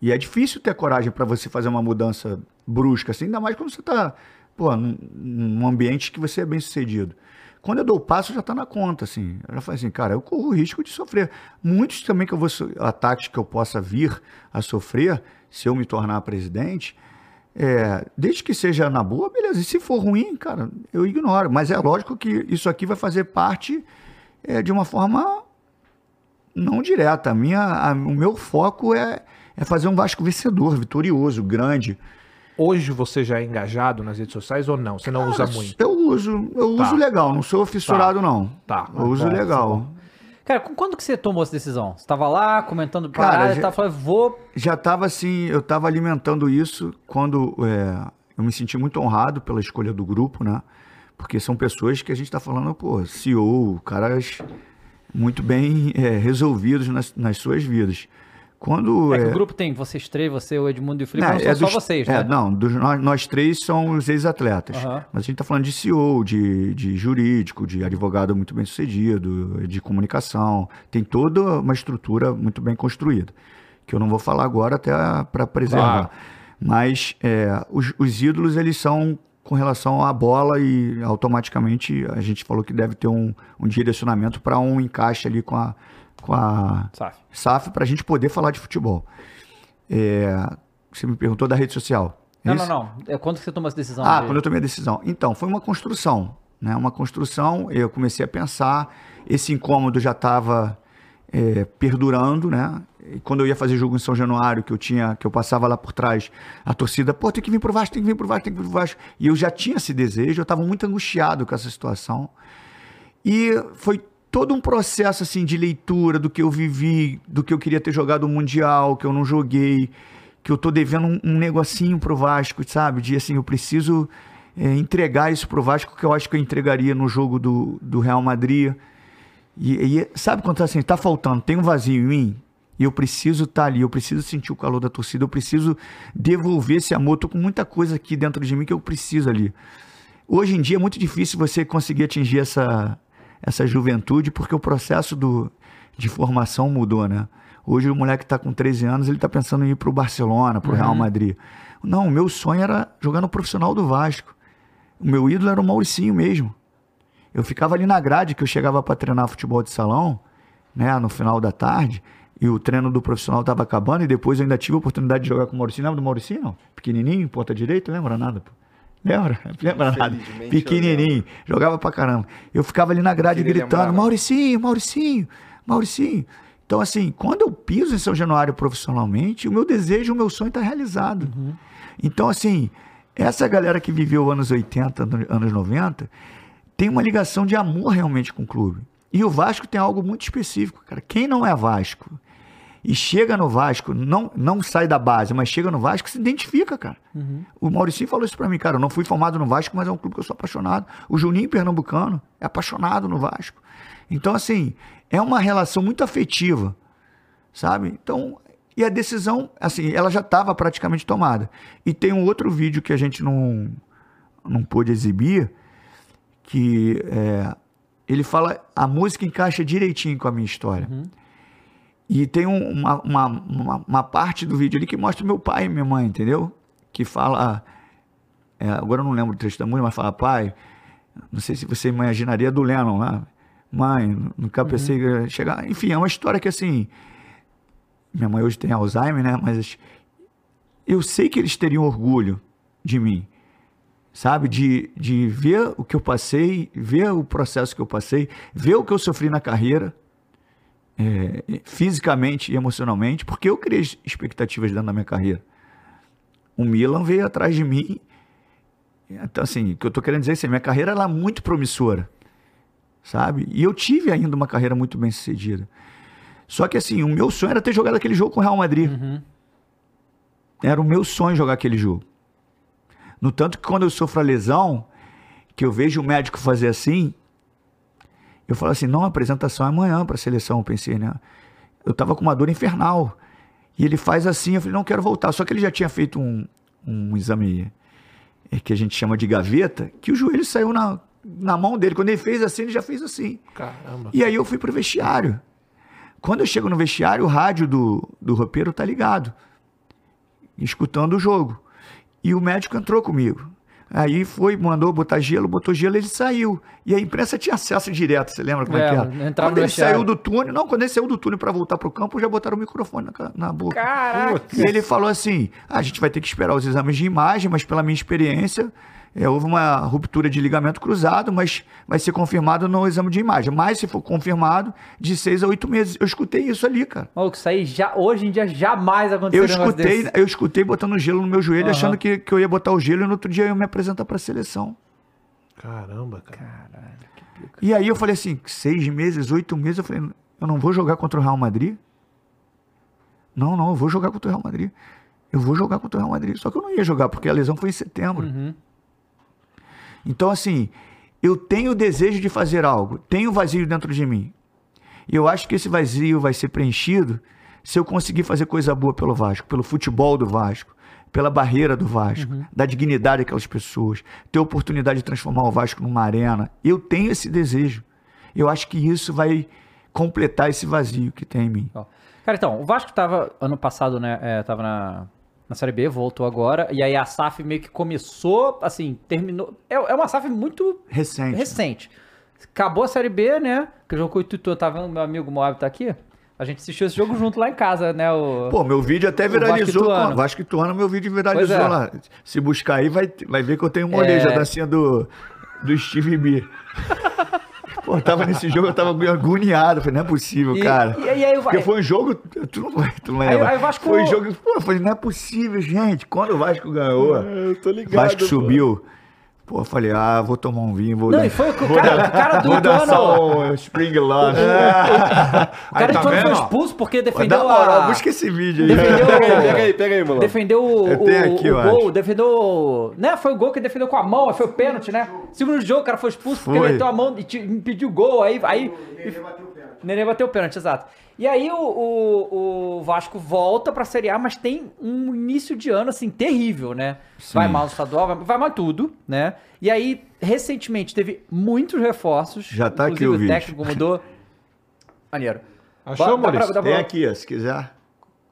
E é difícil ter coragem para você fazer uma mudança brusca, assim, ainda mais quando você está num, num ambiente que você é bem sucedido. Quando eu dou o passo, já está na conta, assim. Eu já falei assim, cara, eu corro o risco de sofrer. Muitos também que eu vou, ataques que eu possa vir a sofrer, se eu me tornar presidente, é, desde que seja na boa, beleza. E se for ruim, cara, eu ignoro. Mas é lógico que isso aqui vai fazer parte é, de uma forma não direta. A minha, a- o meu foco é, é fazer um Vasco vencedor, vitorioso, grande. Hoje você já é engajado nas redes sociais ou não? Você não usa Cara, muito? Eu uso, eu Tá. uso legal, não sou fissurado, não. Tá. Eu uso Bom, legal. Cara, quando que você tomou essa decisão? Você tava lá comentando Cara, parada, já- tava falando, vou. já estava assim, eu estava alimentando isso quando é, eu me senti muito honrado pela escolha do grupo, né? Porque são pessoas que a gente está falando, pô, CEO, caras muito bem é, resolvidos nas, nas suas vidas. Quando É que é, o grupo tem vocês três, você, o Edmundo e o Felipe, Não, não, são é só dos- vocês, é, né? Não, dos- nós, nós três somos ex-atletas. Aham. Mas a gente está falando de CEO, de, de jurídico, de advogado muito bem sucedido, de comunicação. Tem toda uma estrutura muito bem construída. Que eu não vou falar agora até para preservar. Claro. Mas é, os, os ídolos, eles são com relação à bola e automaticamente a gente falou que deve ter um, um direcionamento para um encaixe ali com a, com a Saf. SAF para a gente poder falar de futebol. É, você me perguntou da rede social. é Não, não, não. É quando você toma essa decisão? Ah, de- quando eu tomei a decisão. Então, foi uma construção. Né? Uma construção, eu comecei a pensar, esse incômodo já estava perdurando, né? E quando eu ia fazer jogo em São Januário, que eu tinha, que eu passava lá por trás, a torcida, pô, tem que vir pro Vasco, tem que vir pro Vasco, tem que vir pro Vasco. E eu já tinha esse desejo, eu estava muito angustiado com essa situação. E foi todo um processo assim de leitura do que eu vivi, do que eu queria ter jogado o Mundial, que eu não joguei, que eu tô devendo um, um negocinho pro Vasco, sabe? De assim, eu preciso é, entregar isso pro Vasco, que eu acho que eu entregaria no jogo do, do Real Madrid. E, e sabe quando assim, tá faltando, tem um vazio em mim, e eu preciso estar ali, eu preciso sentir o calor da torcida, eu preciso devolver esse amor. Tô com muita coisa aqui dentro de mim que eu preciso ali. Hoje em dia é muito difícil você conseguir atingir essa, essa juventude, porque o processo do, de formação mudou, né? Hoje o moleque está com 13 anos, ele está pensando em ir para o Barcelona, para o Real Madrid. Não, o meu sonho era jogar no profissional do Vasco. O meu ídolo era o Mauricinho mesmo. Eu ficava ali na grade, que eu chegava para treinar futebol de salão, né, no final da tarde, e o treino do profissional estava acabando, e depois eu ainda tive a oportunidade de jogar com o Mauricinho. Lembra do Mauricinho, não? Pequenininho, ponta direita, lembra nada, pô? Lembra? Lembra nada? Pequenininho, jogava pra caramba. Eu ficava ali na grade gritando, lembrar. Mauricinho, Mauricinho, Mauricinho. Então, assim, quando eu piso em São Januário profissionalmente, o meu desejo, o meu sonho está realizado. Então, assim, essa galera que viveu anos 80, ano- anos 90, tem uma ligação de amor realmente com o clube. E o Vasco tem algo muito específico, cara. Quem não é Vasco e chega no Vasco, não, não sai da base, mas chega no Vasco, se identifica, cara. O Mauricinho falou isso pra mim, cara. Eu não fui formado no Vasco, mas é um clube que eu sou apaixonado. O Juninho Pernambucano é apaixonado no Vasco. Então, assim, é uma relação muito afetiva, sabe? Então, e a decisão, assim, ela já estava praticamente tomada. E tem um outro vídeo que a gente não, não pôde exibir, que é, ele fala, a música encaixa direitinho com a minha história. E tem um- uma, uma, uma, uma parte do vídeo ali que mostra meu pai e minha mãe, entendeu? Que fala. é, agora eu não lembro do música, mas fala, pai, não sei se você imaginaria do Lennon lá. Mãe, nunca pensei ia chegar. Enfim, é uma história que assim. Minha mãe hoje tem Alzheimer, né? Mas eu sei que eles teriam orgulho de mim sabe? De, de ver o que eu passei, ver o processo que eu passei, ver o que eu sofri na carreira, é, fisicamente e emocionalmente, porque eu criei expectativas dentro da minha carreira. O Milan veio atrás de mim. Então, assim, o que eu tô querendo dizer é assim, minha carreira ela é muito promissora, sabe? E eu tive ainda uma carreira muito bem sucedida. Só que, assim, o meu sonho era ter jogado aquele jogo com o Real Madrid. Era o meu sonho jogar aquele jogo. No tanto que quando eu sofro a lesão, que eu vejo o médico fazer assim, eu falo assim, não, a apresentação é amanhã para a seleção, eu pensei, né? Eu tava com uma dor infernal. E ele faz assim, eu falei, não quero voltar. Só que ele já tinha feito um, um exame é, que a gente chama de gaveta, que o joelho saiu na, na mão dele. Quando ele fez assim, ele já fez assim. Caramba. E aí eu fui pro vestiário. Quando eu chego no vestiário, o rádio do, do roupeiro tá ligado, escutando o jogo. E o médico entrou comigo. Aí foi, mandou botar gelo, botou gelo, ele saiu. E a imprensa tinha acesso direto, você lembra como é, É, que era? Quando ele saiu do túnel, não, quando ele saiu do túnel para voltar pro campo, já botaram o microfone na, na boca. Caraca! E ele falou assim: "Ah, a gente vai ter que esperar os exames de imagem, mas pela minha experiência, é, houve uma ruptura de ligamento cruzado, mas vai ser confirmado no exame de imagem. Mas se for confirmado, de seis a oito meses. Eu escutei isso ali, cara. Maluco, isso aí já, hoje em dia jamais aconteceu Eu um escutei, desse. eu escutei botando gelo no meu joelho, Aham. achando que, que eu ia botar o gelo e no outro dia eu ia me apresentar pra seleção. Caramba, cara. E aí eu falei assim, seis meses, oito meses, eu falei, eu não vou jogar contra o Real Madrid? Não, não, eu vou jogar contra o Real Madrid. Eu vou jogar contra o Real Madrid. Só que eu não ia jogar, porque a lesão foi em setembro. Então, assim, eu tenho o desejo de fazer algo, tenho vazio dentro de mim. E eu acho que esse vazio vai ser preenchido se eu conseguir fazer coisa boa pelo Vasco, pelo futebol do Vasco, pela barreira do Vasco, da dignidade daquelas pessoas, ter a oportunidade de transformar o Vasco numa arena. Eu tenho esse desejo. Eu acho que isso vai completar esse vazio que tem em mim. Cara, então, o Vasco tava ano passado, né? É, tava na, na Série B, voltou agora. E aí a SAF meio que começou, assim, terminou. É, é uma SAF muito Recente. recente. acabou a Série B, né? Que jogo com o Tutu, tá vendo? Meu amigo Moab tá aqui. A gente assistiu esse jogo junto lá em casa, né? O... Pô, meu vídeo até O viralizou. Vasco Ituano. com- Vasco Ituano, meu vídeo viralizou é. lá. Se buscar aí, vai, vai ver que eu tenho uma orelha, É. a dancinha do, do Steve B. Pô, tava nesse jogo, eu tava agoniado. Falei, não é possível, E- cara. e- e aí vai- Porque foi um jogo. Tu não, vai- tu não Aí- lembra. aí o Vasco- Foi um jogo. Pô, eu falei, não é possível, gente. Quando o Vasco ganhou, Eu tô ligado. Vasco pô. subiu. Pô, eu falei, ah, vou tomar um vinho, vou Não, dar. e foi o o cara- dar- o cara do só um Spring Love. O cara Aí, tá foi expulso porque defendeu moral, a... busca esse vídeo aí. Defendeu... Pega aí, pega aí, pega aí, Mulão. Defendeu o, o- aqui, o gol, defendeu. o- Né? Foi o gol que defendeu com a mão, aí foi o pênalti, né? Segundo jogo, o cara foi expulso porque Foi. meteu a mão e impediu o gol. Aí. aí Nenê bateu o pênalti, exato. E aí o, o, o Vasco volta pra Série A, mas tem um início de ano, assim, terrível, né? Vai mal no estadual, vai, vai mal em tudo, né? E aí, recentemente, teve muitos reforços. Já tá aqui inclusive o vídeo. técnico mudou. Maneiro. Achou, pra- Maurício? pra- Tem aqui, ó, se quiser.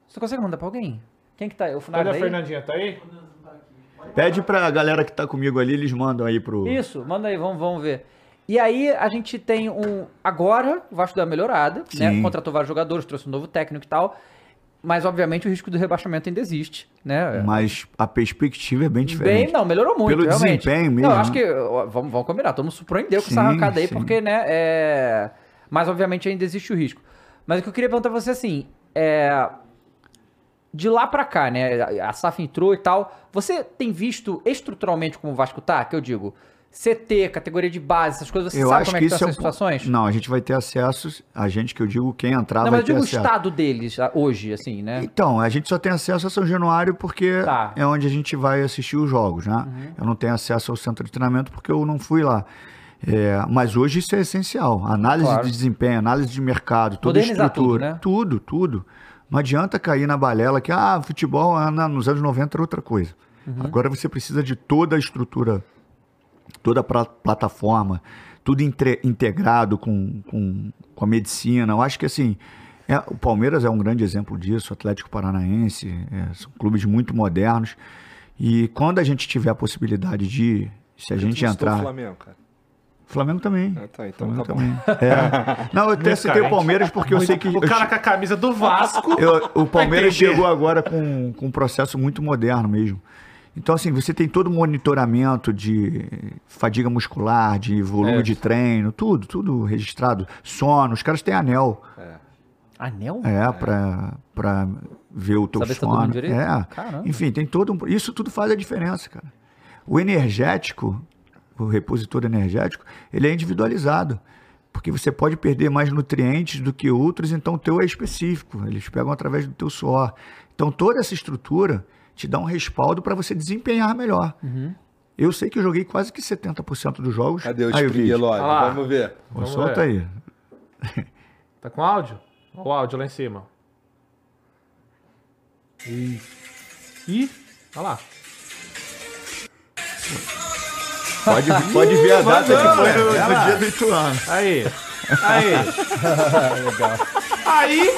Você consegue mandar pra alguém? Quem que tá aí? O Cadê Funari a daí? Fernandinha? Tá aí? Pede pra galera que tá comigo ali, eles mandam aí pro. Isso, manda aí, vamos, vamos ver. E aí a gente tem um. Agora, o Vasco deu uma melhorada, né? Sim. Contratou vários jogadores, trouxe um novo técnico e tal. Mas, obviamente, o risco do rebaixamento ainda existe, né? Mas a perspectiva é bem diferente. Bem, não, melhorou muito, Pelo realmente. desempenho mesmo, Não, acho né? que, vamos, vamos combinar, todo mundo surpreendeu com essa Sim, arrancada aí, sim. porque, né, é... Mas, obviamente, ainda existe o risco. Mas o que eu queria perguntar pra você, assim, é... De lá pra cá, né, a SAF entrou e tal, você tem visto estruturalmente como o Vasco tá, que eu digo, CT, categoria de base, essas coisas, você Eu sabe acho como é que que isso estão é essas ponto- situações? Não, a gente vai ter acesso. A gente que eu digo, quem entrar Não, vai mas eu ter digo o estado deles, hoje, assim, né? Então, a gente só tem acesso a São Januário porque Tá. Uhum. é onde a gente vai assistir os jogos, né? Eu não tenho acesso ao centro de treinamento porque eu não fui lá. É, mas hoje isso é essencial. Análise Claro. de desempenho, análise de mercado, toda a estrutura. tudo, né? Tudo, tudo. Não adianta cair na balela que ah, futebol ah, nos anos 90 era outra coisa. Uhum. Agora você precisa de toda a estrutura, toda a pla- plataforma, tudo entre- integrado com, com, com a medicina. Eu acho que assim, é, o Palmeiras é um grande exemplo disso, o Atlético Paranaense, é, são clubes muito modernos. E quando a gente tiver a possibilidade de, se a Tu gente citou o entrar. Flamengo, cara. Flamengo também. Ah, tá, então Flamengo tá também. É. Não, eu até citei o Palmeiras porque eu sei que. O eu cara com a camisa do Vasco. eu- o Palmeiras chegou agora com, com um processo muito moderno mesmo. Então, assim, você tem todo o monitoramento de fadiga muscular, de volume É. de treino, tudo, tudo registrado. Sono, os caras têm anel, Anel? é, pra, pra ver o teu Saber tá sono. direito? É. Caramba. Enfim, tem todo um... Isso tudo faz a diferença, cara. O energético, o repositor energético, ele é individualizado. Porque você pode perder mais nutrientes do que outros, então o teu é específico. Eles pegam através do teu suor. Então toda essa estrutura te dá um respaldo para você desempenhar melhor. Uhum. Eu sei que eu joguei quase que 70% dos jogos. Cadê o? Olha lá. Vamos ver. Vamos Solta ver. aí. Tá com áudio? Olha o áudio lá em cima. Ih. Ih, olha lá. Pode, pode ver a data que foi no, no dia do Ituano. Aí. Aí. Aí,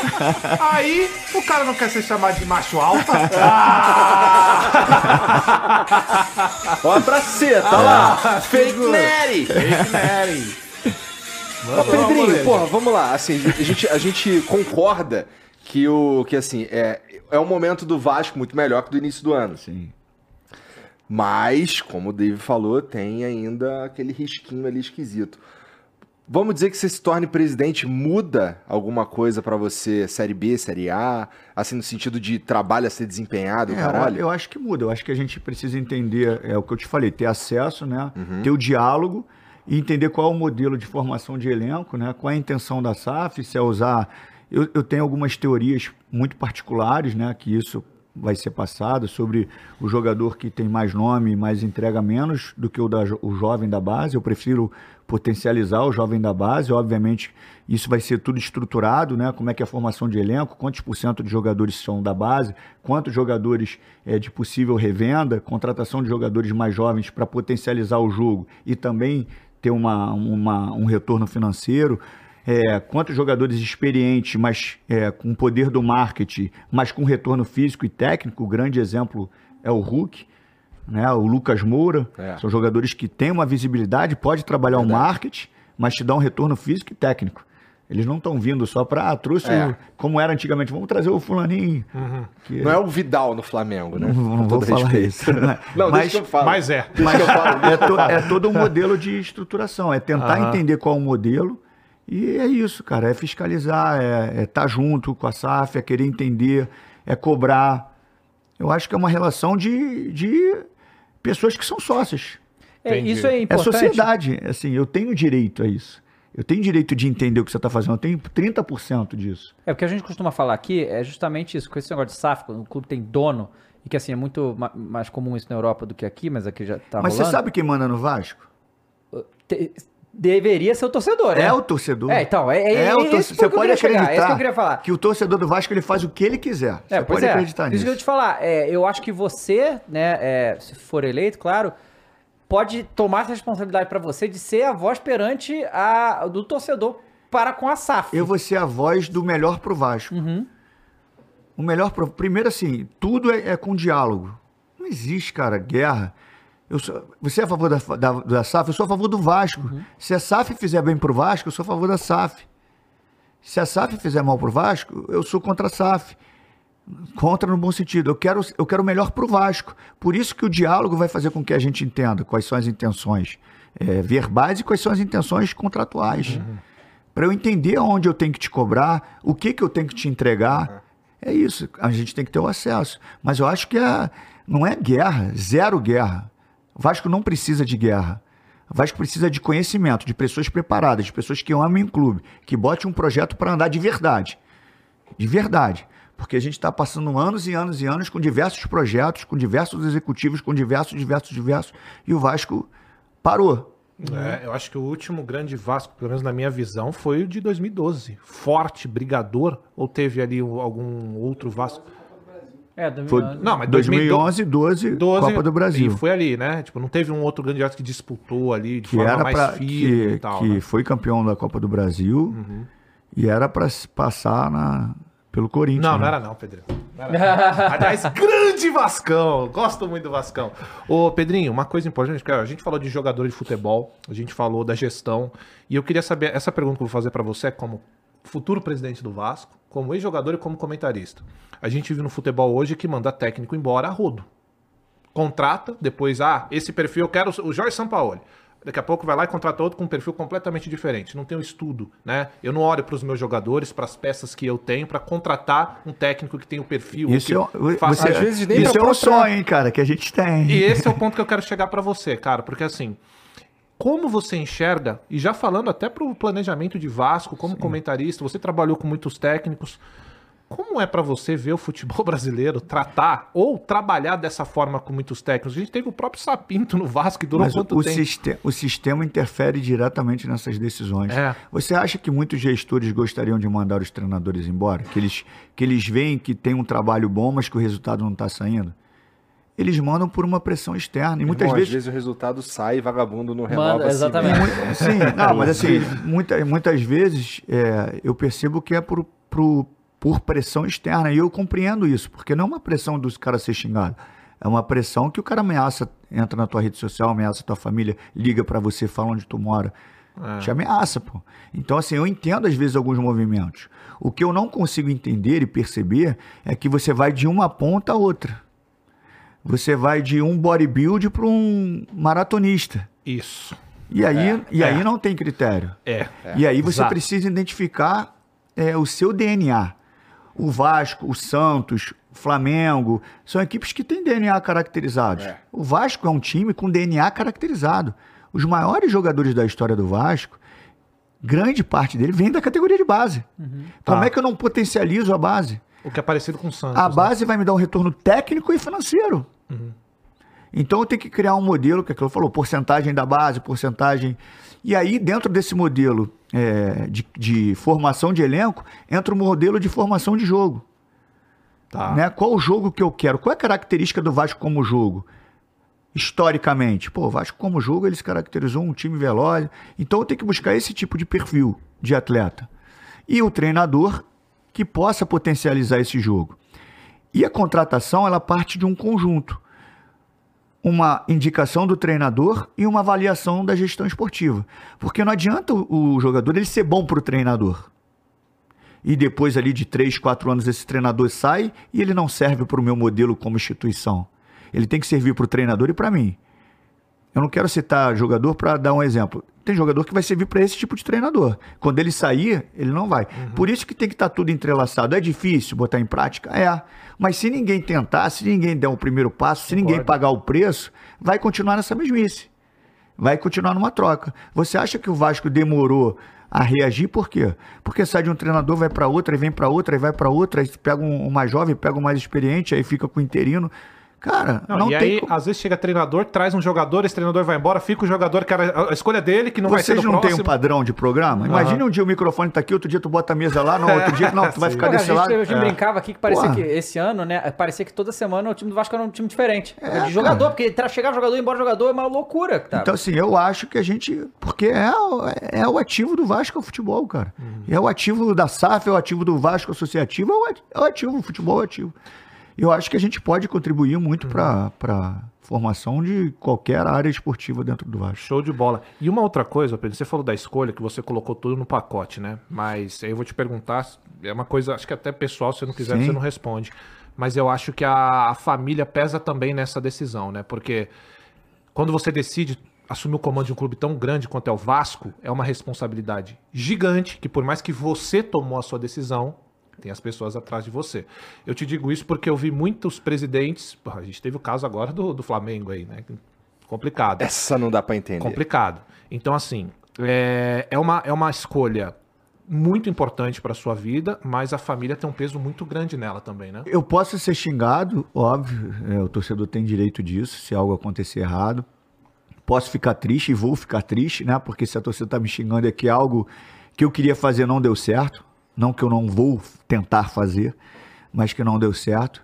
aí, o cara não quer ser chamado de macho alfa? Ó a braceta, olha lá. Fake Nery. Fake Mary. Ô, Pedrinho, porra, vamos lá. Assim, a gente, a gente concorda que o que assim é é um momento do Vasco muito melhor que do início do ano. Sim. Mas, como o Dave falou, tem ainda aquele risquinho ali esquisito. Vamos dizer que você se torne presidente, muda alguma coisa pra você, Série B, Série A, assim, no sentido de trabalho a ser desempenhado, É, caralho? eu acho que muda. Eu acho que a gente precisa entender, é o que eu te falei, ter acesso, né? Uhum. Ter o diálogo e entender qual é o modelo de formação de elenco, né? Qual é a intenção da SAF, se é usar. Eu, eu tenho algumas teorias muito particulares, né? Que isso vai ser passado sobre o jogador que tem mais nome, mais entrega menos do que o, da, o jovem da base. Eu prefiro potencializar o jovem da base. Obviamente, isso vai ser tudo estruturado, né? Como é que é a formação de elenco, quantos por cento de jogadores são da base, quantos jogadores é, de possível revenda, contratação de jogadores mais jovens para potencializar o jogo e também ter uma, uma, um retorno financeiro. É, quantos jogadores experientes, mas é, com poder do marketing, mas com retorno físico e técnico. O grande exemplo é o Hulk, né? o Lucas Moura. É. São jogadores que têm uma visibilidade, pode trabalhar o marketing, mas te dá um retorno físico e técnico. Eles não estão vindo só para, ah, trouxe, É. o- como era antigamente, vamos trazer o fulaninho. que- Não é o Vidal no Flamengo, né? Não, não vou falar respeito. isso. né? Não, Mas- deixa que eu falo. Mas é. Mas é, to- é todo um modelo de estruturação, é tentar Aham. entender qual é o modelo e é isso, cara, é fiscalizar, é estar junto com a SAF, é querer entender, é cobrar. Eu acho que é uma relação de, de pessoas que são sócias. É, Entendi. isso é É importante. sociedade, assim, eu tenho direito a isso. Eu tenho direito de entender o que você está fazendo, eu tenho 30% disso. É, o que a gente costuma falar aqui é justamente isso, com esse negócio de SAF, quando o clube tem dono, e que assim, é muito ma- mais comum isso na Europa do que aqui, mas aqui já tá Mas você rolando. sabe quem manda no Vasco? Te- deveria ser o torcedor, né? É o torcedor. É, então, é, é, É o esse torcedor. Você pode queria chegar, acreditar é isso que eu queria falar. que o torcedor do Vasco ele faz o que ele quiser. É, Você pode é. acreditar Isso nisso. que eu te falar. É, eu acho que você, né, é, se for eleito, claro, pode tomar essa responsabilidade pra você de ser a voz perante a do torcedor para com a SAF. Eu vou ser a voz do melhor pro Vasco. Uhum. O melhor pro... Primeiro, assim, tudo é, é com diálogo. Não existe, cara, guerra. Eu sou... Você é a favor da, da, da SAF? Eu sou a favor do Vasco. Uhum. Se a SAF fizer bem pro Vasco, eu sou a favor da SAF. Se a SAF fizer mal pro Vasco, eu sou contra a SAF. Contra no bom sentido. Eu quero, eu quero o melhor pro Vasco. Por isso que o diálogo vai fazer com que a gente entenda quais são as intenções eh, verbais e quais são as intenções contratuais. Para eu entender onde eu tenho que te cobrar, o que, que eu tenho que te entregar. É isso. A gente tem que ter o acesso. Mas eu acho que é, não é guerra, zero guerra. Vasco não precisa de guerra. Vasco precisa de conhecimento, de pessoas preparadas, de pessoas que amem o clube, que bote um projeto para andar de verdade. De verdade. Porque a gente está passando anos e anos e anos com diversos projetos, com diversos executivos, com diversos, diversos, diversos, e o Vasco parou. É, eu acho que o último grande Vasco, pelo menos na minha visão, foi o de 2012. Forte, brigador, ou teve ali algum outro Vasco? É, do- Foi Não, mas 2011, 12, 12, Copa do Brasil. E foi ali, né? Tipo, não teve um outro grande Vasco que disputou ali de que forma era mais para firme que, e tal. que né? Uhum. foi campeão da Copa do Brasil e era para passar na, pelo Corinthians. Não, né? não era não, Pedrinho. Não era não. Aliás, grande Vascão! Gosto muito do Vascão. Ô, Pedrinho, uma coisa importante, cara, a gente falou de jogador de futebol, a gente falou da gestão, e eu queria saber, essa pergunta que eu vou fazer pra você é como futuro presidente do Vasco, como ex-jogador e como comentarista. A gente vive no futebol hoje que manda técnico embora a rodo. Contrata, depois, ah, esse perfil eu quero o Jorge Sampaoli. Daqui a pouco vai lá e contrata outro com um perfil completamente diferente. Não tem um estudo, né? Eu não olho para os meus jogadores, para as peças que eu tenho, para contratar um técnico que tem o perfil. Isso, que é, faça- você- às vezes nem isso é um sonho, hein, cara, que a gente tem. E esse é o ponto que eu quero chegar para você, cara, porque assim, como você enxerga, e já falando até pro planejamento de Vasco, como comentarista, você trabalhou com muitos técnicos, como é para você ver o futebol brasileiro tratar ou trabalhar dessa forma com muitos técnicos? A gente teve o próprio Sapinto no Vasco, que durou Mas quanto o, tempo? o sistema interfere diretamente nessas decisões. É. Você acha que muitos gestores gostariam de mandar os treinadores embora? Que eles, que eles veem que tem um trabalho bom, mas que o resultado não está saindo? Eles mandam por uma pressão externa. E muitas Bom, vezes Às vezes o resultado sai vagabundo não renova Manda, assim exatamente. mesmo. Muito- Sim, não, mas assim, muita, muitas vezes é, eu percebo que é por, por, por pressão externa. E eu compreendo isso, porque não é uma pressão dos caras ser xingado. É uma pressão que o cara ameaça, entra na tua rede social, ameaça tua família, liga pra você, fala onde tu mora. Te ameaça, pô. Então, assim, eu entendo às vezes alguns movimentos. O que eu não consigo entender e perceber é que você vai de uma ponta a outra. Você vai de um bodybuild para um maratonista. Isso. E aí, e é. aí não tem critério. É. E aí você Exato. precisa identificar é, o seu DNA. O Vasco, o Santos, o Flamengo, são equipes que têm DNA caracterizados. É. O Vasco é um time com DNA caracterizado. Os maiores jogadores da história do Vasco, grande parte dele vem da categoria de base. Como Tá. é que eu não potencializo a base? O que é parecido com o Santos. A né? base vai me dar um retorno técnico e financeiro. Então eu tenho que criar um modelo, que é aquilo que falou, porcentagem da base, porcentagem. E aí, dentro desse modelo é, de, de formação de elenco, entra o modelo de formação de jogo. Tá. Né? Qual o jogo que eu quero? Qual é a característica do Vasco como jogo? Historicamente. Pô, o Vasco como jogo, ele se caracterizou um time veloz. Então eu tenho que buscar esse tipo de perfil de atleta. E o treinador que possa potencializar esse jogo. E a contratação, ela parte de um conjunto. uma indicação do treinador e uma avaliação da gestão esportiva. Porque não adianta o jogador ele ser bom para o treinador. E depois ali de três, quatro anos esse treinador sai e ele não serve para o meu modelo como instituição. Ele tem que servir para o treinador e para mim. Eu não quero citar jogador para dar um exemplo. Tem jogador que vai servir para esse tipo de treinador. Quando ele sair, ele não vai. Por isso que tem que estar tudo entrelaçado. É difícil botar em prática? É. Mas se ninguém tentar, se ninguém der o primeiro passo, se ninguém pagar o preço, vai continuar nessa mesmice. Vai continuar numa troca. Você acha que o Vasco demorou a reagir por quê? Porque sai de um treinador, vai para outra, aí vem para outra, aí vai para outra, aí pega um, um mais jovem, pega um mais experiente, aí fica com o interino. Cara, não, Não, e tem aí, co- às vezes chega treinador, traz um jogador, esse treinador vai embora, fica o jogador que era a escolha dele, que não vai ser Vocês não têm um padrão de programa? Imagina um dia o microfone tá aqui, outro dia tu bota a mesa lá, no outro dia não, tu vai ficar Cara, a desse gente, lado. a gente brincava aqui que parecia Porra. que esse ano, né? Parecia que toda semana o time do Vasco era um time diferente. É, de jogador, cara. porque tra- chegar jogador e ir embora jogador é uma loucura. Tá? Então, assim, eu acho que a gente. Porque é, o- é o ativo do Vasco é o futebol, cara. É o ativo da SAF, é o ativo do Vasco Associativo, é o é o ativo, o futebol é o ativo. Eu acho que a gente pode contribuir muito para a formação de qualquer área esportiva dentro do Vasco. Show de bola. E uma outra coisa, Pedro, você falou da escolha, que você colocou tudo no pacote, né? Mas aí eu vou te perguntar, é uma coisa, acho que até pessoal, se você não quiser, Sim. você não responde. Mas eu acho que a, a família pesa também nessa decisão, né? Porque quando você decide assumir o comando de um clube tão grande quanto é o Vasco, é uma responsabilidade gigante, que por mais que você tomou a sua decisão, tem as pessoas atrás de você. Eu te digo isso porque eu vi muitos presidentes, a gente teve o caso agora do, do Flamengo aí, né? Complicado. Essa não dá pra entender. Complicado. Então, assim, é, é, uma, é uma escolha muito importante para sua vida, mas a família tem um peso muito grande nela também, né? Eu posso ser xingado, óbvio, é, o torcedor tem direito disso, se algo acontecer errado. Posso ficar triste e vou ficar triste, né? Porque se a torcida tá me xingando é que algo que eu queria fazer não deu certo. Não que eu não vou tentar fazer, mas que não deu certo.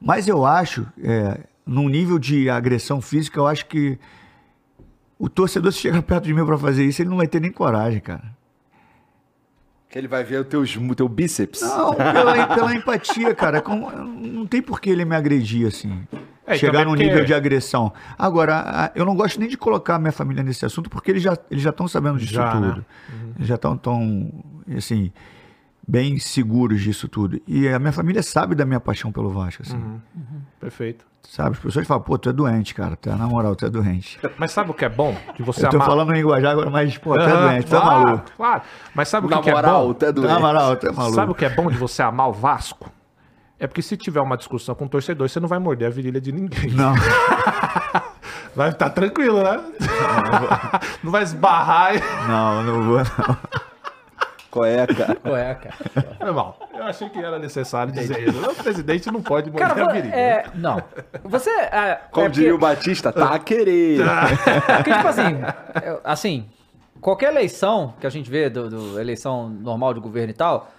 Mas eu acho, é, num nível de agressão física, eu acho que o torcedor, se chegar perto de mim para fazer isso, ele não vai ter nem coragem, cara. Que ele vai ver o teus, o teu bíceps. Não, pela, pela empatia, cara. como- não tem por que ele me agredir assim. É, chegar num porque- nível de agressão. Agora, eu não gosto nem de colocar a minha família nesse assunto, porque eles já eles já estão sabendo disso Já, né? tudo. Eles já estão tão, assim, bem seguros disso tudo. E a minha família sabe da minha paixão pelo Vasco, assim. Uhum. Perfeito. Sabe? As pessoas falam, pô, tu é doente, cara. Tu é, na moral, tu é doente. Mas sabe o que é bom? De você Eu tô amar... falando em linguajar agora, mas, pô, tu é doente, tu é claro, maluco. Claro. Mas sabe o que, que é bom? até doente. Na moral, tu é maluco. Sabe o que é bom de você amar o Vasco? É porque se tiver uma discussão com o torcedor, você não vai morder a virilha de ninguém. Não. Vai estar tranquilo, né? não vai esbarrar e... Não, não vou, não. Qual é, cara? Qual é, cara? Normal. Eu achei que era necessário dizer isso. O presidente não pode morder Cara, a virilha. é, não. Você. É, Como é diria o porque, Batista, tá a querer. porque, tipo assim, é, assim, qualquer eleição que a gente vê, do, do eleição normal de governo e tal,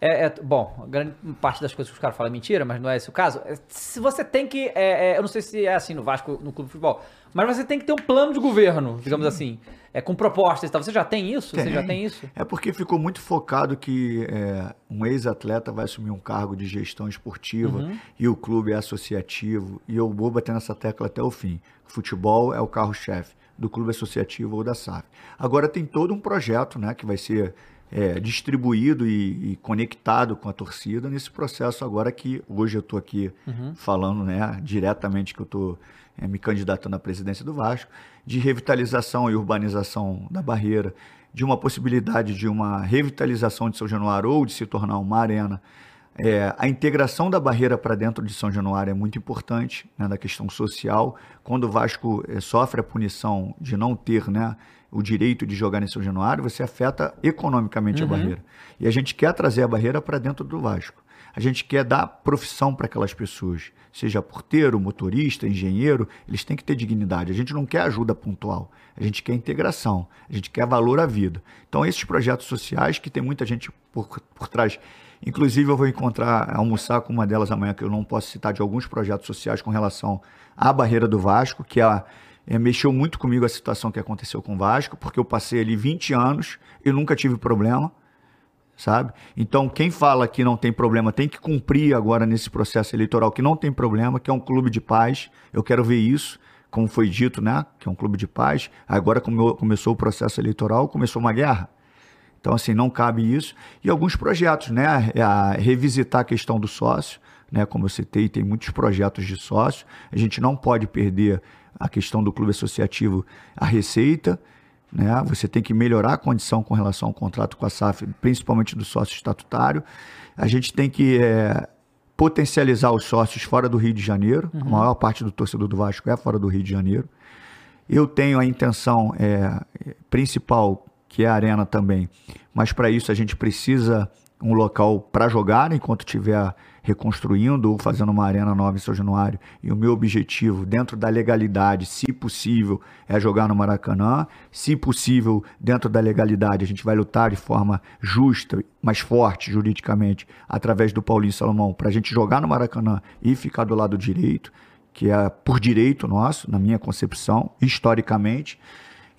é, é- bom, grande parte das coisas que os caras falam é mentira, mas não é esse o caso. É, se você tem que, é, é, eu não sei se é assim no Vasco, no clube de futebol, mas você tem que ter um plano de governo, digamos assim, é com propostas e tal. Você já tem isso? Você já tem isso? É porque ficou muito focado que é, um ex-atleta vai assumir um cargo de gestão esportiva Uhum. e o clube é associativo. E eu vou bater nessa tecla até o fim. Futebol é o carro-chefe do clube associativo ou da SAF. Agora tem todo um projeto né, que vai ser é, distribuído e, e conectado com a torcida nesse processo agora que hoje eu estou aqui Uhum. falando né, diretamente que eu estou me candidatando à presidência do Vasco, de revitalização e urbanização da barreira, de uma possibilidade de uma revitalização de São Januário ou de se tornar uma arena. É, a integração da barreira para dentro de São Januário é muito importante, né, da questão social. Quando o Vasco é, sofre a punição de não ter né, o direito de jogar em São Januário, você afeta economicamente a barreira. E a gente quer trazer a barreira para dentro do Vasco. A gente quer dar profissão para aquelas pessoas, seja porteiro, motorista, engenheiro, eles têm que ter dignidade. A gente não quer ajuda pontual, a gente quer integração, a gente quer valor à vida. Então, esses projetos sociais, que tem muita gente por, por trás, inclusive eu vou encontrar, almoçar com uma delas amanhã, que eu não posso citar, de alguns projetos sociais com relação à barreira do Vasco, que a, é, mexeu muito comigo a situação que aconteceu com o Vasco, porque eu passei ali 20 anos e nunca tive problema sabe? Então, quem fala que não tem problema tem que cumprir agora nesse processo eleitoral que não tem problema, que é um clube de paz. Eu quero ver isso como foi dito, né? Que é um clube de paz. Agora come- começou o processo eleitoral, começou uma guerra. Então, assim, não cabe isso. E alguns projetos, né? A, a revisitar a questão do sócio, né? Como eu citei, tem muitos projetos de sócio. A gente não pode perder a questão do clube associativo, a receita, né? Você tem que melhorar a condição com relação ao contrato com a SAF, principalmente do sócio estatutário. A gente tem que eh, potencializar os sócios fora do Rio de Janeiro. A maior parte do torcedor do Vasco é fora do Rio de Janeiro. Eu tenho a intenção é, principal, que é a arena também, mas para isso a gente precisa um local para jogar enquanto estiver reconstruindo ou fazendo uma arena nova em São Januário. E o meu objetivo, dentro da legalidade, se possível, é jogar no Maracanã. Se possível, dentro da legalidade, a gente vai lutar de forma justa, mais forte juridicamente, através do Paulinho Salomão, para a gente jogar no Maracanã e ficar do lado direito que é por direito nosso, na minha concepção, historicamente.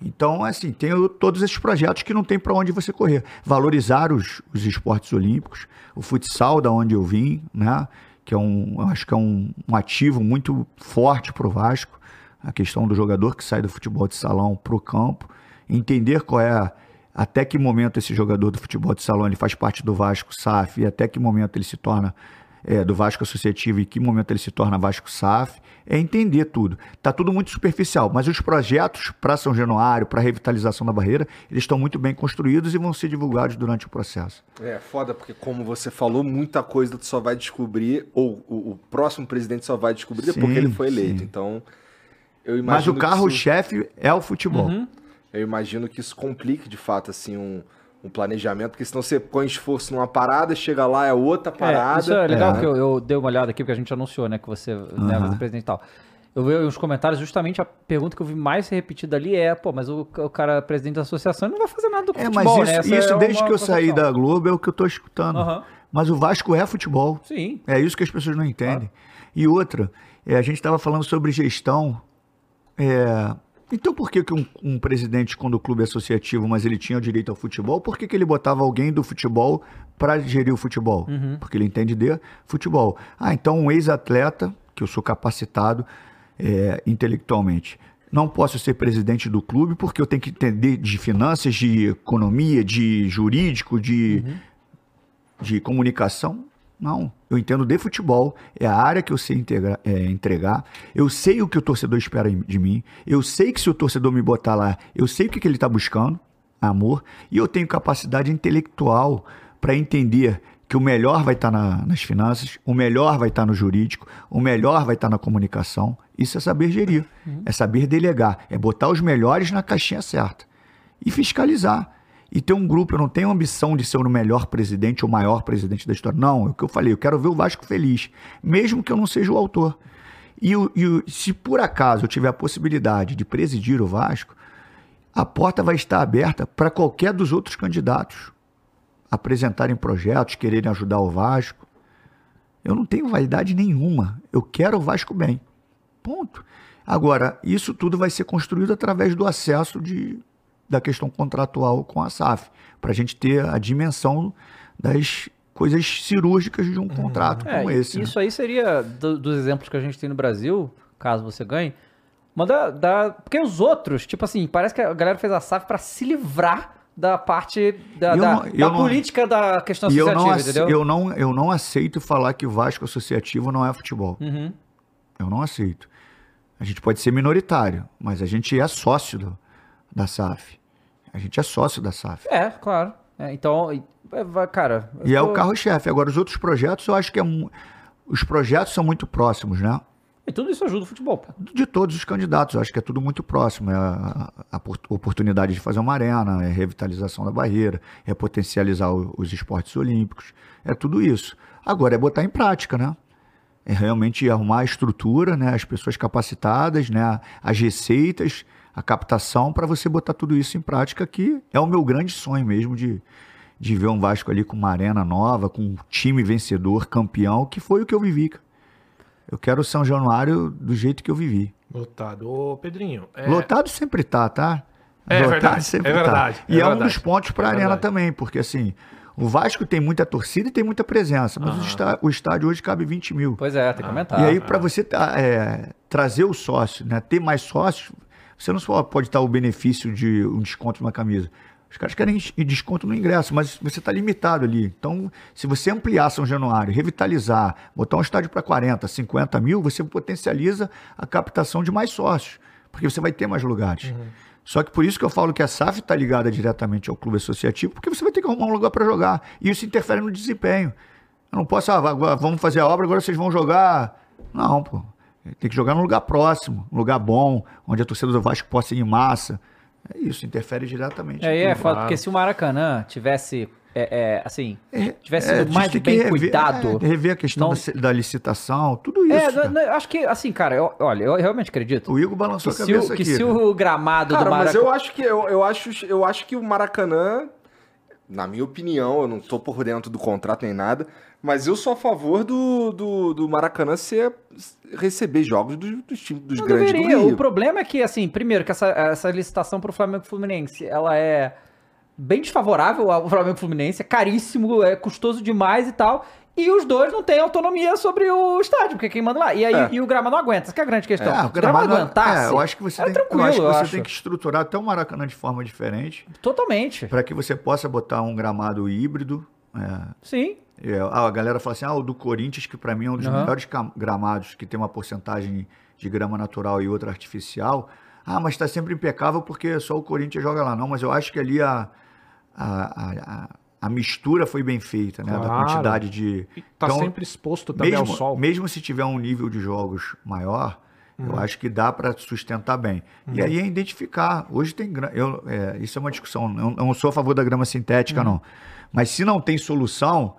Então, assim, tem todos esses projetos que não tem para onde você correr. Valorizar os, os esportes olímpicos, o futsal, da onde eu vim, né? Que é um, acho que é um, um ativo muito forte para o Vasco. A questão do jogador que sai do futebol de salão para o campo, entender qual é até que momento esse jogador do futebol de salão ele faz parte do Vasco SAF e até que momento ele se torna é, do Vasco Associativo e que momento ele se torna Vasco SAF, é entender tudo. Tá tudo muito superficial, mas os projetos para São Januário, para revitalização da barreira, eles estão muito bem construídos e vão ser divulgados durante o processo. É foda, porque como você falou, muita coisa tu só vai descobrir, ou o, o próximo presidente só vai descobrir depois Sim, que ele foi eleito. sim. Então, eu Mas imagino o que isso- carro-chefe é o futebol. Eu imagino que isso complique de fato assim um, um planejamento, porque senão você põe esforço numa parada, chega lá é outra parada. É, isso é legal É. que eu, eu dei uma olhada aqui, porque a gente anunciou, né, que você né, vai ser presidente e tal. Eu vi uns comentários, justamente a pergunta que eu vi mais repetida ali é, pô, mas o, o cara é presidente da associação não vai fazer nada do É, futebol, mas né? isso, Essa isso é desde que eu saí da Globo é o que eu tô escutando. Aham. Mas o Vasco é futebol. Sim. É isso que as pessoas não entendem. E outra, é, a gente estava falando sobre gestão. é, então por que, que um, um presidente, quando o clube é associativo, mas ele tinha o direito ao futebol, por que, que ele botava alguém do futebol para gerir o futebol? Porque ele entende de futebol. Ah, então um ex-atleta, que eu sou capacitado é, intelectualmente, não posso ser presidente do clube porque eu tenho que entender de finanças, de economia, de jurídico, de de comunicação? Não. Eu entendo de futebol, é a área que eu sei integra- é, entregar. Eu sei o que o torcedor espera de mim. Eu sei que se o torcedor me botar lá, eu sei o que, que ele está buscando, amor. E eu tenho capacidade intelectual para entender que o melhor vai estar nas finanças, o melhor vai estar no jurídico, o melhor vai estar na comunicação. Isso é saber gerir, é saber delegar, é botar os melhores na caixinha certa e fiscalizar. E ter um grupo, eu não tenho ambição de ser o melhor presidente ou o maior presidente da história. Não, é o que eu falei, eu quero ver o Vasco feliz, mesmo que eu não seja o autor. E, e se por acaso eu tiver a possibilidade de presidir o Vasco, a porta vai estar aberta para qualquer dos outros candidatos apresentarem projetos, quererem ajudar o Vasco. Eu não tenho vaidade nenhuma. Eu quero o Vasco bem. Ponto. Agora, isso tudo vai ser construído através do acesso de, da questão contratual com a SAF, para a gente ter a dimensão das coisas cirúrgicas de um contrato É, como esse. né? isso aí seria, do- dos exemplos que a gente tem no Brasil, caso você ganhe, uma da, da- Porque os outros, tipo assim, parece que a galera fez a SAF pra se livrar da parte da, não- da eu não- política da questão E eu associativa, não, entendeu? eu, não, eu não aceito falar que o Vasco associativo não é futebol. Uhum. Eu não aceito. A gente pode ser minoritário, mas a gente é sócio do- da SAF. A gente é sócio da SAF. É, claro. É, então, é, cara... E é tô- o carro-chefe. Agora, os outros projetos, eu acho que é. Os projetos são muito próximos, né? E tudo isso ajuda o futebol, pô. De todos os candidatos, eu acho que é tudo muito próximo. É a, a por- oportunidade de fazer uma arena, é a revitalização da barreira, é potencializar o- os esportes olímpicos. É tudo isso. Agora é botar em prática, né? É realmente arrumar a estrutura, né? as pessoas capacitadas, né? as receitas, a captação para você botar tudo isso em prática, que é o meu grande sonho mesmo de, de ver um Vasco ali com uma arena nova, com um time vencedor, campeão, que foi o que eu vivi. Eu quero o São Januário do jeito que eu vivi. Lotado. Ô, Pedrinho. é- Lotado sempre tá, tá? É Lotado verdade, sempre é tá. verdade, E é é, um verdade. dos pontos para É a arena verdade. também, porque assim, o Vasco tem muita torcida e tem muita presença, mas o, está- o estádio hoje cabe 20 mil. Pois é, tem que aumentar. E aí, para você tá, é, trazer o sócio, né? Ter mais sócios, você não só pode dar o benefício de um desconto numa camisa. Os caras querem desconto no ingresso, mas você está limitado ali. Então, se você ampliar São Januário, revitalizar, botar um estádio para 40, 50 mil, você potencializa a captação de mais sócios, porque você vai ter mais lugares. Uhum. Só que por isso que eu falo que a SAF está ligada diretamente ao clube associativo, porque você vai ter que arrumar um lugar para jogar. E isso interfere no desempenho. Eu não posso, ah, agora vamos fazer a obra, agora vocês vão jogar. Não, pô. Tem que jogar num lugar próximo, um lugar bom, onde a torcida do Vasco possa ir em massa. É isso, interfere diretamente. É, é foda, porque se o Maracanã tivesse é, é, assim, é, tivesse é, mais bem rever, cuidado. É, rever a questão da, da, licitação, tudo isso. É, não, acho que, assim, cara, eu, olha, eu realmente acredito. O Igor balançou que a cabeça se o, aqui. Que se o gramado cara, do Maracanã... mas eu acho que, eu, eu, acho, eu acho que o Maracanã, na minha opinião, eu não tô por dentro do contrato nem nada, mas eu sou a favor do, do, do Maracanã ser, receber jogos dos, dos times dos não grandes deveria. do Rio. O problema é que, assim, primeiro, que essa, essa licitação pro Flamengo Fluminense, ela é bem desfavorável ao Flamengo Fluminense, é caríssimo, é custoso demais e tal. E os dois não têm autonomia sobre o estádio, porque quem manda lá. E aí é. e o grama não aguenta. Essa é a grande questão. É, o grama não aguentasse. É, eu acho que você, tem, tranquilo, que você acho. tem que estruturar até o Maracanã de forma diferente. Totalmente. Para que você possa botar um gramado híbrido. É, Sim. É, a galera fala assim: ah, o do Corinthians, que para mim é um dos uhum. melhores gramados, que tem uma porcentagem de grama natural e outra artificial. Ah, mas está sempre impecável porque só o Corinthians joga lá. Não, mas eu acho que ali a, a, a, a mistura foi bem feita, né? Claro. Da quantidade de. Está então, sempre exposto também mesmo, ao sol. Mesmo se tiver um nível de jogos maior, uhum. eu acho que dá para sustentar bem. Uhum. E aí é identificar. Hoje tem. Eu, é, isso é uma discussão. Eu não sou a favor da grama sintética, uhum. não. Mas se não tem solução,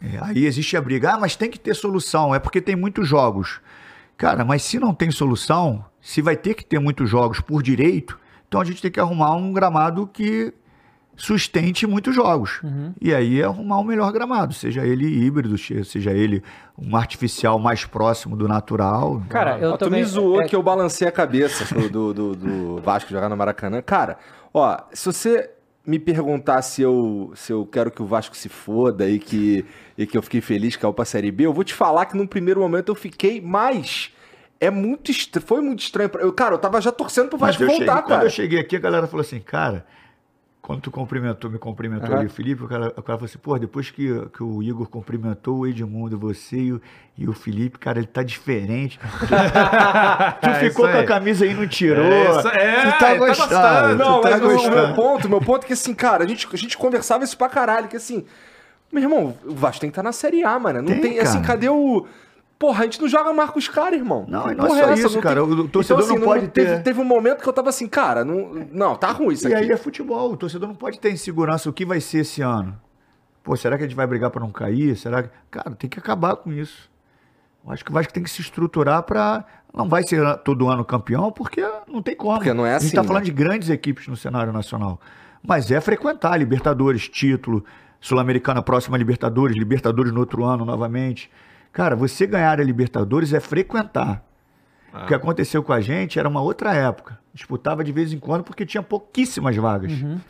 é, aí existe a briga. Ah, mas tem que ter solução. É porque tem muitos jogos. Cara, mas se não tem solução, se vai ter que ter muitos jogos por direito, então a gente tem que arrumar um gramado que sustente muitos jogos. Uhum. E aí é arrumar um melhor gramado, seja ele híbrido, seja ele um artificial mais próximo do natural. Cara, eu ó, também... Tu me zoou é... que eu balancei a cabeça do, do, do Vasco jogar no Maracanã. Cara, ó, se você me perguntar se eu, se eu quero que o Vasco se foda e que, e que eu fiquei feliz que é o pra Série B, eu vou te falar que num primeiro momento eu fiquei, mas é muito estranho, foi muito estranho. Eu, cara, eu tava já torcendo pro Vasco voltar, cheguei, cara. Quando eu cheguei aqui, a galera falou assim, cara, quando tu cumprimentou, me cumprimentou uhum. ali o Felipe, o cara, o cara falou assim, pô, depois que, que o Igor cumprimentou o Edmundo, você e o, e o Felipe, cara, ele tá diferente. Tu, tu ficou com a camisa aí e não tirou. É, isso, é, tu tá gostando. Tá não, tá mas gostando. o meu ponto, meu ponto é que assim, cara, a gente, a gente conversava isso pra caralho, que assim, meu irmão, o Vasco tem que estar tá na Série A, mano. Não tem, tem assim, cadê o Porra, a gente não joga mais com os caras, irmão. Não, não Porra, é só isso, cara. Tem... O torcedor então, assim, não pode ter... Teve, teve, um momento que eu tava assim, cara, não, não tá ruim isso e aqui. E aí é futebol. O torcedor não pode ter insegurança o que vai ser esse ano. Pô, será que a gente vai brigar para não cair? Será que... Cara, tem que acabar com isso. Eu acho que o Vasco tem que se estruturar para Não vai ser todo ano campeão, porque não tem como. Porque não é assim. A gente tá assim, falando né? de grandes equipes no cenário nacional. Mas é frequentar Libertadores, título, Sul-Americana próxima Libertadores, Libertadores no outro ano novamente. Cara, você ganhar a Libertadores é frequentar. Ah. O que aconteceu com a gente era uma outra época. Disputava de vez em quando porque tinha pouquíssimas vagas. Uhum.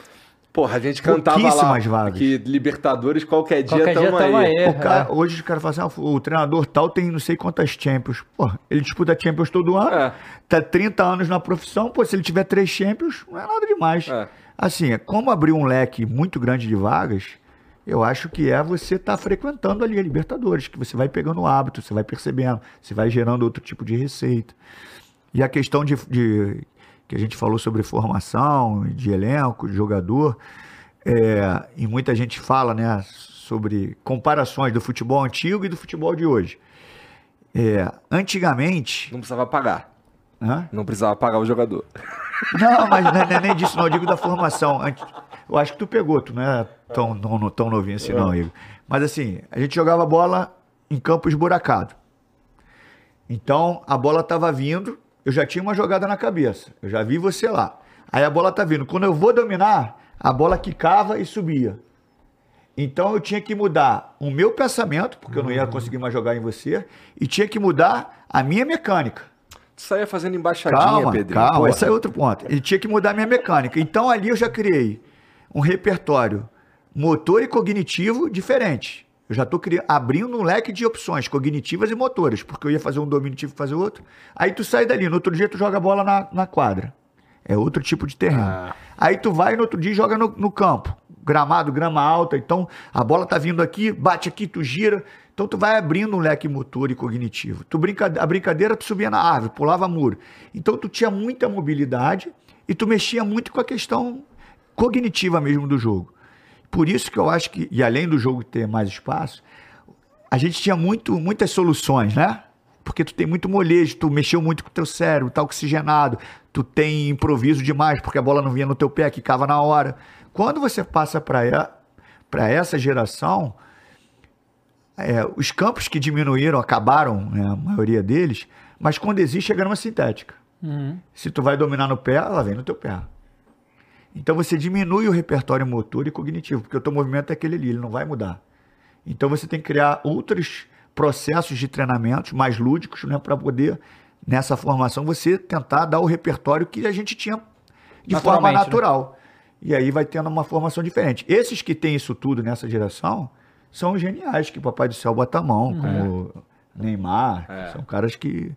Porra, a gente cantava lá vagas. que Libertadores qualquer dia dia aí. aí o cara, é. Hoje os caras falam assim, ah, o treinador tal tem não sei quantas Champions. Porra, ele disputa Champions todo ano, é. tá 30 anos na profissão, pô, se ele tiver três Champions, não é nada demais. É. Assim, é como abrir um leque muito grande de vagas, eu acho que é você estar tá frequentando ali a Libertadores, que você vai pegando o hábito, você vai percebendo, você vai gerando outro tipo de receita. E a questão de, de que a gente falou sobre formação, de elenco, de jogador, é, e muita gente fala né, sobre comparações do futebol antigo e do futebol de hoje. É, antigamente. Não precisava pagar. Hã? Não precisava pagar o jogador. Não, mas não é nem disso, não. Eu digo da formação. Eu acho que tu pegou, tu não é tão, não, tão novinho assim, não, Igor. Mas assim, a gente jogava bola em campo esburacado. Então, a bola estava vindo, eu já tinha uma jogada na cabeça. Eu já vi você lá. Aí a bola tá vindo. Quando eu vou dominar, a bola quicava e subia. Então eu tinha que mudar o meu pensamento, porque eu não ia conseguir mais jogar em você, e tinha que mudar a minha mecânica. Tu saía fazendo embaixadinha, calma, Pedro. Calma, esse é outro ponto. Ele tinha que mudar a minha mecânica. Então ali eu já criei um repertório motor e cognitivo diferente. Eu já estou abrindo um leque de opções cognitivas e motoras, porque eu ia fazer um domínio, tive que fazer outro. Aí tu sai dali, no outro dia tu joga a bola na, na quadra. É outro tipo de terreno. Ah. Aí tu vai no outro dia e joga no, no campo. Gramado, grama alta. Então a bola tá vindo aqui, bate aqui, tu gira. Então tu vai abrindo um leque motor e cognitivo. Tu brinca, a brincadeira tu subia na árvore, pulava muro. Então tu tinha muita mobilidade e tu mexia muito com a questão cognitiva mesmo do jogo. Por isso que eu acho que, e além do jogo ter mais espaço, a gente tinha muito, muitas soluções, né? Porque tu tem muito molejo, tu mexeu muito com o teu cérebro, tá oxigenado, tu tem improviso demais, porque a bola não vinha no teu pé, quicava na hora. Quando você passa para essa geração, é, os campos que diminuíram, acabaram, né, a maioria deles, mas quando existe a grama sintética. Se tu vai dominar no pé, ela vem no teu pé. Então você diminui o repertório motor e cognitivo, porque o teu movimento é aquele ali, ele não vai mudar. Então você tem que criar outros processos de treinamentos mais lúdicos, né, para poder nessa formação você tentar dar o repertório que a gente tinha de forma né? natural. E aí vai tendo uma formação diferente. Esses que têm isso tudo nessa geração são os geniais que o Papai do Céu bota a mão, como Neymar, são caras que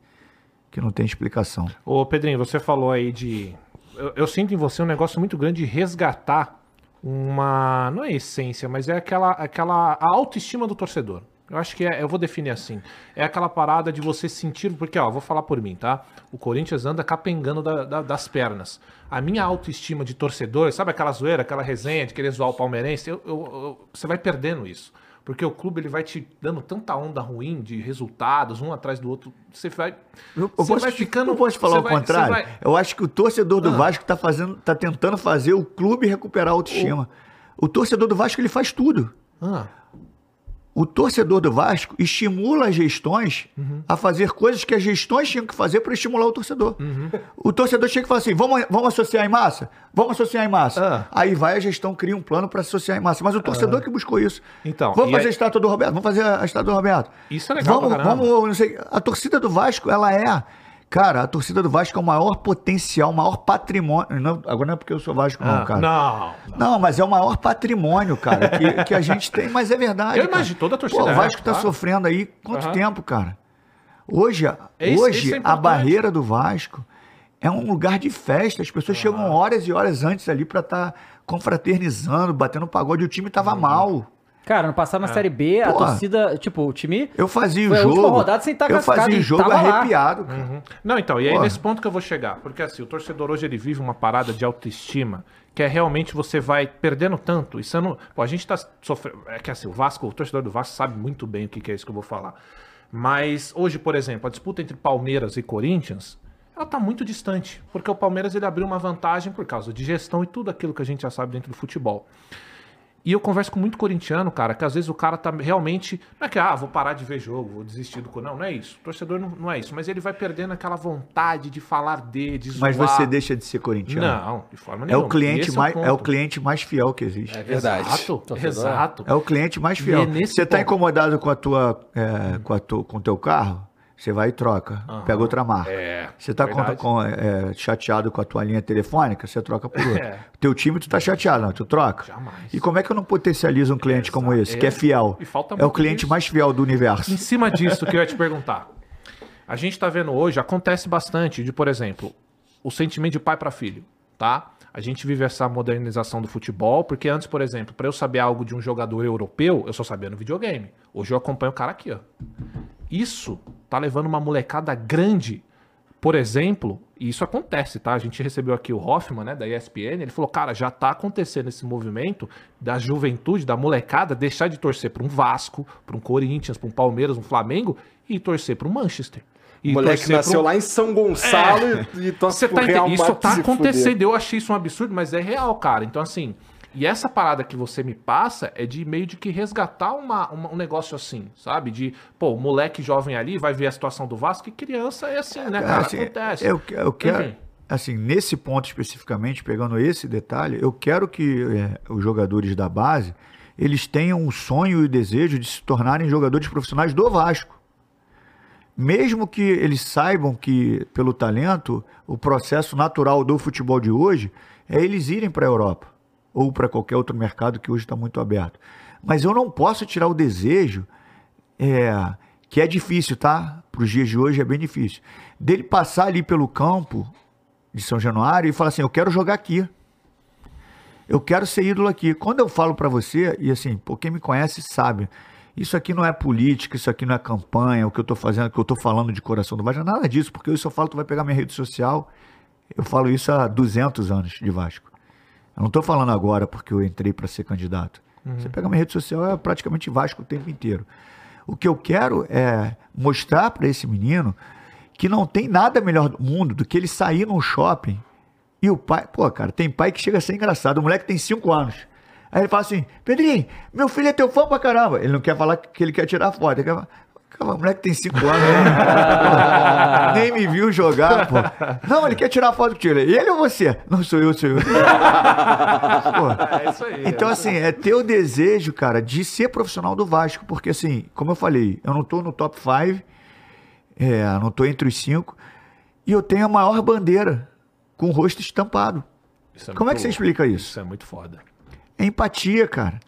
que não tem explicação. Ô, Pedrinho, você falou aí de. Eu, eu sinto em você um negócio muito grande de resgatar uma. Não é essência, mas é aquela, aquela a autoestima do torcedor. Eu acho que é, eu vou definir assim. É aquela parada de você sentir. Porque, ó, vou falar por mim, tá? O Corinthians anda capengando da- da- das pernas. A minha autoestima de torcedor, sabe aquela zoeira, aquela resenha de querer zoar o palmeirense? Eu- eu- eu- você vai perdendo isso. Porque o clube ele vai te dando tanta onda ruim de resultados, um atrás do outro. Você vai. Eu, eu você posso, vai ficando. eu posso falar o vai- contrário? vai- Ah. Eu acho que o torcedor do Vasco está fazendo, tá tentando fazer o clube recuperar a autoestima. O torcedor do Vasco ele faz tudo. Ah, O torcedor do Vasco estimula as gestões Uhum. a fazer coisas que as gestões tinham que fazer para estimular o torcedor. Uhum. O torcedor chega e fala assim: vamos, vamos associar em massa? Vamos associar em massa. Ah. Aí vai a gestão, cria um plano para associar em massa. Mas o torcedor que buscou isso. Então, vamos fazer aí- a estátua do Roberto, vamos fazer a estátua do Roberto. Isso é legal Vamos, vamos, não sei. A torcida do Vasco, ela é. Cara, a torcida do Vasco é o maior potencial, o maior patrimônio. Não, agora não é porque eu sou Vasco, não, ah, cara. não. Não, mas é o maior patrimônio, cara, que, que a gente tem, mas é verdade. Eu cara. imagino, toda a torcida Pô, é, o Vasco tá claro. sofrendo aí quanto Aham. tempo, cara? Hoje, a- É hoje isso é a barreira do Vasco é um lugar de festa. As pessoas chegam horas e horas antes ali pra estar confraternizando, batendo pagode. O time Uhum. tava mal. Cara, no passado na Série B, a Porra. torcida, tipo, o time. Eu fazia Foi o jogo. rodada sem estar eu classificado fazia o jogo arrepiado, cara. Uhum. Não, então, e aí Porra. nesse ponto que eu vou chegar. Porque assim, o torcedor hoje ele vive uma parada de autoestima que é realmente você vai perdendo tanto. Isso não. Pô, a gente tá sofrendo. É que assim, o Vasco, o torcedor do Vasco sabe muito bem o que, que é isso que eu vou falar. Mas hoje, por exemplo, a disputa entre Palmeiras e Corinthians. Ela tá muito distante, porque o Palmeiras ele abriu uma vantagem por causa de gestão e tudo aquilo que a gente já sabe dentro do futebol. E eu converso com muito corintiano, cara, que às vezes o cara tá realmente. Não é que, ah, vou parar de ver jogo, vou desistir do. Não, não é isso. O torcedor não, não é isso. Mas ele vai perdendo aquela vontade de falar de, de Mas zoar. você deixa de ser corintiano. Não, de forma É nenhuma. o, cliente mais, o é o ponto. cliente mais fiel que existe. É verdade. Exato, Torcedor. exato. É o cliente mais fiel. é Você tá ponto. incomodado com a tua, é, com a tu, com o teu carro? Você vai e troca, pega outra marca. É, Você tá com, é, chateado com a tua linha telefônica, você troca por outra. É. Teu time tu tá chateado, não, tu troca. Jamais. E como é que eu não potencializo um cliente como esse, que é fiel? É o cliente disso. mais fiel do universo. Em cima disso que eu ia te perguntar. A gente tá vendo hoje, acontece bastante de, por exemplo, o sentimento de pai para filho, tá? A gente vive essa modernização do futebol, porque antes, por exemplo, para eu saber algo de um jogador europeu, eu só sabia no videogame. Hoje eu acompanho o cara aqui, ó. Isso tá levando uma molecada grande, por exemplo, e isso acontece, tá? A gente recebeu aqui o Hoffman, né, da ESPN, ele falou, cara, já tá acontecendo esse movimento da juventude, da molecada, deixar de torcer para um Vasco, para um Corinthians, para um Palmeiras, um Flamengo, e torcer para um Manchester. E O moleque nasceu um- lá em São Gonçalo e, e torce você pro tá Real? Isso tá acontecendo. Eu achei isso um absurdo, mas é real, cara. Então, assim, e essa parada que você me passa é de meio de que resgatar uma, uma- um negócio assim, sabe? De, pô, o moleque jovem ali vai ver a situação do Vasco e criança é assim, né, cara? Assim, Acontece. Eu, eu quero, Enfim. assim, nesse ponto especificamente, pegando esse detalhe, eu quero que é, os jogadores da base eles tenham o sonho e o desejo de se tornarem jogadores profissionais do Vasco. Mesmo que eles saibam que, pelo talento, o processo natural do futebol de hoje é eles irem para a Europa ou para qualquer outro mercado que hoje está muito aberto. Mas eu não posso tirar o desejo, é, que é difícil, tá? Para os dias de hoje é bem difícil. Dele passar ali pelo campo de São Januário e falar assim: eu quero jogar aqui. Eu quero ser ídolo aqui. Quando eu falo para você, e assim, pô, quem me conhece sabe, isso aqui não é política, isso aqui não é campanha, o que eu tô fazendo, o que eu tô falando de coração do Vasco, nada disso, porque eu só falo, tu vai pegar minha rede social, eu falo isso há 200 anos de Vasco. Eu não tô falando agora porque eu entrei para ser candidato. Você pega minha rede social, é praticamente Vasco o tempo inteiro. O que eu quero é mostrar para esse menino que não tem nada melhor do mundo do que ele sair num shopping e o pai, pô, cara, tem pai que chega a ser engraçado. O moleque tem 5 anos. Aí ele fala assim: Pedrinho, meu filho é teu fã pra caramba. Ele não quer falar que ele quer tirar foto. Ele quer falar, Cara, o moleque tem 5 anos, né? nem me viu jogar, pô. Não, ele quer tirar foto contigo. Ele ou você? Não, sou eu, sou eu. É isso aí. então, assim, é ter o desejo, cara, de ser profissional do Vasco. Porque, assim, como eu falei, eu não tô no top 5, é, não tô entre os cinco, e eu tenho a maior bandeira com o rosto estampado. Isso Como é que você louco. explica isso? Isso é muito foda. É empatia, cara.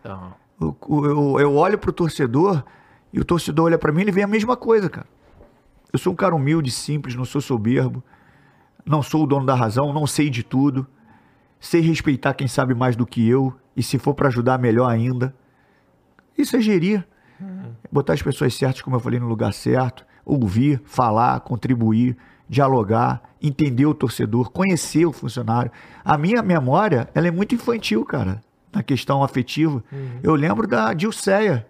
O- o- Eu, eu olho pro torcedor e o torcedor olha pra mim e ele vê a mesma coisa, cara. Eu sou um cara humilde, simples, não sou soberbo, não sou o dono da razão, não sei de tudo, sei respeitar quem sabe mais do que eu e se for pra ajudar, melhor ainda. Isso é gerir. Botar as pessoas certas, como eu falei, no lugar certo, ouvir, falar, contribuir, dialogar, entender o torcedor, conhecer o funcionário. A minha memória, ela é muito infantil, cara, na questão afetiva. Eu lembro da Dilceia,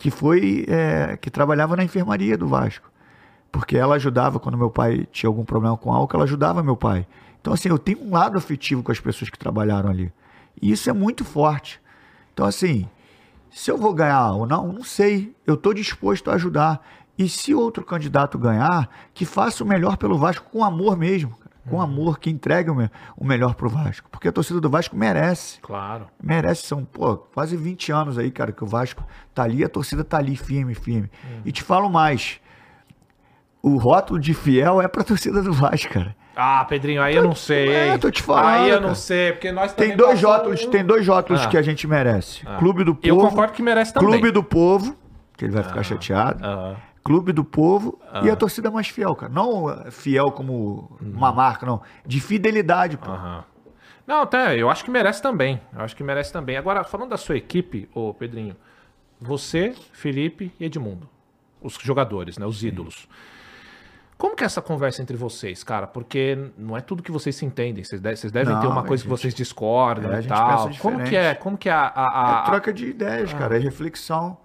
que foi, é, que trabalhava na enfermaria do Vasco. Porque ela ajudava, quando meu pai tinha algum problema com álcool, ela ajudava meu pai. Então, assim, eu tenho um lado afetivo com as pessoas que trabalharam ali. E isso é muito forte. Então, assim, se eu vou ganhar ou não, não sei. Eu estou disposto a ajudar. E se outro candidato ganhar, que faça o melhor pelo Vasco com amor mesmo. Com amor, que entregue o me- o melhor pro Vasco. Porque a torcida do Vasco merece. Claro. Merece, são, pô, quase 20 anos aí, cara, que o Vasco tá ali, a torcida tá ali firme, firme. E te falo mais. O rótulo de fiel é pra torcida do Vasco, cara. Ah, Pedrinho, aí eu não sei. É, tô te falando, Aí eu não cara. sei, porque nós Tem dois rótulos, um- tem dois rótulos Ah. que a gente merece. Clube do Povo. Eu concordo que merece também. Clube do Povo, que ele vai ficar chateado. Aham. Clube do Povo Ah. e a torcida mais fiel, cara. Não fiel como uma marca, não. De fidelidade, pô. Uhum. Não, até, eu acho que merece também. Eu acho que merece também. Agora, falando da sua equipe, ô Pedrinho, você, Felipe e Edmundo, os jogadores, né, os ídolos. Como que é essa conversa entre vocês, cara? Porque não é tudo que vocês se entendem. Vocês, de- vocês devem Não, ter uma coisa que gente- vocês discordam É, e tal. Como que é? Como que é a, a- a- É troca de ideias, cara, é reflexão.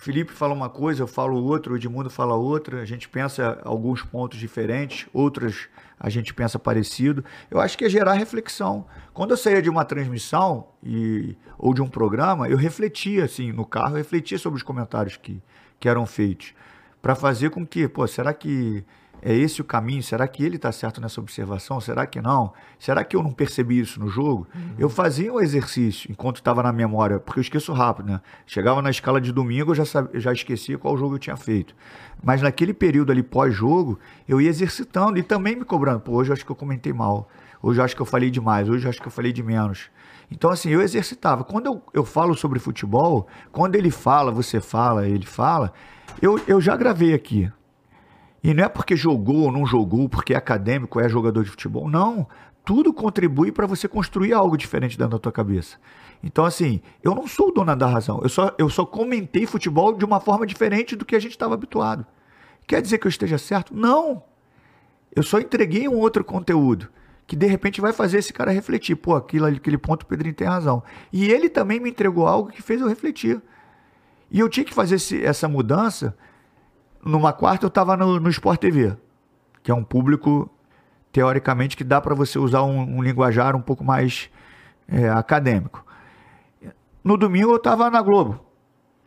Felipe fala uma coisa, eu falo outra, o Edmundo fala outra, a gente pensa alguns pontos diferentes, outras a gente pensa parecido. Eu acho que é gerar reflexão. Quando eu saía de uma transmissão e, ou de um programa, eu refletia, assim, no carro, refletia sobre os comentários que, que eram feitos. Para fazer com que, pô, será que é esse o caminho? Será que ele está certo nessa observação? Será que não? Será que eu não percebi isso no jogo? Eu fazia um exercício enquanto estava na memória, porque eu esqueço rápido, né? Chegava na escala de domingo, eu já, já esquecia qual jogo eu tinha feito. Mas naquele período ali pós-jogo, eu ia exercitando e também me cobrando. Pô, hoje eu acho que eu comentei mal. Hoje eu acho que eu falei demais. Hoje eu acho que eu falei de menos. Então, assim, eu exercitava. Quando eu, eu falo sobre futebol, quando ele fala, você fala, ele fala, eu, eu já gravei aqui. E não é porque jogou ou não jogou, porque é acadêmico, é jogador de futebol. Não. Tudo contribui para você construir algo diferente dentro da tua cabeça. Então, assim, eu não sou o dono da razão. Eu só, eu só comentei futebol de uma forma diferente do que a gente estava habituado. Quer dizer que eu esteja certo? Não. Eu só entreguei um outro conteúdo que de repente vai fazer esse cara refletir. Pô, aquilo, aquele ponto o Pedrinho tem razão. E ele também me entregou algo que fez eu refletir. E eu tinha que fazer esse- essa mudança. Numa quarta eu estava no, no Sport TV, que é um público, teoricamente, que dá para você usar um, um linguajar um pouco mais é, acadêmico. No domingo eu estava na Globo,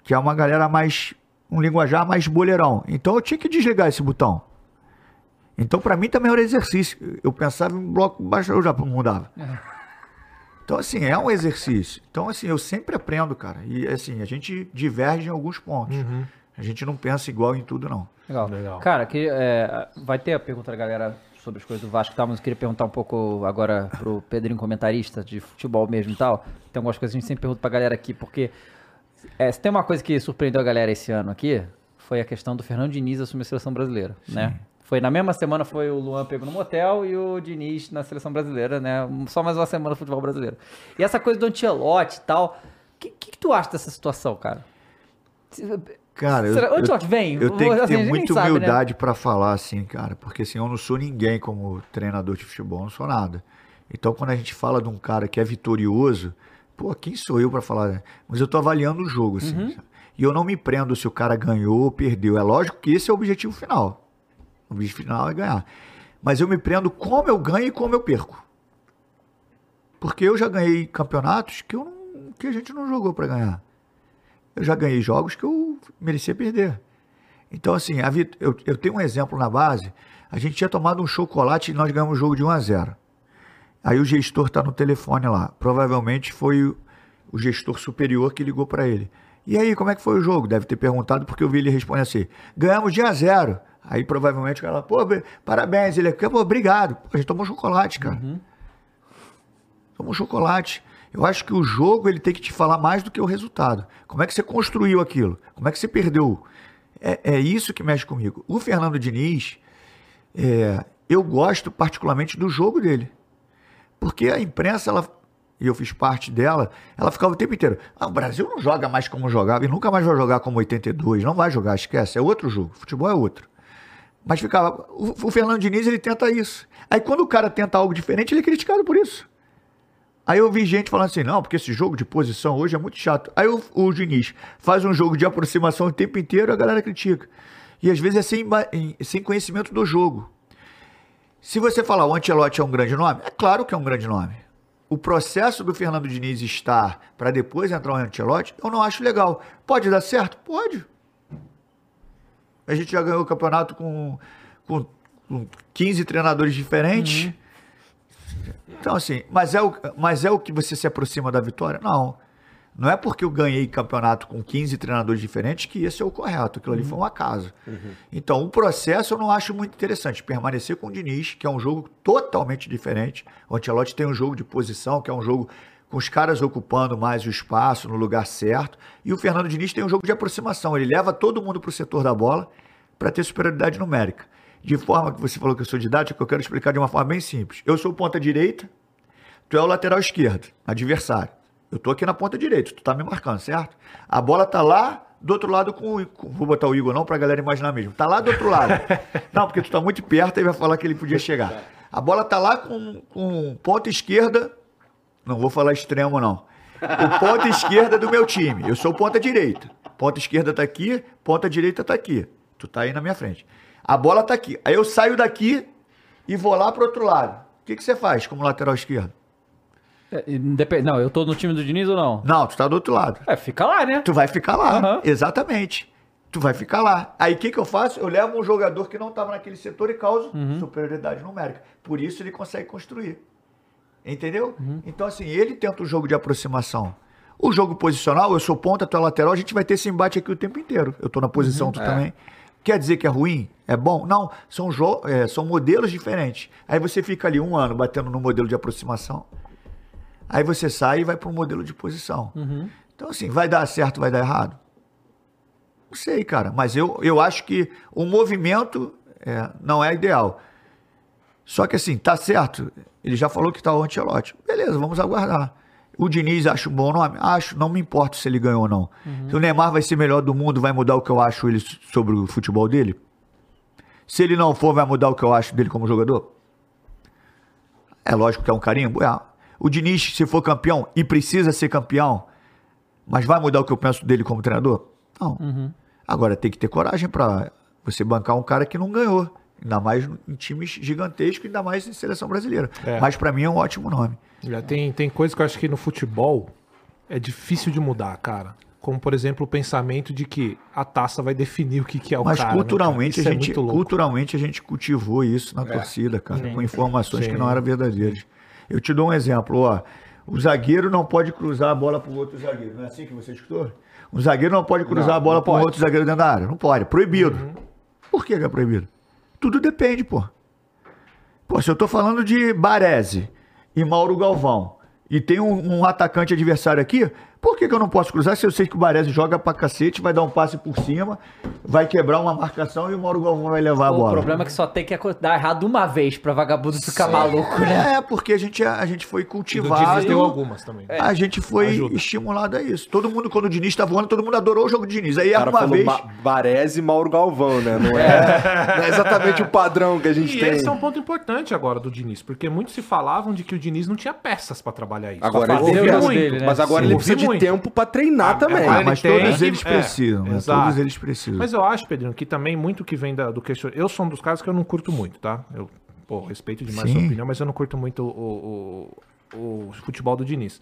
que é uma galera mais. um linguajar mais boleirão. Então eu tinha que desligar esse botão. Então, para mim, também era exercício. Eu pensava em bloco baixo, eu já mudava. Então, assim, é um exercício. Então, assim, eu sempre aprendo, cara. E, assim, a gente diverge em alguns pontos. A gente não pensa igual em tudo, não. Legal. Legal. Cara, que, é, vai ter a pergunta da galera sobre as coisas do Vasco e tal, mas eu queria perguntar um pouco agora pro Pedrinho, comentarista de futebol mesmo e tal. Tem algumas coisas que a gente sempre pergunta pra galera aqui, porque É, se tem uma coisa que surpreendeu a galera esse ano aqui, foi a questão do Fernando Diniz assumir a seleção brasileira, né? Foi na mesma semana foi o Luan pego no motel e o Diniz na seleção brasileira, né? Só mais uma semana do futebol brasileiro. E essa coisa do Ancelotti e tal, o que, que, que tu acha dessa situação, cara? Cara, eu, Será- eu, vem. eu tenho que Assim, a ter muita né? humildade pra falar assim, cara, porque assim, eu não sou ninguém como treinador de futebol, não sou nada. Então, quando a gente fala de um cara que é vitorioso, pô, quem sou eu pra falar? né? Mas eu tô avaliando o jogo, assim. Uhum. E eu não me prendo se o cara ganhou ou perdeu. É lógico que esse é o objetivo final. O objetivo final é ganhar. Mas eu me prendo como eu ganho e como eu perco. Porque eu já ganhei campeonatos que, eu não- que a gente não jogou pra ganhar. Eu já ganhei jogos que eu merecia perder. Então, assim, vit- eu, eu tenho um exemplo na base. A gente tinha tomado um chocolate e nós ganhamos o jogo de 1 a 0 Aí o gestor está no telefone lá. Provavelmente foi o, o gestor superior que ligou para ele. E aí, como é que foi o jogo? Deve ter perguntado, porque eu vi ele responder assim: ganhamos de 1 a 0 Aí provavelmente o cara, pô, parabéns. Ele, pô, obrigado. A gente tomou chocolate, cara. Tomou chocolate. Eu acho que o jogo ele tem que te falar mais do que o resultado. Como é que você construiu aquilo? Como é que você perdeu? É, é isso que mexe comigo. O Fernando Diniz, é, eu gosto particularmente do jogo dele. Porque a imprensa, ela, e eu fiz parte dela, ela ficava o tempo inteiro. Ah, o Brasil não joga mais como jogava e nunca mais vai jogar como 82. Não vai jogar, esquece. É outro jogo. Futebol é outro. Mas ficava. O, o Fernando Diniz, ele tenta isso. Aí quando o cara tenta algo diferente, ele é criticado por isso. Aí eu vi gente falando assim, não, porque esse jogo de posição hoje é muito chato. Aí o, o Diniz faz um jogo de aproximação o tempo inteiro, a galera critica. E às vezes é sem, sem conhecimento do jogo. Se você falar o Ancelotti é um grande nome, é claro que é um grande nome. O processo do Fernando Diniz estar para depois entrar o Ancelotti, eu não acho legal. Pode dar certo? Pode. A gente já ganhou o campeonato com, com, com 15 treinadores diferentes. Então, assim, mas é, o, mas é o que você se aproxima da vitória? Não. Não é porque eu ganhei campeonato com 15 treinadores diferentes que esse é o correto. Aquilo ali foi um acaso. Então, o processo eu não acho muito interessante. Permanecer com o Diniz, que é um jogo totalmente diferente. O Ancelotti tem um jogo de posição, que é um jogo com os caras ocupando mais o espaço no lugar certo. E o Fernando Diniz tem um jogo de aproximação. Ele leva todo mundo para o setor da bola para ter superioridade numérica. De forma que você falou que eu sou didático, eu quero explicar de uma forma bem simples. Eu sou ponta direita, tu é o lateral esquerdo, adversário. Eu tô aqui na ponta direita, tu tá me marcando, certo? A bola tá lá do outro lado com o. vou botar o Igor não pra galera imaginar mesmo. Tá lá do outro lado. não, porque tu tá muito perto e vai falar que ele podia chegar. A bola tá lá com, com ponta esquerda. Não vou falar extremo, não. O ponta esquerda do meu time. Eu sou ponta direita. Ponta esquerda tá aqui, ponta direita tá aqui. Tu tá aí na minha frente. A bola tá aqui. Aí eu saio daqui e vou lá pro outro lado. O que, que você faz como lateral esquerdo? É, independ- Não, eu tô no time do Diniz ou não? Não, tu tá do outro lado. É, fica lá, né? Tu vai ficar lá. Aham. Exatamente. Tu vai ficar lá. Aí o que, que eu faço? Eu levo um jogador que não estava naquele setor e causo Uhum. superioridade numérica. Por isso ele consegue construir. Entendeu? Uhum. Então, assim, ele tenta o jogo de aproximação. O jogo posicional, eu sou ponta, tu é lateral, a gente vai ter esse embate aqui o tempo inteiro. Eu tô na posição, Uhum. tu também. Quer dizer que é ruim? É bom? Não, são, jo- é, são modelos diferentes. Aí você fica ali um ano batendo no modelo de aproximação. Aí você sai e vai para um modelo de posição. Uhum. Então, assim, vai dar certo, vai dar errado? Não sei, cara. Mas eu, eu acho que o movimento é, não é ideal. Só que, assim, tá certo. Ele já falou que tá o Ancelotti. Beleza, vamos aguardar. O Diniz acho um bom nome? Acho, não me importa se ele ganhou ou não. Se o Neymar vai ser melhor do mundo, vai mudar o que eu acho ele sobre o futebol dele? Se ele não for, vai mudar o que eu acho dele como jogador? É lógico que é um carimbo? É. O Diniz, se for campeão, e precisa ser campeão, mas vai mudar o que eu penso dele como treinador? Não. Agora tem que ter coragem para você bancar um cara que não ganhou. Ainda mais em times gigantescos, ainda mais em seleção brasileira. É. Mas para mim é um ótimo nome. Já tem, tem coisa que eu acho que no futebol é difícil de mudar, cara. Como, por exemplo, o pensamento de que a taça vai definir o que, que é o Mas cara. né, culturalmente, cara? Isso a é gente, louco. culturalmente a gente cultivou isso na torcida, cara, com informações que Sim. não eram verdadeiras. Eu te dou um exemplo, ó. O zagueiro não pode cruzar a bola para o outro zagueiro. Não é assim que você escutou? O zagueiro não pode cruzar Não, a bola para pode. outro zagueiro dentro da área. Não pode. Proibido. Uhum. Por que que é proibido? Tudo depende, pô. Pô, se eu tô falando de Baresi e Mauro Galvão e tem um, um atacante adversário aqui, Por que, que eu não posso cruzar se eu sei que o Baresi joga pra cacete, vai dar um passe por cima, vai quebrar uma marcação e o Mauro Galvão vai levar a O bola? problema é que só tem que dar errado uma vez pra vagabundo ficar maluco, né? É, porque a gente, a gente foi E do cultivado. Diniz deu algumas também. A gente foi Ajuda. estimulado a isso. Todo mundo, quando o Diniz tá voando, todo mundo adorou o jogo do Diniz. Aí, O cara uma falou vez. Ba Baresi e Mauro Galvão, né? Não é, não é exatamente o padrão que a gente E tem. esse é um ponto importante agora do Diniz, porque muitos se falavam de que o Diniz não tinha peças pra trabalhar isso. Agora ele o jogo muito, dele, né? mas agora Sim. ele precisa de muito. tempo pra treinar também. Ah, mas tem todos que- eles é, precisam, né? exato. Todos eles precisam. Mas eu acho, Pedrinho, que também muito que vem da- do questionamento. Eu sou um dos caras que eu não curto muito, tá? Eu pô, respeito demais a Sim. sua opinião, mas eu não curto muito o, o- o futebol do Diniz.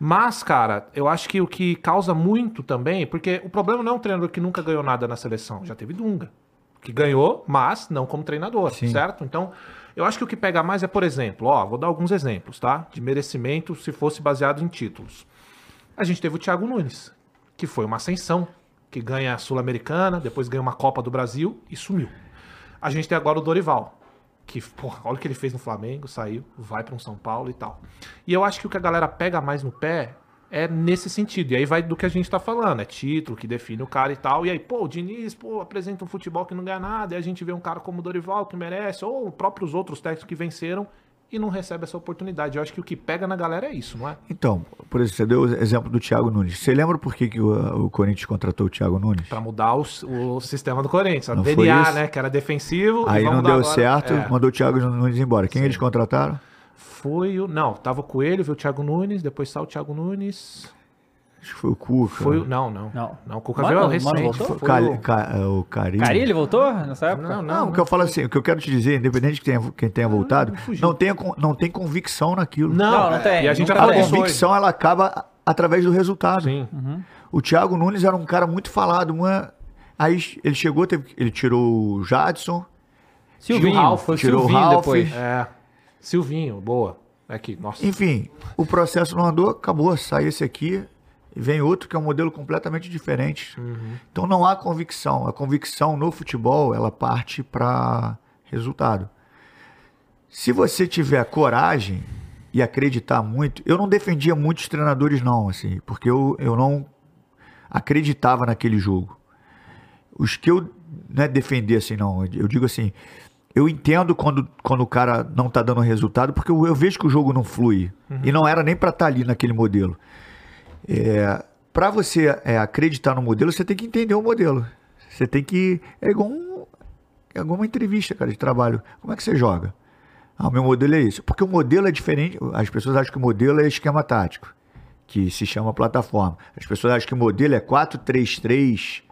Mas, cara, eu acho que o que causa muito também, porque o problema não é um treinador que nunca ganhou nada na seleção. Já teve Dunga, que ganhou, mas não como treinador, Sim. certo? Então, eu acho que o que pega mais é, por exemplo, ó, vou dar alguns exemplos, tá? De merecimento se fosse baseado em títulos. A gente teve o Thiago Nunes, que foi uma ascensão, que ganha a Sul-Americana, depois ganha uma Copa do Brasil e sumiu. A gente tem agora o Dorival, que, porra, olha o que ele fez no Flamengo, saiu, vai para um São Paulo e tal. E eu acho que o que a galera pega mais no pé é nesse sentido. E aí vai do que a gente tá falando, é título que define o cara e tal. E aí, pô, o Diniz, pô, apresenta um futebol que não ganha nada, e a gente vê um cara como o Dorival que merece, ou próprios outros técnicos que venceram e não recebe essa oportunidade. Eu acho que o que pega na galera é isso, não é? Então, por exemplo, você deu o exemplo do Thiago Nunes. Você lembra por que, que o, o Corinthians contratou o Thiago Nunes? Pra mudar o, o sistema do Corinthians. A Não DNA, né? Que era defensivo. Aí não deu agora. certo, É. mandou o Thiago Nunes embora. Quem eles contrataram? Foi o. Não, tava o Coelho, veio o Thiago Nunes, depois saiu o Thiago Nunes. Acho que foi o Cuca. Foi. Não, não. Não. Não, o Cuca Mano, veio mano, recente. voltou? Foi o, Foi Cali, o- Ca- é, o. Carilli voltou nessa época? Não, Não, não. o que eu falo assim, o que eu quero te dizer, independente de quem tenha, quem tenha voltado, fugiu. não, tenha, con- não tem convicção naquilo. Não, Não, não tem, E a gente A tem. convicção ela acaba através do resultado. Sim. O Thiago Nunes era um cara muito falado, uma... aí ele chegou, teve- ele tirou o Jadson, Silvinho, foi o tirou Silvinho Ralph. depois. É. Silvinho, boa. É aqui, nossa. enfim, o processo não andou, acabou, sai esse aqui e vem outro que é um modelo completamente diferente. Então não há convicção. A convicção no futebol, ela parte para resultado. Se você tiver coragem e acreditar muito, eu não defendia muitos treinadores não, assim, porque eu, eu não acreditava naquele jogo. Os que eu não é defender assim não, eu digo assim, eu entendo quando, quando o cara não tá dando resultado, porque eu, eu vejo que o jogo não flui. E não era nem para estar ali naquele modelo. É, para você é, acreditar no modelo, você tem que entender o modelo. Você tem que. É igual, um, é uma entrevista, cara, de trabalho. Como é que você joga? Ah, o meu modelo é esse. Porque o modelo é diferente. As pessoas acham que o modelo é esquema tático, que se chama plataforma. As pessoas acham que o modelo é 4-3-3,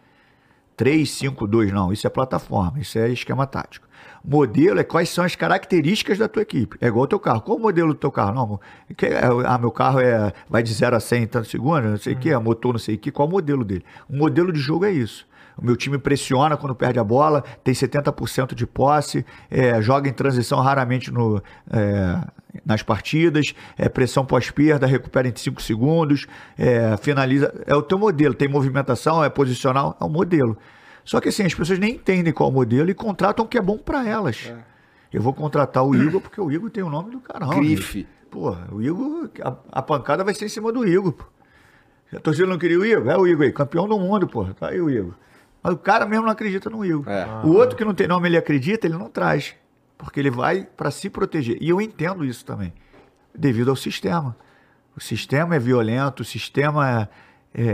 3-5-2. Não, isso é plataforma, isso é esquema tático. Modelo é quais são as características da tua equipe. É igual o teu carro. Qual o modelo do teu carro? Não, que, é, ah, meu carro é, vai de 0 a 100 em tantos segundos, não sei o que, é motor não sei o que. Qual o modelo dele? O modelo de jogo é isso. O meu time pressiona quando perde a bola, tem 70% de posse, é, joga em transição raramente no, é, nas partidas, é, pressão pós-perda, recupera em 5 segundos, é, finaliza. É o teu modelo, tem movimentação, é posicional, é o modelo. Só que assim, as pessoas nem entendem qual é o modelo e contratam o que é bom para elas. Eu vou contratar o Igor porque o Igor tem o nome do caramba. Grife. Pô, o Igor, a, a pancada vai ser em cima do Igor. Pô. A torcida não queria o Igor? É o Igor aí, campeão do mundo, pô. Tá aí o Igor. Mas o cara mesmo não acredita no Igor. É. O outro que não tem nome, ele acredita, ele não traz. Porque ele vai para se proteger. E eu entendo isso também. Devido ao sistema. O sistema é violento, o sistema é,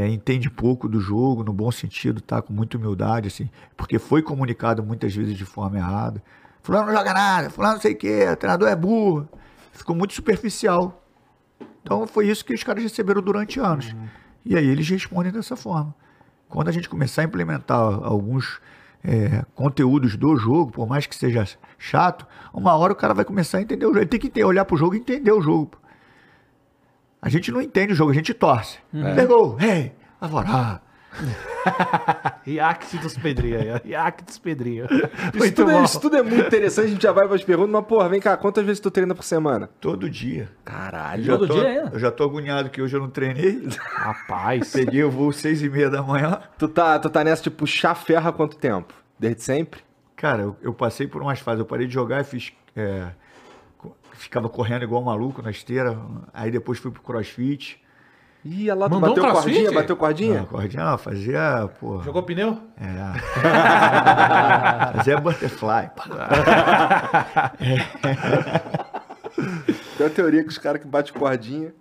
entende pouco do jogo, no bom sentido, tá? Com muita humildade, assim. Porque foi comunicado muitas vezes de forma errada. Fulano não joga nada, fulano não sei o quê, o treinador é burro. Ficou muito superficial. Então foi isso que os caras receberam durante anos. E aí eles respondem dessa forma. Quando a gente começar a implementar alguns é, conteúdos do jogo, por mais que seja chato, uma hora o cara vai começar a entender o jogo. Ele tem que ter, olhar pro jogo e entender o jogo. A gente não entende o jogo, a gente torce. Pegou, hey, Alvorá. React dos ó. React dos Pedrinho. Isso tudo, é, isso tudo é muito interessante, a gente já vai para as perguntas, mas porra, vem cá, quantas vezes tu treina por semana? Todo dia. Caralho. Todo tô, dia ainda? Eu já tô agoniado que hoje eu não treinei. Rapaz. Peguei o voo seis e meia da manhã. Tu tá, tu tá nessa de puxar ferro há quanto tempo? Desde sempre? Cara, eu, eu passei por umas fases. Eu parei de jogar e fiz. é, ficava correndo igual um maluco na esteira. Aí depois fui pro crossfit. Ih, olha lá, Mandou um bateu crossfit? cordinha, bateu cordinha? Não, cordinha não, fazia, pô. Jogou pneu? É. fazia butterfly. Tem a teoria que os caras que batem cordinha,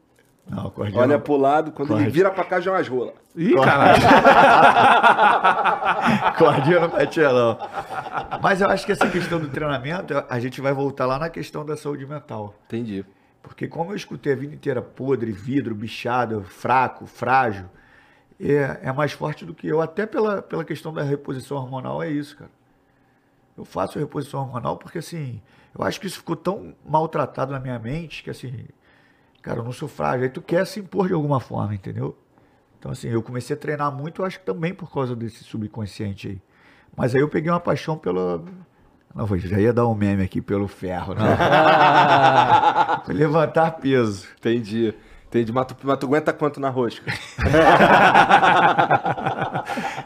Não, olha não. pro lado, quando ele vira pra cá já é umas rolas. Ih, caralho. Cordinha não batia, não. Mas eu acho que essa questão do treinamento, a gente vai voltar lá na questão da saúde mental. Entendi. Porque como eu escutei a vida inteira podre, vidro, bichado, fraco, frágil, é, é mais forte do que eu. Até pela, pela questão da reposição hormonal é isso, cara. Eu faço reposição hormonal porque, assim, eu acho que isso ficou tão maltratado na minha mente que, assim, cara, eu não sou frágil. Aí tu quer se impor de alguma forma, entendeu? Então, assim, eu comecei a treinar muito, eu acho que também por causa desse subconsciente aí. Mas aí eu peguei uma paixão pela... Não, já ia dar um meme aqui pelo ferro, né? Foi levantar peso. Entendi. Entendi. Mas tu, mas tu aguenta quanto na rosca?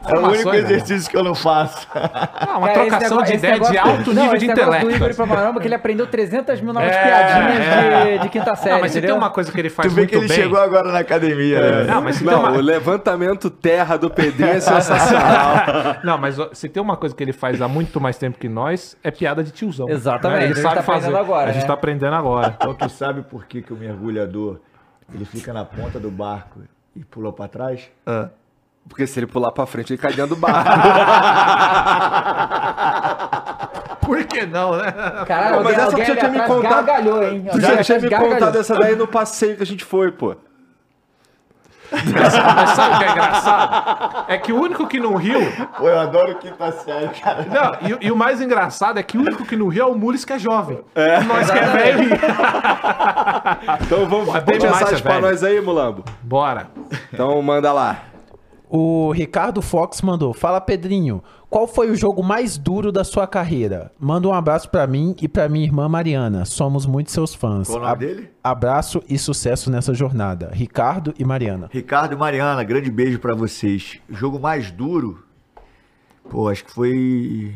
É o único né? exercício que eu não faço. Ah, uma Cara, esse trocação negócio- de ideia de negócio- alto não, nível esse de intelecto. do Igor pra caramba, que ele aprendeu 300 mil novas É, piadinhas é. De, de quinta série, Não, mas se tem entendeu? uma coisa que ele faz Tu vê muito que ele bem... chegou agora na academia, né? Não, mas se tem Não, uma... o levantamento terra do Pedrinho é sensacional. Não, mas se tem uma coisa que ele faz há muito mais tempo que nós, é piada de tiozão. Exatamente, Né? a Ele gente sabe tá fazer. agora, A gente né? tá aprendendo agora. Então tu sabe por que, que o mergulhador ele fica na ponta do barco e pula pra trás? Porque se ele pular pra frente, ele cai dentro do barco. Por que não, né? Caralho, Mas alguém, essa tu já tinha me contado. gargalhou, hein? tu já tinha me contado essa daí no passeio que a gente foi, pô. Mas sabe o que é engraçado? É que o único que não riu. Pô, eu adoro quinta série, cara. Não, e, e o mais engraçado é que o único que não riu é o Mules que é jovem. Nós que é velho. Então vamos, bom tem demais mensagem ser pra velho. nós aí, Mulambo? Bora. Então manda lá. O Ricardo Fox mandou: Fala Pedrinho, qual foi o jogo mais duro da sua carreira? Manda um abraço pra mim e pra minha irmã Mariana. Somos muito seus fãs. Qual o nome Ab- dele? Abraço e sucesso nessa jornada. Ricardo e Mariana. Ricardo e Mariana, grande beijo pra vocês. O jogo mais duro, pô, acho que foi.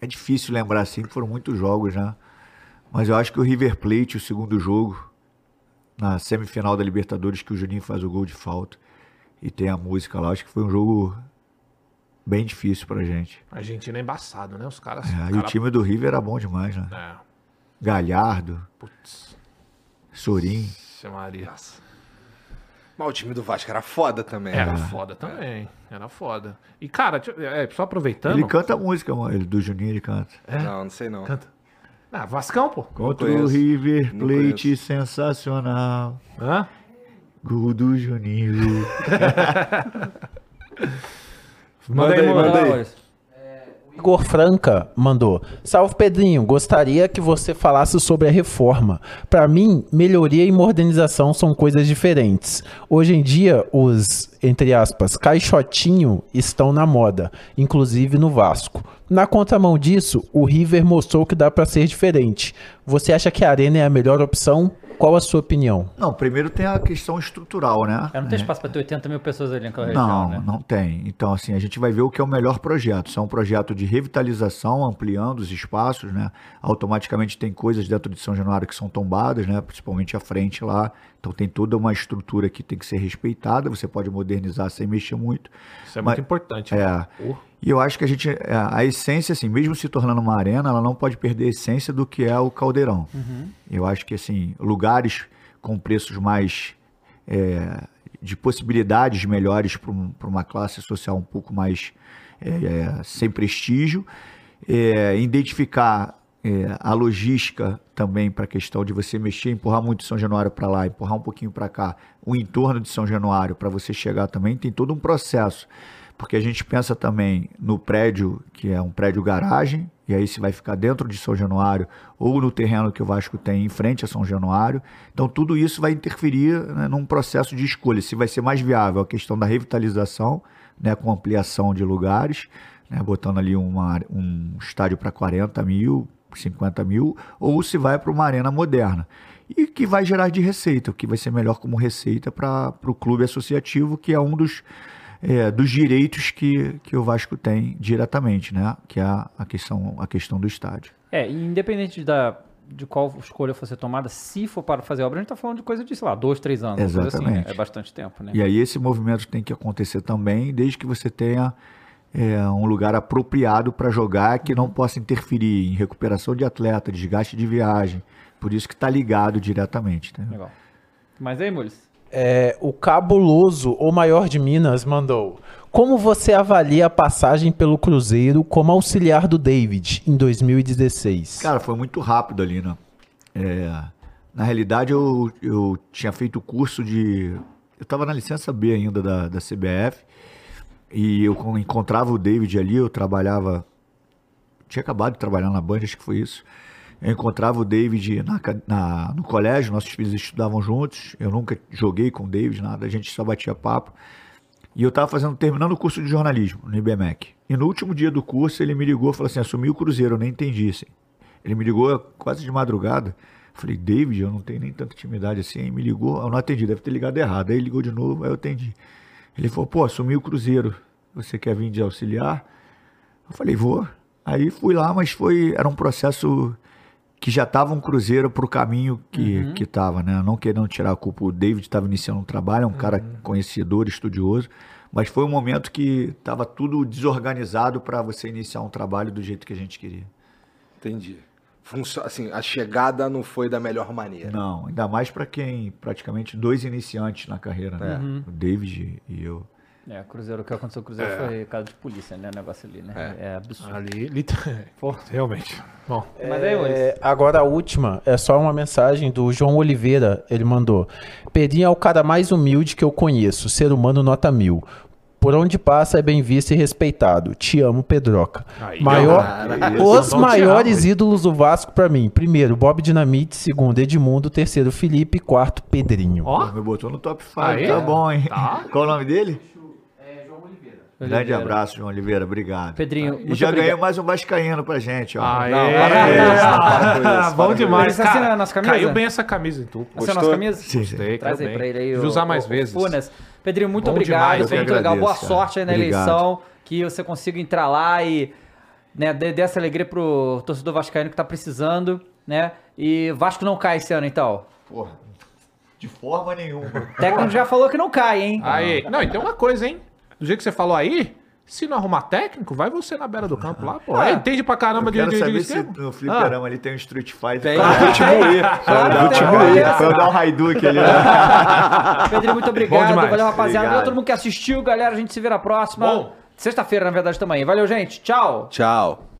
É difícil lembrar assim, foram muitos jogos, né? Mas eu acho que o River Plate, o segundo jogo, na semifinal da Libertadores, que o Juninho faz o gol de falta e tem a música lá, acho que foi um jogo bem difícil pra gente. A Argentina é embaçado, né? Os caras. É, e o cara- time do River era bom demais, né? É. Galhardo, Putz. Sorin. Ixi, Maria. Mas o time do Vasco era foda também. Era né? foda também. Era foda. E, cara, eu- é, só aproveitando. Ele canta a música, mano, ele, do Juninho ele canta. Não, não sei não. Canta. Ah, Vascão, pô. Contra o River Plate, sensacional. Hã? Gol do Juninho. Manda aí, Vamos lá, manda aí. Igor Franca mandou: Salve Pedrinho, gostaria que você falasse sobre a reforma. Pra mim, melhoria e modernização são coisas diferentes. Hoje em dia, os, entre aspas, caixotinho estão na moda, inclusive no Vasco. Na contramão disso, o River mostrou que dá pra ser diferente. Você acha que a Arena é a melhor opção? Qual a sua opinião? Não, primeiro tem a questão estrutural, né? É, não tem espaço pra ter 80 mil pessoas ali naquela região, Não, né? não tem. Então, assim, a gente vai ver o que é o melhor projeto. Se é um projeto de revitalização, ampliando os espaços, né? Automaticamente tem coisas dentro de São Januário que são tombadas, né? Principalmente a frente lá. Então tem toda uma estrutura que tem que ser respeitada. Você pode modernizar sem mexer muito. Isso é Mas- muito importante. É. E eu acho que a gente, é, a essência, assim, mesmo se tornando uma arena, ela não pode perder a essência do que é o caldeirão. Eu acho que, assim, lugares com preços mais. é, de possibilidades melhores para uma classe social um pouco mais é, é, sem prestígio, é, identificar é, a logística também para a questão de você mexer, empurrar muito São Januário para lá, empurrar um pouquinho para cá, o entorno de São Januário para você chegar também, tem todo um processo. Porque a gente pensa também no prédio, que é um prédio garagem, e aí se vai ficar dentro de São Januário, ou no terreno que o Vasco tem em frente a São Januário. Então tudo isso vai interferir né, num processo de escolha, se vai ser mais viável a questão da revitalização, né, com ampliação de lugares, né, botando ali uma, um estádio para 40 mil, 50 mil, ou se vai para uma arena moderna. E que vai gerar de receita, o que vai ser melhor como receita para o clube associativo, que é um dos, é, dos direitos que, que o Vasco tem diretamente, né? Que é a, questão, a questão do estádio. É, independente da, de qual escolha for ser tomada, se for para fazer obra, a gente tá falando de coisa de, sei lá, dois, três anos. assim, né? Exatamente. É bastante tempo, né? E aí esse movimento tem que acontecer também, desde que você tenha é, um lugar apropriado para jogar que não possa interferir em recuperação de atleta, desgaste de viagem. Por isso que está ligado diretamente. Legal. Mas aí, Mules? É, o cabuloso, o maior de Minas, mandou. Como você avalia a passagem pelo Cruzeiro como auxiliar do David em 2016? Cara, foi muito rápido ali, né? É, na realidade, eu, eu tinha feito o curso de. Eu estava na licença B ainda da, da CBF. E eu con- encontrava o David ali, eu trabalhava. Tinha acabado de trabalhar na Band, acho que foi isso. Eu encontrava o David na na- no colégio, nossos filhos estudavam juntos. Eu nunca joguei com o David, nada, a gente só batia papo. E eu estava fazendo, terminando o curso de jornalismo no IBMEC. E no último dia do curso ele me ligou falou assim: assumi o Cruzeiro, eu nem entendi. Assim. Ele me ligou quase de madrugada. Eu Falei, David, eu não tenho nem tanta intimidade assim. Aí me ligou, eu não atendi, deve ter ligado errado. Aí ele ligou de novo, aí eu atendi. Ele falou, pô, assumi o Cruzeiro. Você quer vir de auxiliar? Eu falei, vou. Aí fui lá, mas foi. Era um processo que já estava um Cruzeiro pro caminho que, que tava, né? Não querendo tirar a culpa, o David estava iniciando um trabalho, é um cara conhecedor, estudioso, mas foi um momento que estava tudo desorganizado para você iniciar um trabalho do jeito que a gente queria. Entendi. Funcio- assim, a chegada não foi da melhor maneira. Não, ainda mais para quem praticamente dois iniciantes na carreira, né? O David e eu. É, o Cruzeiro, o que aconteceu com o Cruzeiro foi caso de polícia, né? O negócio ali, né? É, absurdo. Ali, lit- realmente. Bom, Mas aí? É, agora a última é só uma mensagem do João Oliveira. Ele mandou: Pedrinho é o cara mais humilde que eu conheço, ser humano nota mil. Por onde passa é bem visto e respeitado. Te amo, Pedroca. Aí, Maior, cara, os maiores ídolos do Vasco pra mim. Primeiro, Bob Dinamite. Segundo, Edmundo. Terceiro, Felipe. Quarto, Pedrinho. ó, Me botou no top 5, Aí? tá bom, hein? Tá. Qual o nome dele? Grande Oliveira. abraço, João Oliveira, obrigado. Pedrinho, E já obrigado. ganhei mais um Vascaíno pra gente, ó. Aê! Não, para Bom demais, Você assina cara. a nossa camisa? Caiu bem essa camisa em tu. Essa é a nossa camisa? Sim, sim. Gostei, Traz aí bem. pra ele aí. De usar mais o- vezes. Funes. Pedrinho, muito Bom obrigado. Foi muito legal. Boa cara. sorte aí na Obrigado. eleição. Que você consiga entrar lá e né, dê, dê essa alegria pro torcedor vascaíno que tá precisando, né? E Vasco não cai esse ano, então. Porra, de forma nenhuma. O técnico já falou que não cai, hein? Aí. Não, e tem uma coisa, hein? Do jeito que você falou aí, se não arrumar técnico, vai você na beira do campo lá, pô. Ah. É, entende pra caramba Eu de, quero de, de saber se esquema. no fliperama ali tem um Street Fighter. Tem. Pra Ah, eu te moer. Pra eu te moer. Pra eu dar um Haiduk ali. né? Pedrinho, muito obrigado. Valeu, rapaziada. Obrigado. Valeu todo mundo que assistiu, galera. A gente se vê na próxima. Sexta-feira, na verdade, também. Valeu, gente. Tchau. Tchau.